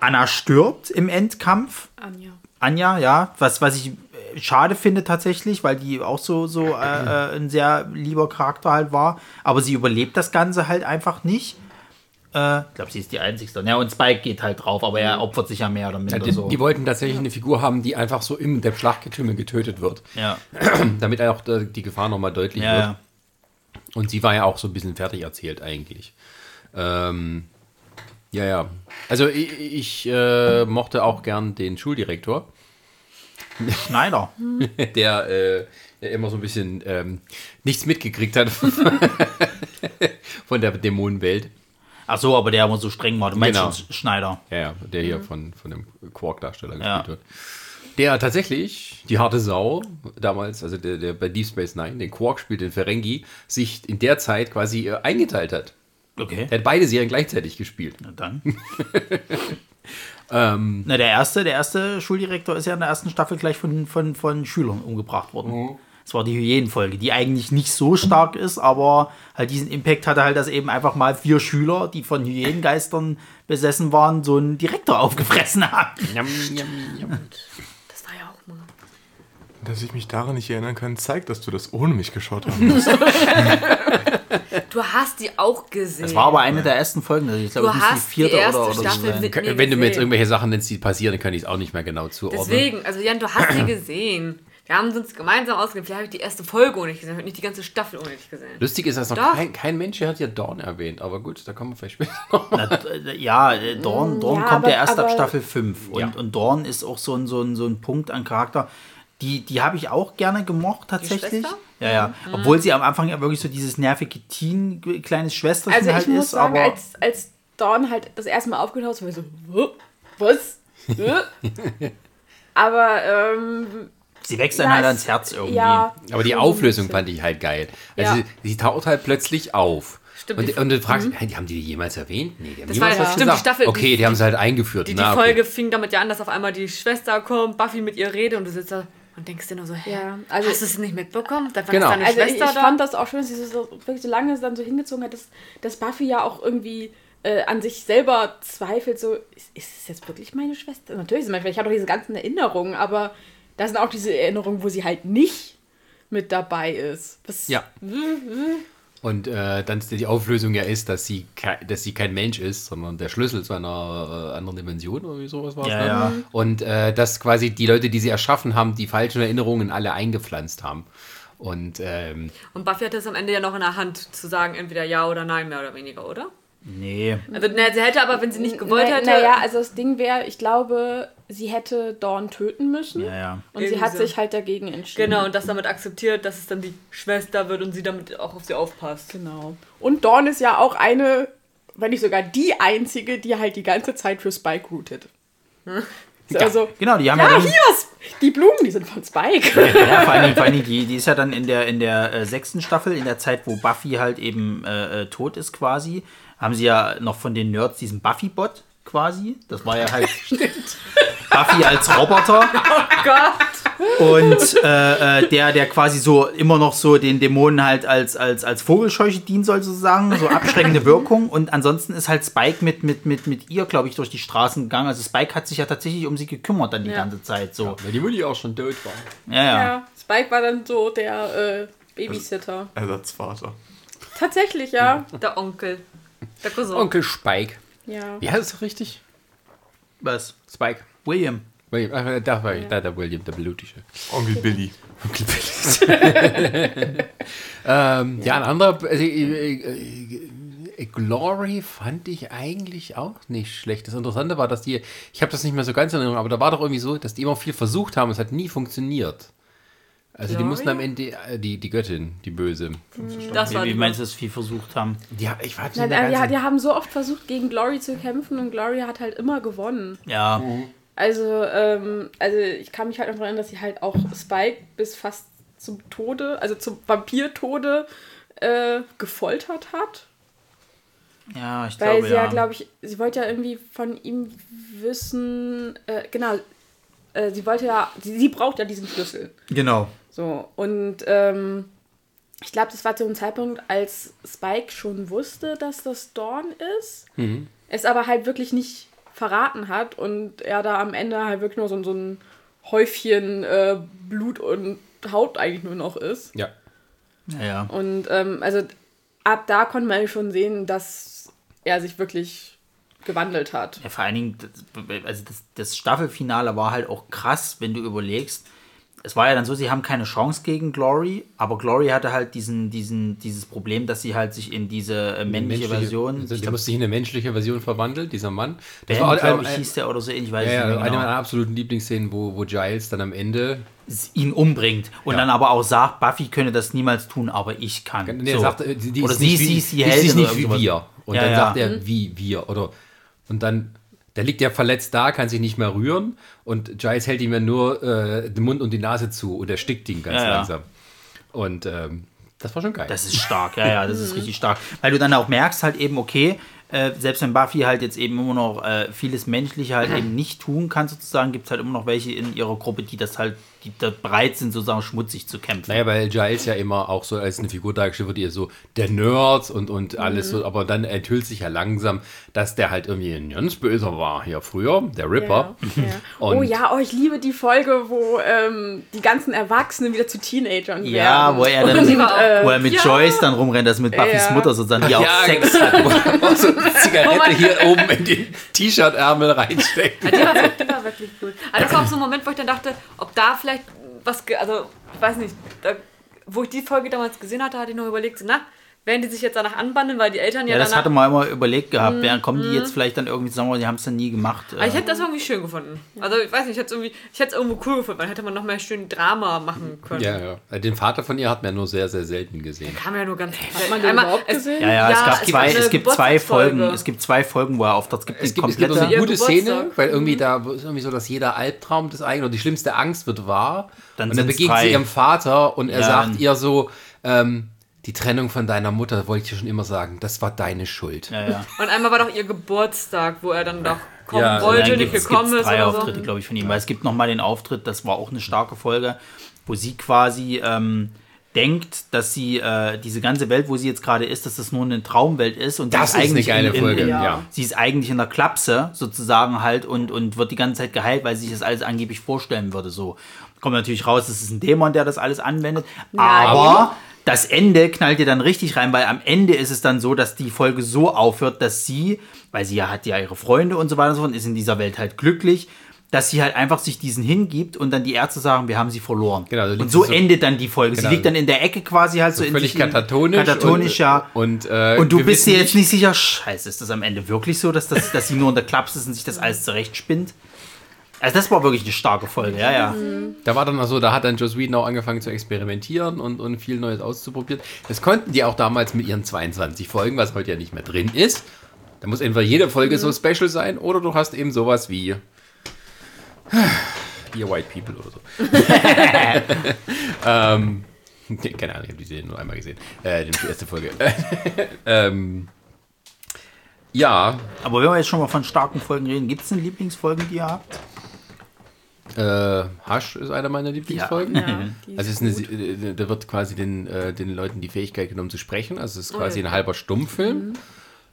Anna stirbt im Endkampf. Anja. Anja, ja, was, was ich schade finde tatsächlich, weil die auch so, so äh, äh, ein sehr lieber Charakter halt war. Aber sie überlebt das Ganze halt einfach nicht. Äh, ich glaube, sie ist die Einzigste. Ja, und Spike geht halt drauf, aber er opfert sich ja mehr oder minder Ja, die, so. die wollten tatsächlich eine Figur haben, die einfach so im der Schlachtgetümmel getötet wird. ja, Damit auch die Gefahr nochmal deutlich ja, wird. ja. Und sie war ja auch so ein bisschen fertig erzählt eigentlich. Ähm, ja, ja. Also ich, ich äh, mochte auch gern den Schuldirektor, Schneider. der, äh, der immer so ein bisschen ähm, nichts mitgekriegt hat von der Dämonenwelt. Ach so, aber der immer so streng war. Du meinst Genau. schon Schneider. Ja, ja, der hier von, von dem Quark-Darsteller Ja. gespielt wird. Der tatsächlich, die harte Sau, damals, also der, der bei Deep Space Nine, den Quark spielt, den Ferengi, sich in der Zeit quasi äh, eingeteilt hat. Okay. Er hat beide Serien gleichzeitig gespielt. Na dann. Ähm, Na, der erste, der erste Schuldirektor ist ja in der ersten Staffel gleich von, von, von Schülern umgebracht worden. Das war die Hyänenfolge, die eigentlich nicht so stark ist, aber halt diesen Impact hatte halt, dass eben einfach mal vier Schüler, die von Hyänengeistern besessen waren, so einen Direktor aufgefressen haben. Ja auch mal. Dass ich mich daran nicht erinnern kann, zeigt, dass du das ohne mich geschaut haben musst. Du hast die auch gesehen. Das war aber eine der ersten Folgen, also ich glaube, Du die hast die vierte erste oder, oder so Staffel sein. mit- Kön- mir Wenn du mir jetzt irgendwelche Sachen nennst, die passieren, dann kann ich es auch nicht mehr genau zuordnen. Deswegen, also Jan, du hast die gesehen. Wir haben uns gemeinsam ausgegeben. Vielleicht habe ich die erste Folge ohne dich gesehen, nicht die ganze Staffel ohne dich gesehen. Lustig ist, dass noch kein, kein Mensch hier hat ja Dawn erwähnt, aber gut, da kommen wir vielleicht später noch. Na, äh, ja, äh, Dorn, Dorn Ja, kommt aber- ja erst ab aber- Staffel 5. Und, Ja. und Dorn ist auch so ein, so ein, so ein Punkt an Charakter. Die, die habe ich auch gerne gemocht, tatsächlich. Schwester? Ja, ja. Obwohl sie am Anfang ja wirklich so dieses nervige Teen, kleines Schwesterchen Also ich halt muss ist, sagen, aber. als, als Dawn halt das erste Mal aufgetaucht ist, war ich so, "Hä? was? Hä?" Aber ähm, sie wächst dann ja, halt es- ans Herz irgendwie. Ja, Aber die Auflösung fand ich halt geil. Also Ja. sie, sie taucht halt plötzlich auf. Stimmt, die- und, und du fragst, hey, die haben die die jemals erwähnt? Nee, die haben Das niemals war ja- was stimmt, die gesagt. Staffel- okay, die, die- haben sie halt eingeführt. Die, die Na, okay. Folge fing damit ja an, dass auf einmal die Schwester kommt, Buffy mit ihr redet und du sitzt da und denkst dir nur so, hä, Ja, also- hast du es nicht mitbekommen? Da war Genau. deine Also ich, Schwester ich da? fand das auch schön, dass sie so, wirklich so lange dann so hingezogen hat, dass, dass Buffy ja auch irgendwie äh, an sich selber zweifelt, so, ist, ist es jetzt wirklich meine Schwester? Natürlich ist es meine Schwester, ich habe doch diese ganzen Erinnerungen, aber da sind auch diese Erinnerungen, wo sie halt nicht mit dabei ist. Was, Ja. Und äh, dann ist die Auflösung ja ist, dass sie, dass sie kein Mensch ist, sondern der Schlüssel zu einer äh, anderen Dimension oder wie sowas war Ja, ne? ja. Und äh, dass quasi die Leute, die sie erschaffen haben, die falschen Erinnerungen alle eingepflanzt haben. Und ähm, Und Buffy hatte es am Ende ja noch in der Hand zu sagen, entweder ja oder nein, mehr oder weniger, oder? Nee. Also, na, sie hätte aber, wenn sie nicht gewollt Na- hätte. Naja, also das Ding wäre, ich glaube, sie hätte Dawn töten müssen. Ja, ja. Und sie Irgendwie hat so. sich halt dagegen entschieden. Genau, und das damit akzeptiert, dass es dann die Schwester wird und sie damit auch auf sie aufpasst. Genau. Und Dawn ist ja auch eine, wenn nicht sogar die einzige, die halt die ganze Zeit für Spike routet. So, Also, Genau, die haben ja, ja, dann. hier, ist- die Blumen, die sind von Spike. Ja, vor allen Dingen, vor allen Dingen die, die ist ja dann in der, in der äh, sechsten Staffel, in der Zeit, wo Buffy halt eben äh, äh, tot ist quasi, haben sie ja noch von den Nerds diesen Buffy-Bot quasi. Das war ja halt Buffy als Roboter. Oh Gott! Und äh, äh, der, der quasi so immer noch so den Dämonen halt als, als, als Vogelscheuche dienen soll, sozusagen, so abschreckende Wirkung. Und ansonsten ist halt Spike mit, mit, mit, mit ihr, glaube ich, durch die Straßen gegangen. Also Spike hat sich ja tatsächlich um sie gekümmert dann die Ja. ganze Zeit. So. weil die Mutti auch schon tot war. Ja, ja. Ja, Spike war dann so der äh, Babysitter. Ersatzvater. Tatsächlich, ja. Der Onkel. Der Cousin. Onkel Spike. ja. Wie heißt es richtig? Was? Spike. William. William, ach, da war ich, da der William, der blutige. Onkel Billy. Onkel Billy. ähm, ja. ein anderer. Also, äh, äh, Glory fand ich eigentlich auch nicht schlecht. Das Interessante war, dass die, ich habe das nicht mehr so ganz in Erinnerung, aber da war doch irgendwie so, dass die immer viel versucht haben, es hat nie funktioniert. Also die Glory? mussten am Ende, äh, die, die Göttin, die Böse. Das war Wie, wie die- meinst du, dass viel versucht haben? Die, hab- ich war nicht Nein, mehr die, die haben so oft versucht, gegen Glory zu kämpfen und Glory hat halt immer gewonnen. Ja, Also, ähm, also ich kann mich halt noch erinnern, dass sie halt auch Spike bis fast zum Tode, also zum Vampirtode äh, gefoltert hat. ja, ich Weil glaube sie ja, ja. glaube ich, sie wollte ja irgendwie von ihm wissen, äh, genau, äh, sie wollte ja, sie, sie braucht ja diesen Schlüssel. Genau. So, und ähm, ich glaube, das war zu einem Zeitpunkt, als Spike schon wusste, dass das Dawn ist, es aber halt wirklich nicht verraten hat und er da am Ende halt wirklich nur so, so ein Häufchen äh, Blut und Haut eigentlich nur noch ist. Ja. Ja, ja. Und ähm, also ab da konnte man schon sehen, dass er sich wirklich gewandelt hat. Ja, vor allen Dingen, das, also das, das Staffelfinale war halt auch krass, wenn du überlegst. Es war ja dann so, sie haben keine Chance gegen Glory, aber Glory hatte halt diesen, diesen, dieses Problem, dass sie halt sich in diese äh, männliche, Version, Also, ich der glaub, musste sich in eine menschliche Version verwandelt, dieser Mann. Das Ben, war ich, ein- hieß der oder so ähnlich, weiß ja, ich ja, nicht eine mehr meiner genau, absoluten Lieblingsszenen, wo, wo Giles dann am Ende ihn umbringt und Ja. dann aber auch sagt, Buffy könne das niemals tun, aber ich kann. Nee, er so. sagt, äh, die, die oder ist sie, nicht sie wie, die Heldin ist oder nicht wie wir. Und Ja, dann ja. sagt er, wie wir. Oder, und dann, der liegt ja verletzt da, kann sich nicht mehr rühren. Und Giles hält ihm ja nur äh, den Mund und die Nase zu und erstickt ihn ganz Ja, ja. langsam. Und ähm, das war schon geil. Das ist stark, ja, ja, das ist richtig stark. Weil du dann auch merkst halt eben, okay, äh, selbst wenn Buffy halt jetzt eben immer noch äh, vieles Menschliche halt eben nicht tun kann, sozusagen, gibt es halt immer noch welche in ihrer Gruppe, die das halt, die da bereit sind, sozusagen schmutzig zu kämpfen. Naja, weil Giles ja immer auch so als eine Figur dargestellt wird, die so der Nerd und, und alles Mhm. so, aber dann enthüllt sich ja langsam, dass der halt irgendwie ein ganz böser war hier früher, der Ripper. Ja, ja. Und- oh ja, oh, ich liebe die Folge, wo ähm, die ganzen Erwachsenen wieder zu Teenagern werden. Ja, wo er dann, auch- äh, wo er mit ja. Joyce dann rumrennt, das mit Buffys Ja. Mutter sozusagen, die auch Ja, Sex genau. hat. Wo er so eine Zigarette hier oben in den T-Shirt-Ärmel reinsteckt. Ja, die, war, die war wirklich gut. Aber das war auch so ein Moment, wo ich dann dachte, ob da vielleicht was, ge- also ich weiß nicht, da, wo ich die Folge damals gesehen hatte, hatte ich noch überlegt, so, na, werden die sich jetzt danach anbandeln, weil die Eltern ja, Ja, das danach... hatte man immer überlegt Mhm. gehabt, wer kommen die jetzt vielleicht dann irgendwie zusammen, aber die haben es dann nie gemacht. Aber ich Äh, hätte das irgendwie schön gefunden. Also ich weiß nicht, ich hätte es irgendwie, ich hätte es irgendwo cool gefunden, weil hätte man noch mehr schön Drama machen können. Ja, ja. Den Vater von ihr hat man nur sehr, sehr selten gesehen. Kam ja nur ganz. Hat man den überhaupt gesehen? ja, ja, es gab gibt zwei, es gibt zwei. Folgen, es gibt zwei Folgen, wo er auftaucht. Es gibt Es gibt, es gibt so komplette, eine gute Geburtstag. Szene, weil irgendwie da ist irgendwie so, dass jeder Albtraum des eigenen oder die schlimmste Angst wird wahr. Dann und dann begegnet sie ihrem Vater und er Ja. sagt ihr so, ähm, die Trennung von deiner Mutter, wollte ich dir schon immer sagen, das war deine Schuld. ja, ja. Und einmal war doch ihr Geburtstag, wo er dann doch kommen Ja, wollte, Dann nicht gekommen ist drei oder so. Auftritte, glaube ich, von ihm. Weil es gibt nochmal den Auftritt, das war auch eine starke Folge, wo sie quasi ähm, denkt, dass sie äh, diese ganze Welt, wo sie jetzt gerade ist, dass das nur eine Traumwelt ist. Und Das sie ist eine geile in, in, Folge, in, ja. Sie ist eigentlich in der Klapse sozusagen halt und, und wird die ganze Zeit geheilt, weil sie sich das alles angeblich vorstellen würde. So kommt natürlich raus, es ist ein Dämon, der das alles anwendet. Aber das Ende knallt ihr dann richtig rein, weil am Ende ist es dann so, dass die Folge so aufhört, dass sie, weil sie ja hat ja ihre Freunde und so weiter und so fort, und ist in dieser Welt halt glücklich, dass sie halt einfach sich diesen hingibt und dann die Ärzte sagen, wir haben sie verloren. Genau, und so, so- endet dann die Folge. Genau. Sie liegt dann in der Ecke quasi halt so, in Völlig katatonisch. Katatonisch, und, ja. Und, äh, Und du bist dir jetzt nicht sicher, scheiße, ist das am Ende wirklich so, dass, das, dass sie nur in der Klapse ist und sich das alles zurechtspinnt? Also das war wirklich eine starke Folge, ja, ja. Da war dann auch so, da hat dann Joss Whedon auch angefangen zu experimentieren und, und viel Neues auszuprobieren. Das konnten die auch damals mit ihren 22 Folgen, was heute ja nicht mehr drin ist. Da muss entweder jede Folge so special sein oder du hast eben sowas wie Dear White People oder so. ähm, keine Ahnung, ich habe die Serie nur einmal gesehen. Äh, die erste Folge. ähm, ja, Aber wenn wir jetzt schon mal von starken Folgen reden, gibt es denn Lieblingsfolgen, die ihr habt? Äh, Hush ist einer meiner Lieblingsfolgen. Ja, die Also es ist ist eine, äh, da wird quasi den, äh, den Leuten die Fähigkeit genommen zu sprechen. Also es ist Oh, quasi ja. ein halber Stummfilm.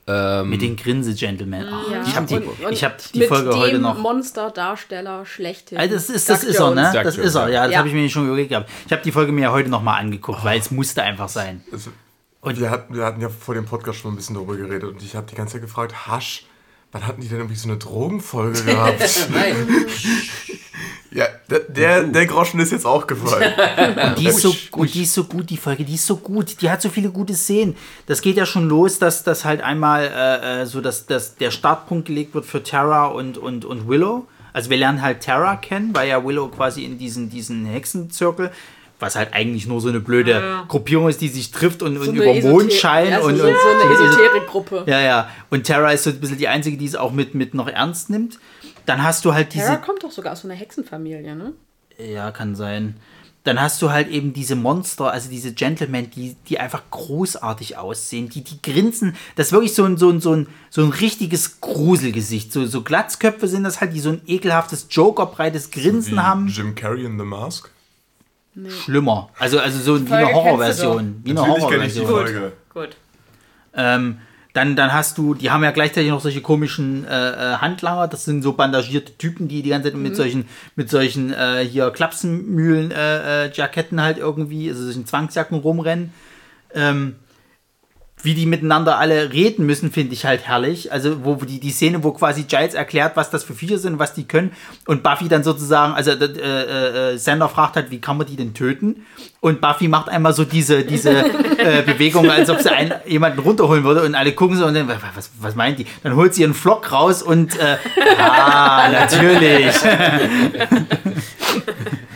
Mit den Grinse-Gentlemen. Ja, ich habe die, und- und ich hab die mit Folge dem heute noch. Monsterdarsteller schlechthin. Also das ist, das ist er, ne? Doug Das Jones, ist er, ja. ja, das Ja. habe ich mir schon überlegt gehabt. Ich habe die Folge mir ja heute nochmal angeguckt, weil es musste einfach sein. Also, wir, hatten, wir hatten ja vor dem Podcast schon ein bisschen darüber geredet und ich habe die ganze Zeit gefragt, Hasch, wann hatten die denn irgendwie so eine Drogenfolge gehabt? Nein. Der, der, der Groschen ist jetzt auch gefallen. Und die, ist so, und die ist so gut, die Folge, die ist so gut. Die hat so viele gute Szenen. Das geht ja schon los, dass das halt einmal äh, äh, so, dass, dass der Startpunkt gelegt wird für Terra und, und, und Willow. Also wir lernen halt Terra kennen, weil ja Willow quasi in diesen, diesen Hexenzirkel, was halt eigentlich nur so eine blöde Ja. Gruppierung ist, die sich trifft und, und So über eine Esoter- Mondschein ja, so, und, so, und so eine Esoterikgruppe. ja, ja. Und Terra ist so ein bisschen die einzige, die es auch mit, mit noch ernst nimmt. Dann hast du halt diese. Terra kommt doch sogar aus so einer Hexenfamilie, ne? Ja, kann sein. Dann hast du halt eben diese Monster, also diese Gentlemen, die, die einfach großartig aussehen, die, die grinsen. Das ist wirklich so ein, so ein, so ein, so ein richtiges Gruselgesicht. So, so Glatzköpfe sind das halt, die so ein ekelhaftes Joker-breites Grinsen Wie haben. Jim Carrey in The Mask. Schlimmer. Also, also so wie eine Horrorversion. Wie eine Natürlich kenne ich die Horrorversion. Folge. Gut. Ähm, dann, dann hast du, die haben ja gleichzeitig noch solche komischen äh, äh, Handlanger, das sind so bandagierte Typen, die die ganze Zeit mit solchen, mit solchen äh, hier Klapsenmühlen äh, äh, Jacketten halt irgendwie, also solchen Zwangsjacken rumrennen. Ähm, wie die miteinander alle reden müssen, finde ich halt herrlich. Also, wo die, die Szene, wo quasi Giles erklärt, was das für Viecher sind, was die können. Und Buffy dann sozusagen, also äh, äh, äh, Sander fragt halt, wie kann man die denn töten? Und Buffy macht einmal so diese, diese äh, Bewegung, als ob sie einen, jemanden runterholen würde. Und alle gucken so und dann, was, was meint die? Dann holt sie ihren Flock raus und, äh, ah, natürlich.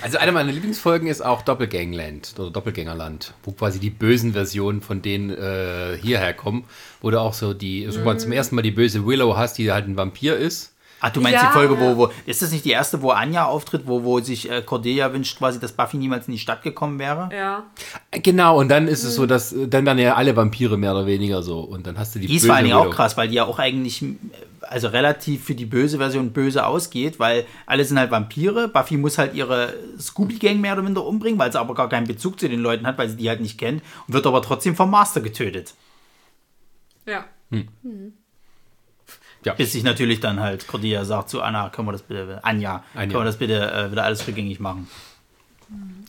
Also eine meiner Lieblingsfolgen ist auch Doppelgangland oder Doppelgängerland, wo quasi die bösen Versionen von denen äh, hierher kommen, wo du auch so die, also mal zum ersten Mal die böse Willow hast, die halt ein Vampir ist. Ach, du meinst Ja. die Folge, wo, wo, ist das nicht die erste, wo Anja auftritt, wo, wo sich äh, Cordelia wünscht quasi, dass Buffy niemals in die Stadt gekommen wäre? Ja. Genau, und dann ist es so, dass äh, dann werden ja alle Vampire mehr oder weniger so und dann hast du die Die ist vor allen Dingen auch krass, weil die ja auch eigentlich äh, also relativ für die böse Version böse ausgeht, weil alle sind halt Vampire. Buffy muss halt ihre Scooby-Gang mehr oder minder umbringen, weil sie aber gar keinen Bezug zu den Leuten hat, weil sie die halt nicht kennt und wird aber trotzdem vom Master getötet. Ja. Ja. Bis sich natürlich dann halt Cordelia sagt zu Anna, können wir das bitte, Anja, können wir das bitte äh, wieder alles rückgängig machen.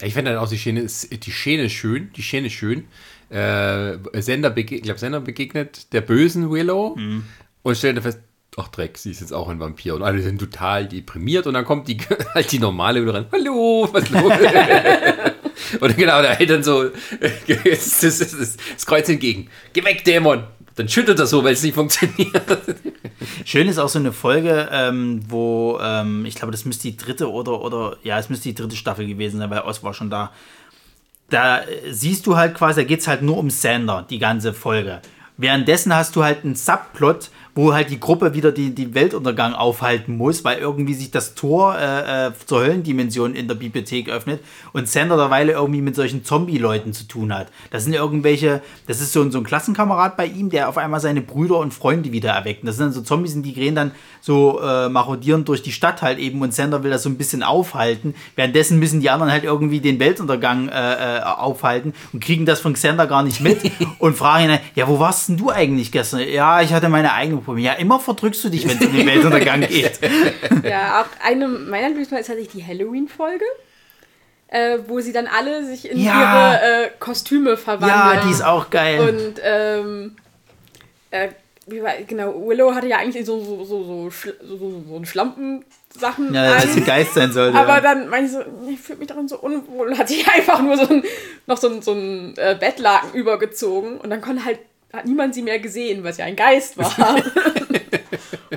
Ich finde dann auch die Szene, ist- die Szene schön, die Szene schön. Äh, Sender, bege ich glaube, Sender begegnet der bösen Willow Mhm. und stellt fest, ach Dreck, sie ist jetzt auch ein Vampir. Und alle sind total deprimiert und dann kommt die halt die normale wieder rein. Hallo, was los? und genau, da hält dann so das, das, das, das Kreuz entgegen. Geh weg, Dämon! Dann schüttelt er so, weil es nicht funktioniert. Schön ist auch so eine Folge, ähm, wo, ähm, ich glaube, das müsste die dritte oder, oder, ja, es müsste die dritte Staffel gewesen sein, weil Oz war schon da. Da äh, siehst du halt quasi, da geht es halt nur um Sander, die ganze Folge. Währenddessen hast du halt einen Subplot, wo halt die Gruppe wieder die, die Weltuntergang aufhalten muss, weil irgendwie sich das Tor äh, äh, zur Höllendimension in der Bibliothek öffnet und Sander derweile irgendwie mit solchen Zombie-Leuten zu tun hat. Das sind irgendwelche, das ist so ein, so ein Klassenkamerad bei ihm, der auf einmal seine Brüder und Freunde wieder erweckt. Das sind dann so Zombies, die gehen dann so äh, marodierend durch die Stadt halt eben und Sander will das so ein bisschen aufhalten. Währenddessen müssen die anderen halt irgendwie den Weltuntergang äh, äh, aufhalten und kriegen das von Xander gar nicht mit und fragen ihn, dann, ja, wo warst denn du eigentlich gestern? Ja, ich hatte meine eigene Probleme. Ja, immer verdrückst du dich, wenn es um den Weltuntergang geht. Ja, auch eine meiner Lieblingsfolgen ist tatsächlich die Halloween-Folge, äh, wo sie dann alle sich in Ja. ihre äh, Kostüme verwandeln. Ja, die ist auch geil. Und ähm, äh, wie war, genau, Willow hatte ja eigentlich so, so, so, so, so, so, so Schlampen-Sachen ja, dass sie. Geist sein sollte. Aber ja. dann meine ich so, ich fühle mich darin so unwohl und hat sich einfach nur so ein, noch so ein, so ein äh, Bettlaken übergezogen und dann konnte halt, hat niemand sie mehr gesehen, weil sie ein Geist war.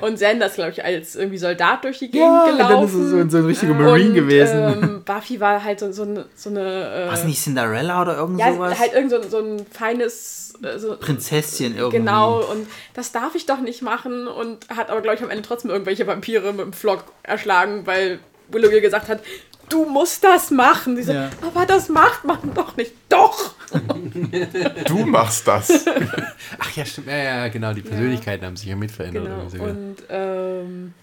und Sanders, glaube ich, als irgendwie Soldat durch die Gegend ja, gelaufen. dann ist es so, so ein richtiger Marine und, gewesen. Ähm, Buffy war halt so, so eine. So eine äh, Was nicht Cinderella oder irgend ja, sowas? halt irgend so, so ein feines. äh, So, Prinzesschen irgendwie. Genau, und das darf ich doch nicht machen und hat aber, glaube ich, am Ende trotzdem irgendwelche Vampire mit dem Flock erschlagen, weil Willow ihr gesagt hat, du musst das machen. Sie so, Ja. aber das macht man doch nicht. Doch! Du machst das. Ach ja, stimmt. Ja, ja, genau. Die Persönlichkeiten haben sich ja mit verändert. Genau. sogar. Und ähm,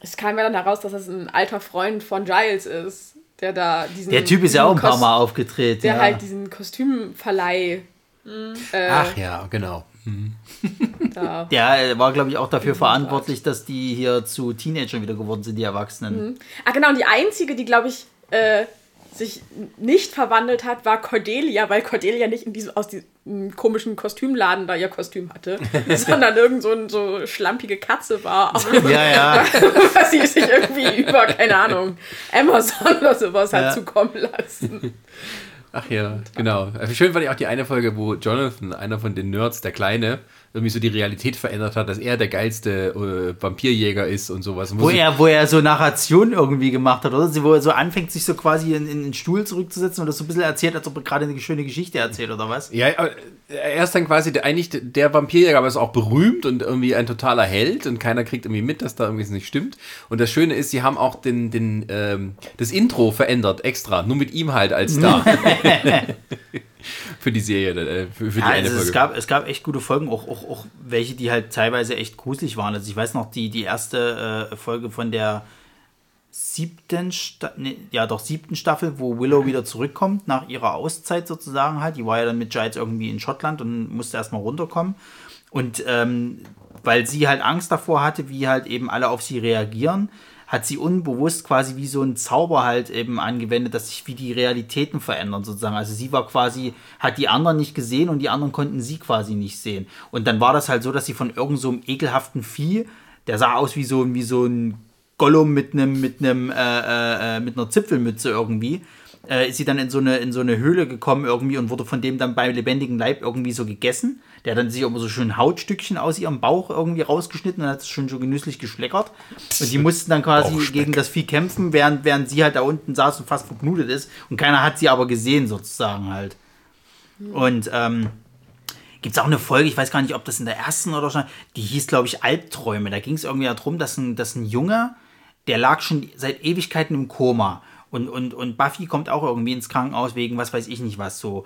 es kam ja dann heraus, dass das ein alter Freund von Giles ist, der da diesen. Der Typ ist ja auch ein paar Mal aufgetreten. Der ja. halt diesen Kostümverleih. Äh, Ach ja, genau. da. Der äh, war, glaube ich, auch dafür verantwortlich, dass die hier zu Teenagern wieder geworden sind, die Erwachsenen. Ah, genau, und die einzige, die, glaube ich, äh, sich nicht verwandelt hat, war Cordelia, weil Cordelia nicht in diesem, aus diesem komischen Kostümladen da ihr Kostüm hatte, sondern irgend so eine so schlampige Katze war. Ja, ja. was sie sich irgendwie über, keine Ahnung, Amazon oder sowas Ja. hat zukommen lassen. Ach ja, genau. Schön fand ich auch die eine Folge, wo Jonathan, einer von den Nerds, der Kleine, irgendwie so die Realität verändert hat, dass er der geilste äh, Vampirjäger ist und sowas. Wo er, wo er so Narration irgendwie gemacht hat, oder? Wo er so anfängt, sich so quasi in, in den Stuhl zurückzusetzen und das so ein bisschen erzählt, als ob er gerade eine schöne Geschichte erzählt, oder was? Ja, er ist dann quasi der, eigentlich der Vampirjäger, aber ist auch berühmt und irgendwie ein totaler Held und keiner kriegt irgendwie mit, dass da irgendwas nicht stimmt. Und das Schöne ist, sie haben auch den, den, ähm, das Intro verändert, extra, nur mit ihm halt als Star. für die Serie, äh, für, für die Ja, eine also Folge. es, gab, es gab echt gute Folgen, auch, auch, auch welche, die halt teilweise echt gruselig waren. Also ich weiß noch, die, die erste äh, Folge von der siebten, Sta nee, ja doch siebten Staffel, wo Willow wieder zurückkommt, nach ihrer Auszeit sozusagen halt. Die war ja dann mit Giles irgendwie in Schottland und musste erstmal runterkommen. Und ähm, weil sie halt Angst davor hatte, wie halt eben alle auf sie reagieren, hat sie unbewusst quasi wie so ein Zauber halt eben angewendet, dass sich wie die Realitäten verändern sozusagen. Also sie war quasi, hat die anderen nicht gesehen und die anderen konnten sie quasi nicht sehen. Und dann war das halt so, dass sie von irgend so einem ekelhaften Vieh, der sah aus wie so, wie so ein Gollum mit einem, mit einem, äh, äh, äh, mit einer Zipfelmütze irgendwie, äh, ist sie dann in so, eine, in so eine Höhle gekommen irgendwie und wurde von dem dann beim lebendigen Leib irgendwie so gegessen. Der hat dann sich immer so schön Hautstückchen aus ihrem Bauch irgendwie rausgeschnitten und hat es schon so genüsslich geschleckert. Und die mussten dann quasi gegen das Vieh kämpfen, während, während sie halt da unten saß und fast verblutet ist. Und keiner hat sie aber gesehen sozusagen halt. Und ähm, gibt es auch eine Folge, ich weiß gar nicht, ob das in der ersten oder schon, die hieß, glaube ich, Albträume. Da ging es irgendwie darum, dass ein, dass ein Junge, der lag schon seit Ewigkeiten im Koma. Und, und, und Buffy kommt auch irgendwie ins Krankenhaus wegen was weiß ich nicht was so.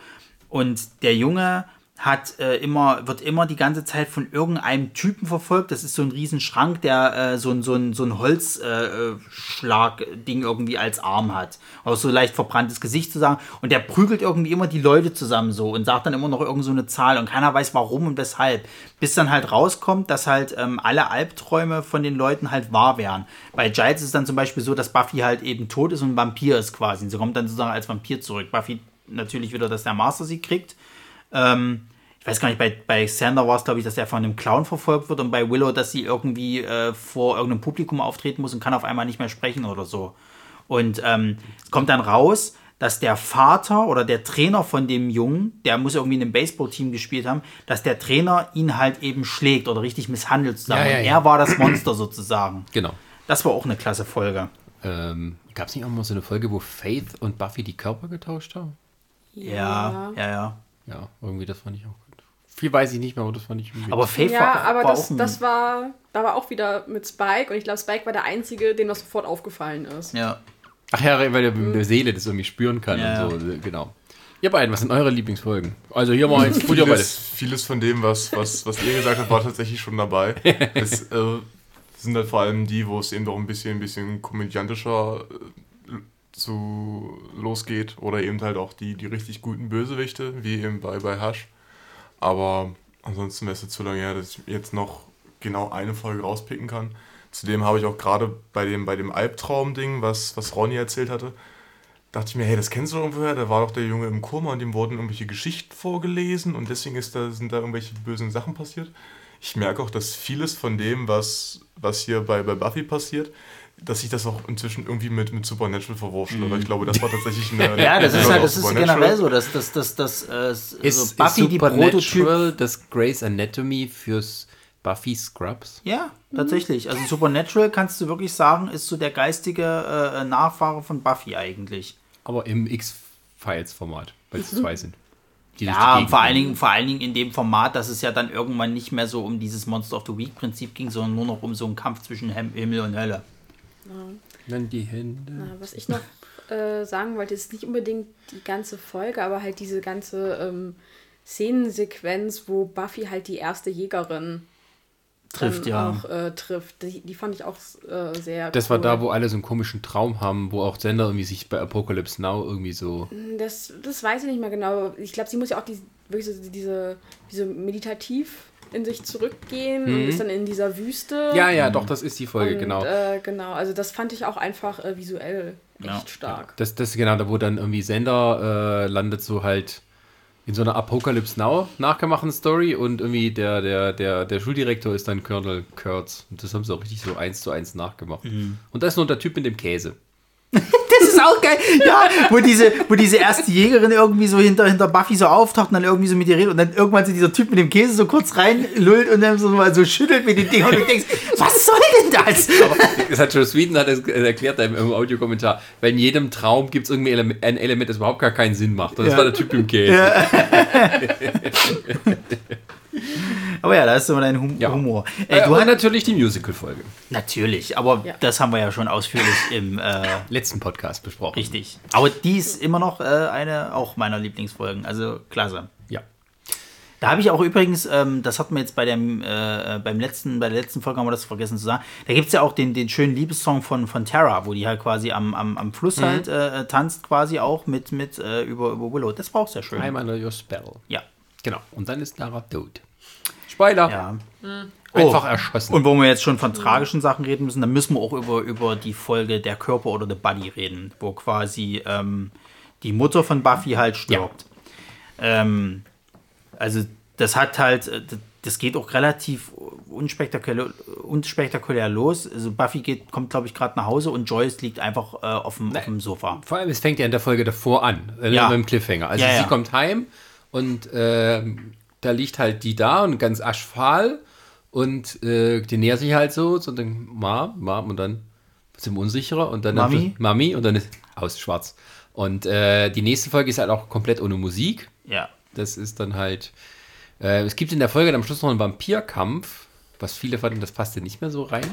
Und der Junge hat äh, immer, wird immer die ganze Zeit von irgendeinem Typen verfolgt. Das ist so ein riesen Schrank, der äh, so ein, so ein, so ein Holzschlag-Ding äh, Schlag-Ding irgendwie als Arm hat. Auch so leicht verbranntes Gesicht zu sagen. Und der prügelt irgendwie immer die Leute zusammen so und sagt dann immer noch irgend so eine Zahl und keiner weiß warum und weshalb. Bis dann halt rauskommt, dass halt ähm, alle Albträume von den Leuten halt wahr wären. Bei Giles ist es dann zum Beispiel so, dass Buffy halt eben tot ist und ein Vampir ist quasi. Und sie kommt dann sozusagen als Vampir zurück. Buffy natürlich wieder, dass der Master sie kriegt. Ähm, ich weiß gar nicht, bei, bei Sander war es, glaube ich, dass er von einem Clown verfolgt wird und bei Willow, dass sie irgendwie äh, vor irgendeinem Publikum auftreten muss und kann auf einmal nicht mehr sprechen oder so. Und ähm, es kommt dann raus, dass der Vater oder der Trainer von dem Jungen, der muss irgendwie in einem Baseballteam gespielt haben, dass der Trainer ihn halt eben schlägt oder richtig misshandelt zusammen. Ja, ja, ja. er war das Monster sozusagen. Genau. Das war auch eine klasse Folge. Ähm, Gab es nicht auch mal so eine Folge, wo Faith und Buffy die Körper getauscht haben? Ja, ja, ja. Ja, irgendwie, das fand ich auch gut. Viel weiß ich nicht mehr, aber das fand ich irgendwie. Aber Faith Ja, war, aber war das, auch ein, das war, da war auch wieder mit Spike und ich glaube, Spike war der Einzige, dem das sofort aufgefallen ist. ja. Ach ja, weil der mit der Seele das irgendwie spüren kann Ja, und so, genau. Ihr beiden, was sind eure Lieblingsfolgen? Also hier mal jetzt Futter Vieles, vieles von dem, was, was, was ihr gesagt habt, war tatsächlich schon dabei. Es äh, sind halt vor allem die, wo es eben doch ein bisschen, ein bisschen komödiantischer äh, zu losgeht. Oder eben halt auch die, die richtig guten Bösewichte, wie eben bei, bei Hush. Aber ansonsten wäre es zu lange her, dass ich jetzt noch genau eine Folge rauspicken kann. Zudem habe ich auch gerade bei dem, bei dem Albtraum-Ding, was, was Ronny erzählt hatte, dachte ich mir, hey, das kennst du irgendwoher, da war doch der Junge im Koma und dem wurden irgendwelche Geschichten vorgelesen und deswegen ist da, sind da irgendwelche bösen Sachen passiert. Ich merke auch, dass vieles von dem, was, was hier bei, bei Buffy passiert, dass ich das auch inzwischen irgendwie mit, mit Supernatural verwurschtele, weil ich glaube, das war tatsächlich eine. Ja, das ist eine halt, das ist generell so, dass das, das, das, äh, Ist, also ist Buffy die Prototyp. Supernatural das Grey's Anatomy fürs Buffy Scrubs? Ja, tatsächlich. Also Supernatural kannst du wirklich sagen, ist so der geistige äh, Nachfahre von Buffy eigentlich. Aber im X-Files-Format, weil es zwei sind. Mhm. Ja, vor allen. Dingen, vor allen Dingen in dem Format, dass es ja dann irgendwann nicht mehr so um dieses Monster of the Week-Prinzip ging, sondern nur noch um so einen Kampf zwischen Himmel und Hölle. Dann die Hände. Ja, was ich noch äh, sagen wollte, ist nicht unbedingt die ganze Folge, aber halt diese ganze ähm, Szenensequenz, wo Buffy halt die erste Jägerin Trifft, ja. auch äh, trifft. Die, die fand ich auch äh, sehr Das war cool. da, wo alle so einen komischen Traum haben, wo auch Sender irgendwie sich bei Apocalypse Now irgendwie so. Das, das weiß ich nicht mehr genau. Ich glaube, sie muss ja auch die, wirklich so diese, diese meditativ in sich zurückgehen und ist dann in dieser Wüste. Ja, ja, doch, das ist die Folge, und, genau. Äh, genau, also das fand ich auch einfach äh, visuell Ja. echt stark. Das, das ist genau da, wo dann irgendwie Sender äh, landet, so halt in so einer Apocalypse Now nachgemachten Story und irgendwie der, der, der, der Schuldirektor ist dann Colonel Kurtz. Und das haben sie auch richtig so eins zu eins nachgemacht. Und da ist nur der Typ mit dem Käse. Auch geil. Ja, wo diese, wo diese erste Jägerin irgendwie so hinter, hinter Buffy so auftaucht und dann irgendwie so mit ihr redet und dann irgendwann so dieser Typ mit dem Käse so kurz rein lullt und dann so mal so schüttelt mit den Dingern und du denkst, was soll denn das? Das hat Joe Sweden hat es erklärt da im, im Audiokommentar, weil in jedem Traum gibt es irgendwie ein Element, das überhaupt gar keinen Sinn macht. Und das Ja. war der Typ mit dem Käse. Aber ja, da ist so dein hum Ja. Humor. Äh, Äh, du und hast, natürlich die Musical-Folge. natürlich, aber Ja. das haben wir ja schon ausführlich im äh, Letzten Podcast besprochen. richtig. Aber die ist immer noch äh, eine auch meiner Lieblingsfolgen. Also klasse. Ja. Da habe ich auch übrigens, ähm, das hatten wir jetzt bei dem, äh, beim letzten, bei der letzten Folge haben wir das vergessen zu sagen. Da gibt es ja auch den, den schönen Liebessong von, von Terra, wo die halt quasi am, am, am Fluss Mhm. halt äh, tanzt, quasi auch mit, mit äh, über, über Willow. Das war auch sehr schön. I'm under your spell. Ja. Genau. Und dann ist Lara tot. Spoiler. Ja. Einfach Oh. erschossen. Und wo wir jetzt schon von tragischen Sachen reden müssen, dann müssen wir auch über, über die Folge Der Körper oder The Body reden, wo quasi ähm, die Mutter von Buffy halt stirbt. Ähm, also das hat halt, äh, das geht auch relativ unspektakulär, unspektakulär los. Also Buffy geht, kommt, glaube ich, gerade nach Hause und Joyce liegt einfach äh, auf, dem, auf dem Sofa. Vor allem, es fängt ja in der Folge davor an, äh, Ja. mit dem Cliffhanger. Also Ja, sie ja. kommt heim und ähm, da liegt halt die da und ganz aschfahl und äh, die nähert sich halt so, so dann Mom, Mom und dann sind wir unsicherer und dann Mami? Mami und dann ist aus schwarz. Und äh, die nächste Folge ist halt auch komplett ohne Musik. Ja. Das ist dann halt. Äh, es gibt in der Folge dann am Schluss noch einen Vampirkampf, was viele fanden, das passte nicht mehr so rein.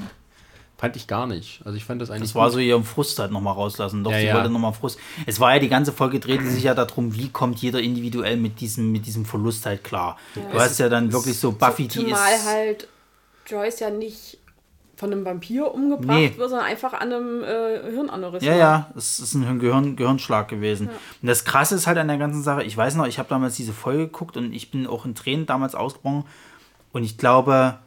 Fand ich gar nicht. Also ich fand das eigentlich. Das war gut. so ihren Frust halt nochmal rauslassen. Doch, Ja, sie ja. wollte nochmal Frust. Es war ja die ganze Folge, drehte sich ja darum, wie kommt jeder individuell mit diesem, mit diesem Verlust halt klar. Du hast ja dann wirklich so Buffy, die Zumal ist. halt Joyce ja nicht von einem Vampir umgebracht Nee. wird, sondern einfach an einem äh, Hirnaneurysma. Ja, ja, es ist ein Gehirn, Gehirnschlag gewesen. Und das Krasse ist halt an der ganzen Sache, ich weiß noch, ich habe damals diese Folge geguckt und ich bin auch in Tränen damals ausgebrochen. Und ich glaube,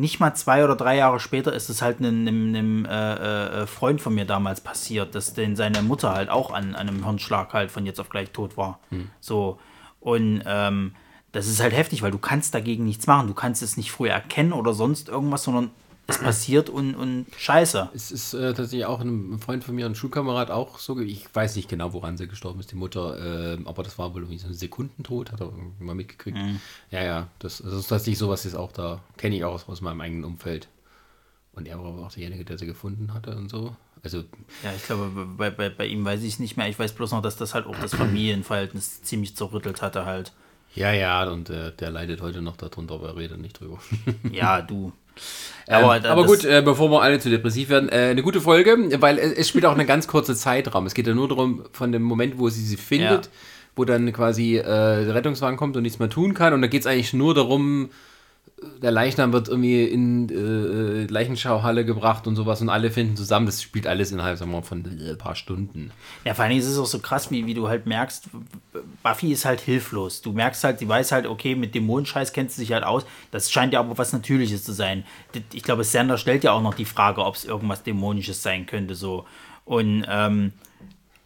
nicht mal zwei oder drei Jahre später ist es halt einem, einem, einem äh, äh, Freund von mir damals passiert, dass denn seine Mutter halt auch an, an einem Hirnschlag halt von jetzt auf gleich tot war. So. Und ähm, das ist halt heftig, weil du kannst dagegen nichts machen. Du kannst es nicht früher erkennen oder sonst irgendwas, sondern es passiert und, und scheiße. Es ist äh, tatsächlich auch ein Freund von mir, ein Schulkamerad, auch so. Ich weiß nicht genau, woran sie gestorben ist, die Mutter, ähm, aber das war wohl irgendwie so ein Sekundentod, hat er mal mitgekriegt. Ja, ja, das, das ist tatsächlich sowas, ist auch da, kenne ich auch aus, aus meinem eigenen Umfeld. Und er war aber auch derjenige, der sie gefunden hatte und so. Also, Ja, ich glaube, bei, bei, bei ihm weiß ich es nicht mehr. Ich weiß bloß noch, dass das halt auch das Familienverhältnis ziemlich zerrüttelt hatte halt. ja, ja, und äh, der leidet heute noch darunter, aber er redet nicht drüber. Ja, du. Aber, da- aber gut, äh, bevor wir alle zu depressiv werden, äh, eine gute Folge, weil es, es spielt auch eine ganz kurze Zeitraum. Es geht ja nur darum, von dem Moment, wo sie sie findet, Ja. wo dann quasi äh, der Rettungswagen kommt und nichts mehr tun kann. Und da geht es eigentlich nur darum, der Leichnam wird irgendwie in äh, Leichenschauhalle gebracht und sowas und alle finden zusammen. Das spielt alles innerhalb sagen wir mal, von äh, ein paar Stunden. Ja, vor allen Dingen ist es auch so krass, wie, wie du halt merkst, Buffy ist halt hilflos. Du merkst halt, sie weiß halt, okay, mit Dämonenscheiß kennt sie sich halt aus. Das scheint ja aber was Natürliches zu sein. Ich glaube, Sander stellt ja auch noch die Frage, ob es irgendwas Dämonisches sein könnte, so. Und ähm,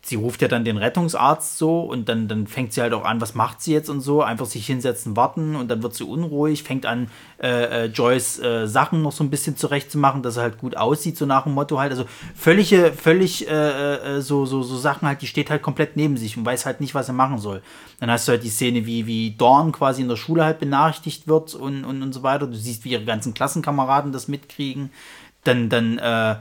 sie ruft ja dann den Rettungsarzt so und dann, dann fängt sie halt auch an, was macht sie jetzt und so, einfach sich hinsetzen, warten und dann wird sie unruhig, fängt an, äh, äh, Joyce äh, Sachen noch so ein bisschen zurechtzumachen, dass er halt gut aussieht, so nach dem Motto halt. Also völlige, völlig äh, äh, so, so, so Sachen halt, die steht halt komplett neben sich und weiß halt nicht, was er machen soll. Dann hast du halt die Szene, wie, wie Dawn quasi in der Schule halt benachrichtigt wird und, und, und so weiter. Du siehst, wie ihre ganzen Klassenkameraden das mitkriegen. Dann, dann, äh,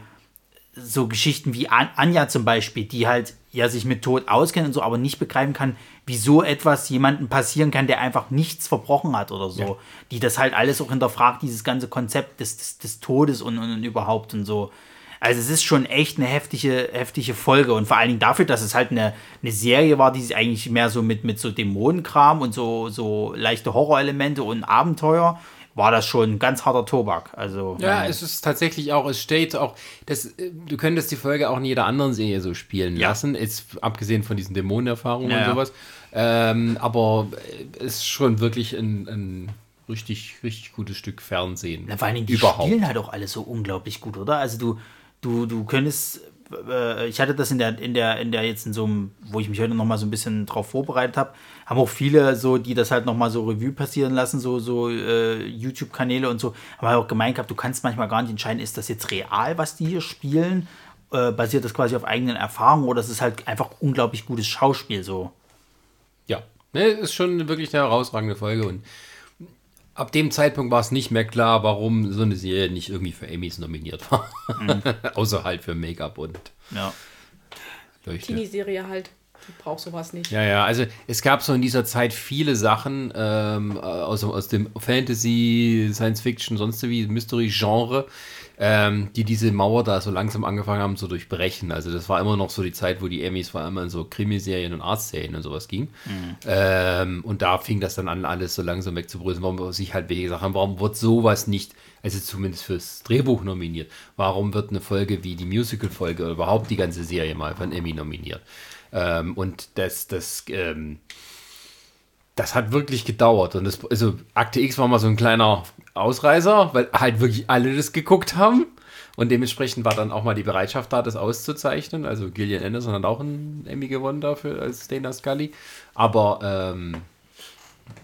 so Geschichten wie An Anja zum Beispiel, die halt ja sich mit Tod auskennt und so, aber nicht begreifen kann, wieso etwas jemandem passieren kann, der einfach nichts verbrochen hat oder so. Die das halt alles auch hinterfragt, dieses ganze Konzept des, des, des Todes und, und, und überhaupt und so. Also es ist schon echt eine heftige, heftige Folge und vor allen Dingen dafür, dass es halt eine, eine Serie war, die sich eigentlich mehr so mit, mit so Dämonenkram und so, so leichte Horrorelemente und Abenteuer, war das schon ein ganz harter Tobak. Also Ja, es ist tatsächlich auch, es steht auch, das, äh, du könntest die Folge auch in jeder anderen Serie so spielen Ja. lassen, jetzt abgesehen von diesen Dämonenerfahrungen Ja, und sowas. Ähm, aber es ist schon wirklich ein, ein richtig, richtig gutes Stück Fernsehen. Na, vor allen Dingen, die Überhaupt. spielen halt auch alles so unglaublich gut, oder? Also du, du, du könntest, äh, ich hatte das in der, in der, in der jetzt in so einem, wo ich mich heute nochmal so ein bisschen drauf vorbereitet habe, haben auch viele so, die das halt nochmal so Revue passieren lassen, so, so äh, YouTube-Kanäle und so, haben halt auch gemeint gehabt, du kannst manchmal gar nicht entscheiden, ist das jetzt real, was die hier spielen? Äh, basiert das quasi auf eigenen Erfahrungen oder ist es halt einfach unglaublich gutes Schauspiel so? Ja, ne, ist schon wirklich eine herausragende Folge und ab dem Zeitpunkt war es nicht mehr klar, warum so eine Serie nicht irgendwie für Emmys nominiert war. Außer halt für Make-up und Ja. Leuchte. Teenie-Serie halt. Die braucht sowas nicht. Ja, ja, also es gab so in dieser Zeit viele Sachen ähm, aus, aus dem Fantasy, Science Fiction, sonst wie Mystery-Genre, ähm, die diese Mauer da so langsam angefangen haben zu durchbrechen. Also das war immer noch so die Zeit, wo die Emmys vor allem in so Krimiserien und Arztserien und sowas ging. Ähm, und da fing das dann an, alles so langsam wegzubröseln, warum sich halt welche gesagt haben, warum wird sowas nicht, also zumindest fürs Drehbuch nominiert, warum wird eine Folge wie die Musical-Folge oder überhaupt die ganze Serie mal von Emmy nominiert? Ähm, und das, das, ähm, das hat wirklich gedauert. Und das, also Akte X war mal so ein kleiner Ausreißer, weil halt wirklich alle das geguckt haben. Und dementsprechend war dann auch mal die Bereitschaft da, das auszuzeichnen. Also Gillian Anderson hat auch einen Emmy gewonnen dafür als Dana Scully. Aber ähm,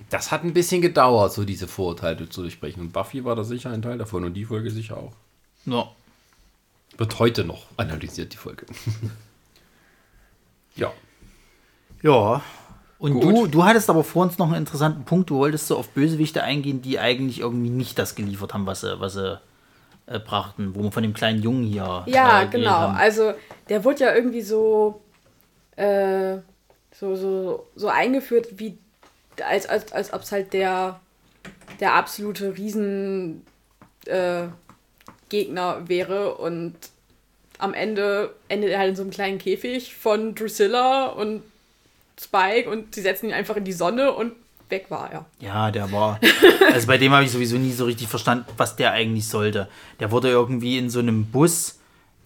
das hat ein bisschen gedauert, so diese Vorurteile zu durchbrechen. Und Buffy war da sicher ein Teil davon und die Folge sicher auch. Ja. Wird heute noch analysiert, die Folge. ja. Ja. Und Gut. du, du hattest aber vor uns noch einen interessanten Punkt. Du wolltest so auf Bösewichte eingehen, die eigentlich irgendwie nicht das geliefert haben, was sie, was sie äh, brachten, wo wir von dem kleinen Jungen hier. Ja, äh, genau. haben. Also der wurde ja irgendwie so, äh, so, so, so eingeführt, wie als, als, als ob es halt der, der absolute Riesen äh, wäre und am Ende endet er halt in so einem kleinen Käfig von Drusilla und Spike und sie setzen ihn einfach in die Sonne und weg war er. Ja, der war. Also bei dem habe ich sowieso nie so richtig verstanden, was der eigentlich sollte. Der wurde irgendwie in so einem Bus.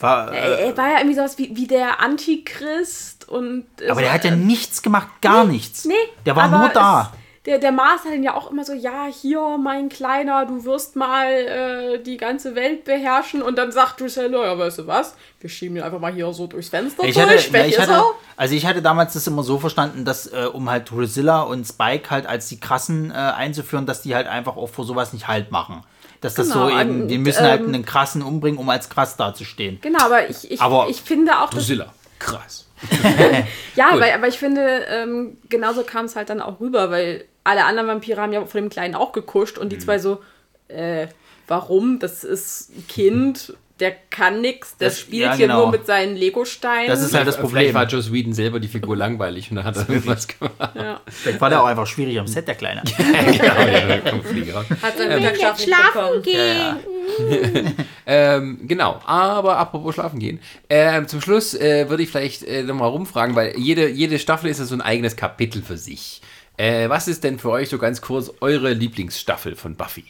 War, Er, äh, er war ja irgendwie sowas wie, wie der Antichrist und. äh, aber so, der hat ja nichts gemacht, gar nichts. Nee, Der war nur da. Es, der, der Mars hat ihn ja auch immer so, ja, hier, mein Kleiner, du wirst mal äh, die ganze Welt beherrschen. Und dann sagt Drusilla, ja, weißt du was, wir schieben ihn einfach mal hier so durchs Fenster Ich durch, hatte, ja, ich hatte, also ich hatte damals das immer so verstanden, dass äh, um halt Drusilla und Spike halt als die krassen äh, einzuführen, dass die halt einfach auch vor sowas nicht halt machen. Dass das Genau, so eben, und, die müssen halt ähm, einen krassen umbringen, um als krass dazustehen. Genau, aber ich, ich, Aber- ich finde auch, dass, Drusilla. Krass. ja, weil, aber ich finde, ähm, genauso kam es halt dann auch rüber, weil alle anderen Vampire haben ja vor dem Kleinen auch gekuscht Mhm. und die zwei so, äh, warum? Das ist ein Kind, der kann nix, der Das- spielt ja, hier genau. nur mit seinen Lego-Steinen. Das ist halt das Vielleicht Problem. war Joss Whedon selber die Figur langweilig und dann hat er irgendwas gemacht. ja. Vielleicht war der auch einfach schwierig am Set, der Kleine. genau. Hat seinen Mittagsschlaf nicht bekommen. Ja, ja. Ähm, genau, aber apropos schlafen gehen. Ähm, zum Schluss äh, würde ich vielleicht äh, nochmal rumfragen, weil jede, jede Staffel ist ja so ein eigenes Kapitel für sich. Äh, was ist denn für euch so ganz kurz eure Lieblingsstaffel von Buffy?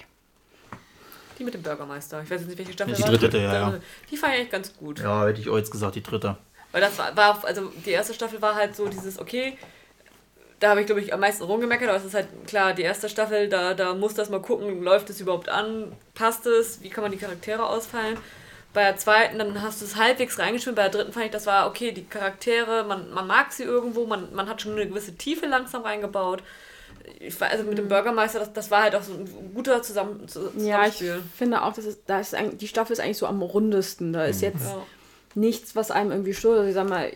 Die mit dem Bürgermeister. Ich weiß jetzt nicht, welche Staffel Die war. dritte, ja, ja. Die fand ich eigentlich ganz gut. Ja, hätte ich auch jetzt gesagt, die dritte. Weil das war, war, also die erste Staffel war halt so dieses, okay, da habe ich glaube ich am meisten rumgemeckert, aber es ist halt klar, die erste Staffel, da, da muss das mal gucken, läuft es überhaupt an, passt es, wie kann man die Charaktere ausfallen. Bei der zweiten, dann hast du es halbwegs reingeschrieben, bei der dritten fand ich, das war okay, die Charaktere, man, man mag sie irgendwo, man, man hat schon eine gewisse Tiefe langsam reingebaut. Ich war, also mit dem Bürgermeister, das, das war halt auch so ein guter Zusammen, zu- Ja, ich Zusammenspiel. finde auch, dass es, da ist die Staffel ist eigentlich so am rundesten. Da ist jetzt Ja. nichts, was einem irgendwie stört. Also ich sag mal,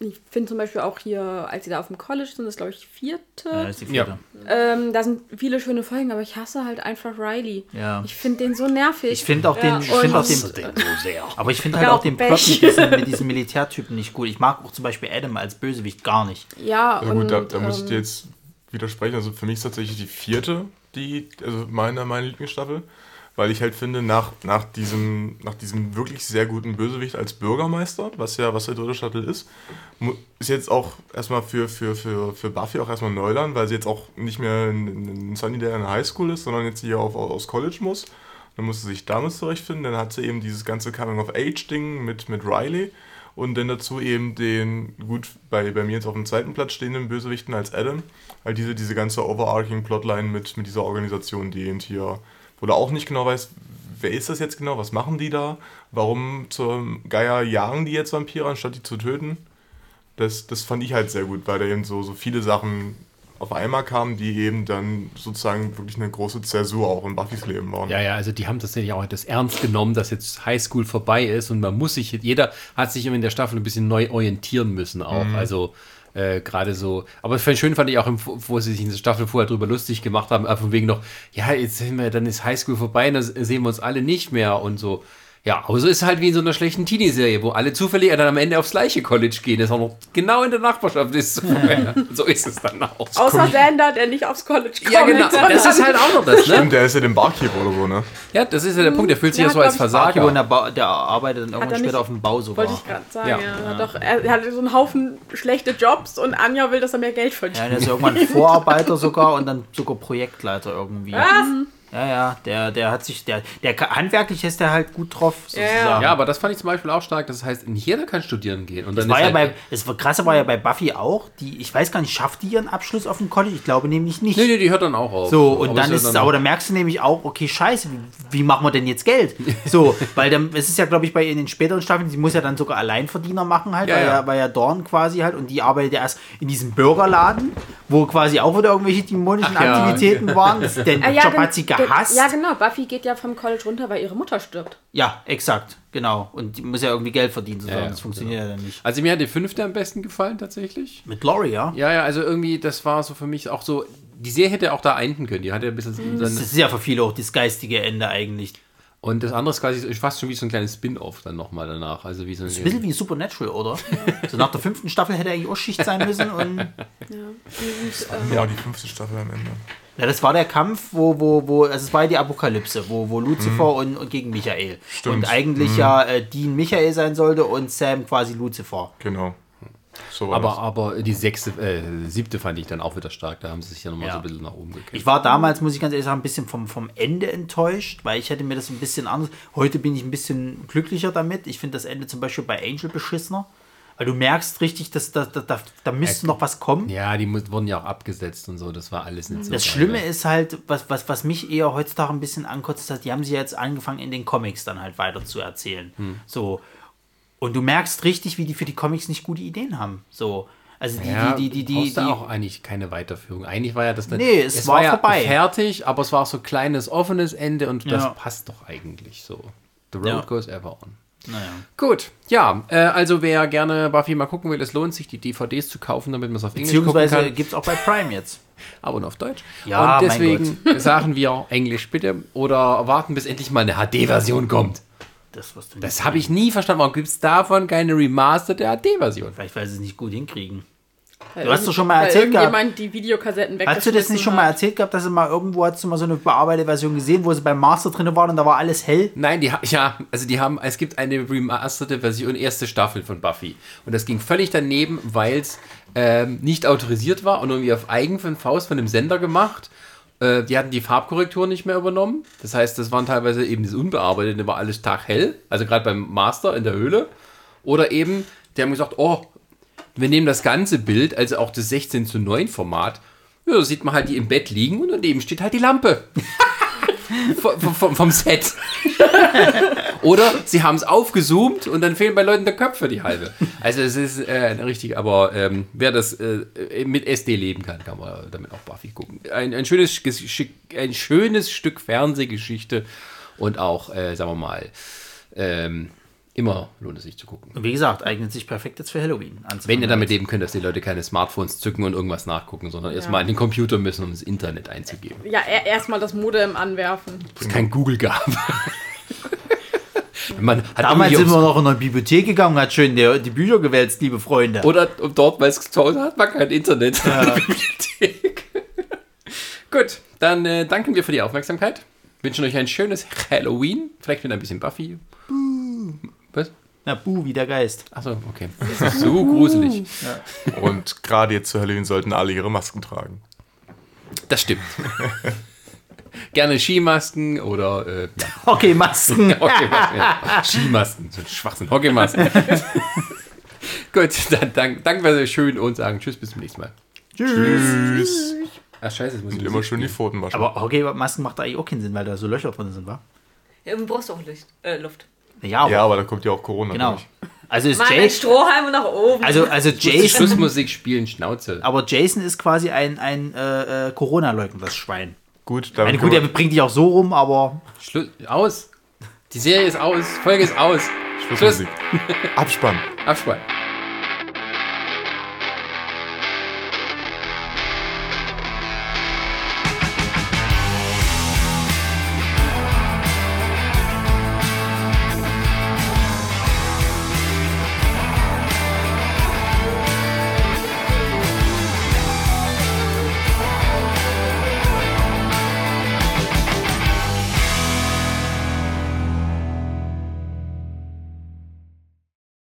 ich finde zum Beispiel auch hier, als sie da auf dem College sind, das glaube ich die vierte. Ja, das ist die Ja. vierte. Ähm, da sind viele schöne Folgen, aber ich hasse halt einfach Riley. Ja. Ich finde den so nervig. Ich finde auch Ja, den, ich finde auch und- den, aber ich finde halt Ja, auch den. Plot mit diesen Militärtypen nicht gut. Ich mag auch zum Beispiel Adam als Bösewicht gar nicht. ja, Ja und, gut, da, da muss ich ähm, dir jetzt widersprechen. Also für mich ist tatsächlich die vierte, die, also meine, meine Lieblingsstaffel. Weil ich halt finde, nach, nach, diesem, nach diesem wirklich sehr guten Bösewicht als Bürgermeister, was ja, was der dritte Staffel ist, ist jetzt auch erstmal für, für, für, für Buffy auch erstmal Neuland, weil sie jetzt auch nicht mehr in, in Sunnydale in der Highschool ist, sondern jetzt hier auf, aus College muss. Dann muss sie sich damit zurechtfinden. Dann hat sie eben dieses ganze Coming-of-Age-Ding mit, mit Riley. Und dann dazu eben den, gut, bei, bei mir jetzt auf dem zweiten Platz stehenden Bösewichten als Adam. Halt diese, diese ganze overarching Plotline mit, mit dieser Organisation, die eben hier, wo du auch nicht genau weißt, wer ist das jetzt genau? Was machen die da? Warum zum Geier jagen die jetzt Vampire, anstatt die zu töten? Das, das fand ich halt sehr gut, weil da eben so, so viele Sachen auf einmal kamen, die eben dann sozusagen wirklich eine große Zäsur auch in Buffys Leben waren. Ja, ja, also die haben tatsächlich auch das ernst genommen, dass jetzt Highschool vorbei ist und man muss sich, jeder hat sich in der Staffel ein bisschen neu orientieren müssen auch. Also äh, gerade so, aber schön fand ich auch, wo sie sich in der Staffel vorher drüber lustig gemacht haben, von wegen noch, ja, jetzt sind wir, dann ist Highschool vorbei, dann sehen wir uns alle nicht mehr und so. Ja, aber so ist halt wie in so einer schlechten Teenie-Serie, wo alle zufällig dann am Ende aufs gleiche College gehen, das auch noch genau in der Nachbarschaft ist. so ist es dann auch. Außer Sander, der nicht aufs College kommt. Ja, genau. Das ist halt auch noch das, ne? Stimmt, der ist ja dem Barkeeper oder so, ne? Ja, das ist ja der Punkt. Der fühlt sich ja Ja, so als Barkeeper und Versager. der, ba der arbeitet dann irgendwann er später nicht- auf dem Bau sogar. Wollte ich gerade sagen, Ja. ja. Er, hat doch, er, er hat so einen Haufen schlechte Jobs und Anja will, dass er mehr Geld verdient. Ja, der ist irgendwann Vorarbeiter sogar und dann sogar Projektleiter irgendwie. Was? Ja, ja, der, der hat sich, der, der handwerklich ist der halt gut drauf, sozusagen. Ja, aber das fand ich zum Beispiel auch stark. Das heißt, nicht jeder kann studieren gehen. Und dann Das war ist ja halt, bei, das war- krasse war ja bei Buffy auch, die, ich weiß gar nicht, schafft die ihren Abschluss auf dem College? Ich glaube nämlich nicht. Nee, nee, die hört dann auch auf. So, und Aber dann ist es, aber da merkst du nämlich auch, okay, scheiße, wie, wie machen wir denn jetzt Geld? So, weil dann, es ist ja, glaube ich, bei in den späteren Staffeln, sie muss ja dann sogar Alleinverdiener machen halt, Ja, weil, ja. ja. weil ja Dorn quasi halt, und die arbeitet ja erst in diesem Burgerladen, wo quasi auch wieder irgendwelche dämonischen Ach ja. Aktivitäten waren. Den Ah, ja, Job hat sie gen- gehasst. Ja, genau. Buffy geht ja vom College runter, weil ihre Mutter stirbt. Ja, exakt, genau. Und die muss ja irgendwie Geld verdienen, sozusagen. Ja, ja, das funktioniert ja dann nicht. Also mir hat die fünfte am besten gefallen tatsächlich. Mit Laurie, ja? Ja, ja, also irgendwie, das war so für mich auch so, die Serie hätte auch da enden können. Die hatte ein bisschen Das dann, ist ja für viele auch das geistige Ende eigentlich. und das andere ist quasi fast schon wie so ein kleines Spin-off dann nochmal danach. Also wie so ein, Ein bisschen wie Supernatural, oder? so nach der fünften Staffel hätte eigentlich auch Schicht sein müssen und Ja, die fünfte Staffel am Ende. Ja, das war der Kampf, wo, wo, wo, also es war ja die Apokalypse, wo, wo Lucifer und, und gegen Michael. Stimmt. Und eigentlich ja äh, Dean Michael sein sollte und Sam quasi Lucifer. Genau. So aber, das. aber die sechste, äh, siebte fand ich dann auch wieder stark. Da haben sie sich ja nochmal Ja. so ein bisschen nach oben gekämpft. Ich war damals, muss ich ganz ehrlich sagen, ein bisschen vom, vom Ende enttäuscht, weil ich hätte mir das ein bisschen anders. Heute bin ich ein bisschen glücklicher damit. Ich finde das Ende zum Beispiel bei Angel beschissener. Weil du merkst richtig, dass da, da, da, da müsste noch was kommen. ja, die wurden ja auch abgesetzt und so. Das war alles nicht so. Das Schlimme ist halt, was, was, was mich eher heutzutage ein bisschen ankotzt, halt, die haben sie jetzt angefangen, in den Comics dann halt weiter zu erzählen. Hm. So. Und du merkst richtig, wie die für die Comics nicht gute Ideen haben. So. Also die, Ja, die, die, die, die, die auch eigentlich keine Weiterführung. Eigentlich war ja das dann, Nee, es war ja vorbei. fertig, aber es war auch so ein kleines offenes Ende und das Ja. passt doch eigentlich so. The road Ja. goes ever on. Naja. Gut, ja, äh, also wer gerne Buffy mal gucken will, es lohnt sich, die DVDs zu kaufen, damit man es auf Englisch gucken Beziehungsweise kann. gibt es auch bei Prime jetzt. Aber nur auf Deutsch. Ja, und mein deswegen sagen wir Englisch bitte oder warten, bis endlich mal eine HD-Version kommt. Das, Das habe ich nie verstanden. Warum gibt es davon keine remasterte HD-Version? Vielleicht, weil sie es nicht gut hinkriegen. Weil Du hast doch schon mal erzählt gehabt. die Videokassetten Hast du das nicht schon mal hat. erzählt gehabt, dass du mal irgendwo hast du mal so eine bearbeitete Version gesehen, wo sie beim Master drin waren und da war alles hell? Nein, die ja, also die haben, es gibt eine remasterte Version, erste Staffel von Buffy. Und das ging völlig daneben, weil es ähm, nicht autorisiert war und irgendwie auf eigen von Faust von dem Sender gemacht. Äh, die hatten die Farbkorrektur nicht mehr übernommen. Das heißt, das waren teilweise eben das Unbearbeitete, war alles taghell. Also gerade beim Master in der Höhle. Oder eben, die haben gesagt, oh, wir nehmen das ganze Bild, also auch das 16 zu 9 Format. Ja, da sieht man halt die im Bett liegen und daneben steht halt die Lampe. vom, vom, vom Set. Oder sie haben es aufgezoomt und dann fehlen bei Leuten der Köpfe die halbe. Also es ist äh, richtig, aber ähm, wer das äh, mit SD leben kann, kann man damit auch Buffy gucken. Ein, ein, schönes, ein schönes Stück Fernsehgeschichte und auch, äh, sagen wir mal, ähm, immer lohnt es sich zu gucken. Und wie gesagt, eignet sich perfekt jetzt für Halloween. Wenn ihr damit leben könnt, dass die Leute keine Smartphones zücken und irgendwas nachgucken, sondern erstmal in den Computer müssen, um das Internet einzugeben. Ja, er- erstmal das Modem anwerfen. Wo es kein Google gab. Man hat Damals sind wir noch in eine Bibliothek gegangen und hat schön die, die Bücher gewälzt, liebe Freunde. Oder dort, weil es zu Hause hat man kein Internet in der Bibliothek. Gut, dann äh, danken wir für die Aufmerksamkeit. Wünschen euch ein schönes Halloween. Vielleicht mit ein bisschen Buffy. Was? Na, buh, wie der Geist. Achso, okay. Das ist so gruselig. Und gerade jetzt zu Halloween sollten alle ihre Masken tragen. Das stimmt. Gerne Skimasken oder äh, ja, Hockeymasken. Hockeymasken. Ja. Skimasken, so ein Schwachsinn. Hockeymasken. Gut, dann dank, danken wir sehr schön und sagen Tschüss, bis zum nächsten Mal. Tschüss. Ach scheiße, jetzt muss ich immer schön die Pfoten waschen. Aber Hockeymasken macht da eigentlich auch keinen Sinn, weil da so Löcher drin sind, wa? Ja, irgendwie brauchst du auch Licht, äh, Luft. Ja, aber, Ja, aber da kommt ja auch Corona genau. durch. Also ist Mann, Jason, Strohhalm nach oben. also, also Die Jason, Schlussmusik spielen, Schnauze. aber Jason ist quasi ein, ein äh, äh, Corona-Leugner, das Schwein. Gut, meine, gut, er bringt dich auch so rum, aber Schluss, aus. Die Serie ist aus, Folge ist aus. Schlussmusik. Abspann. Abspann.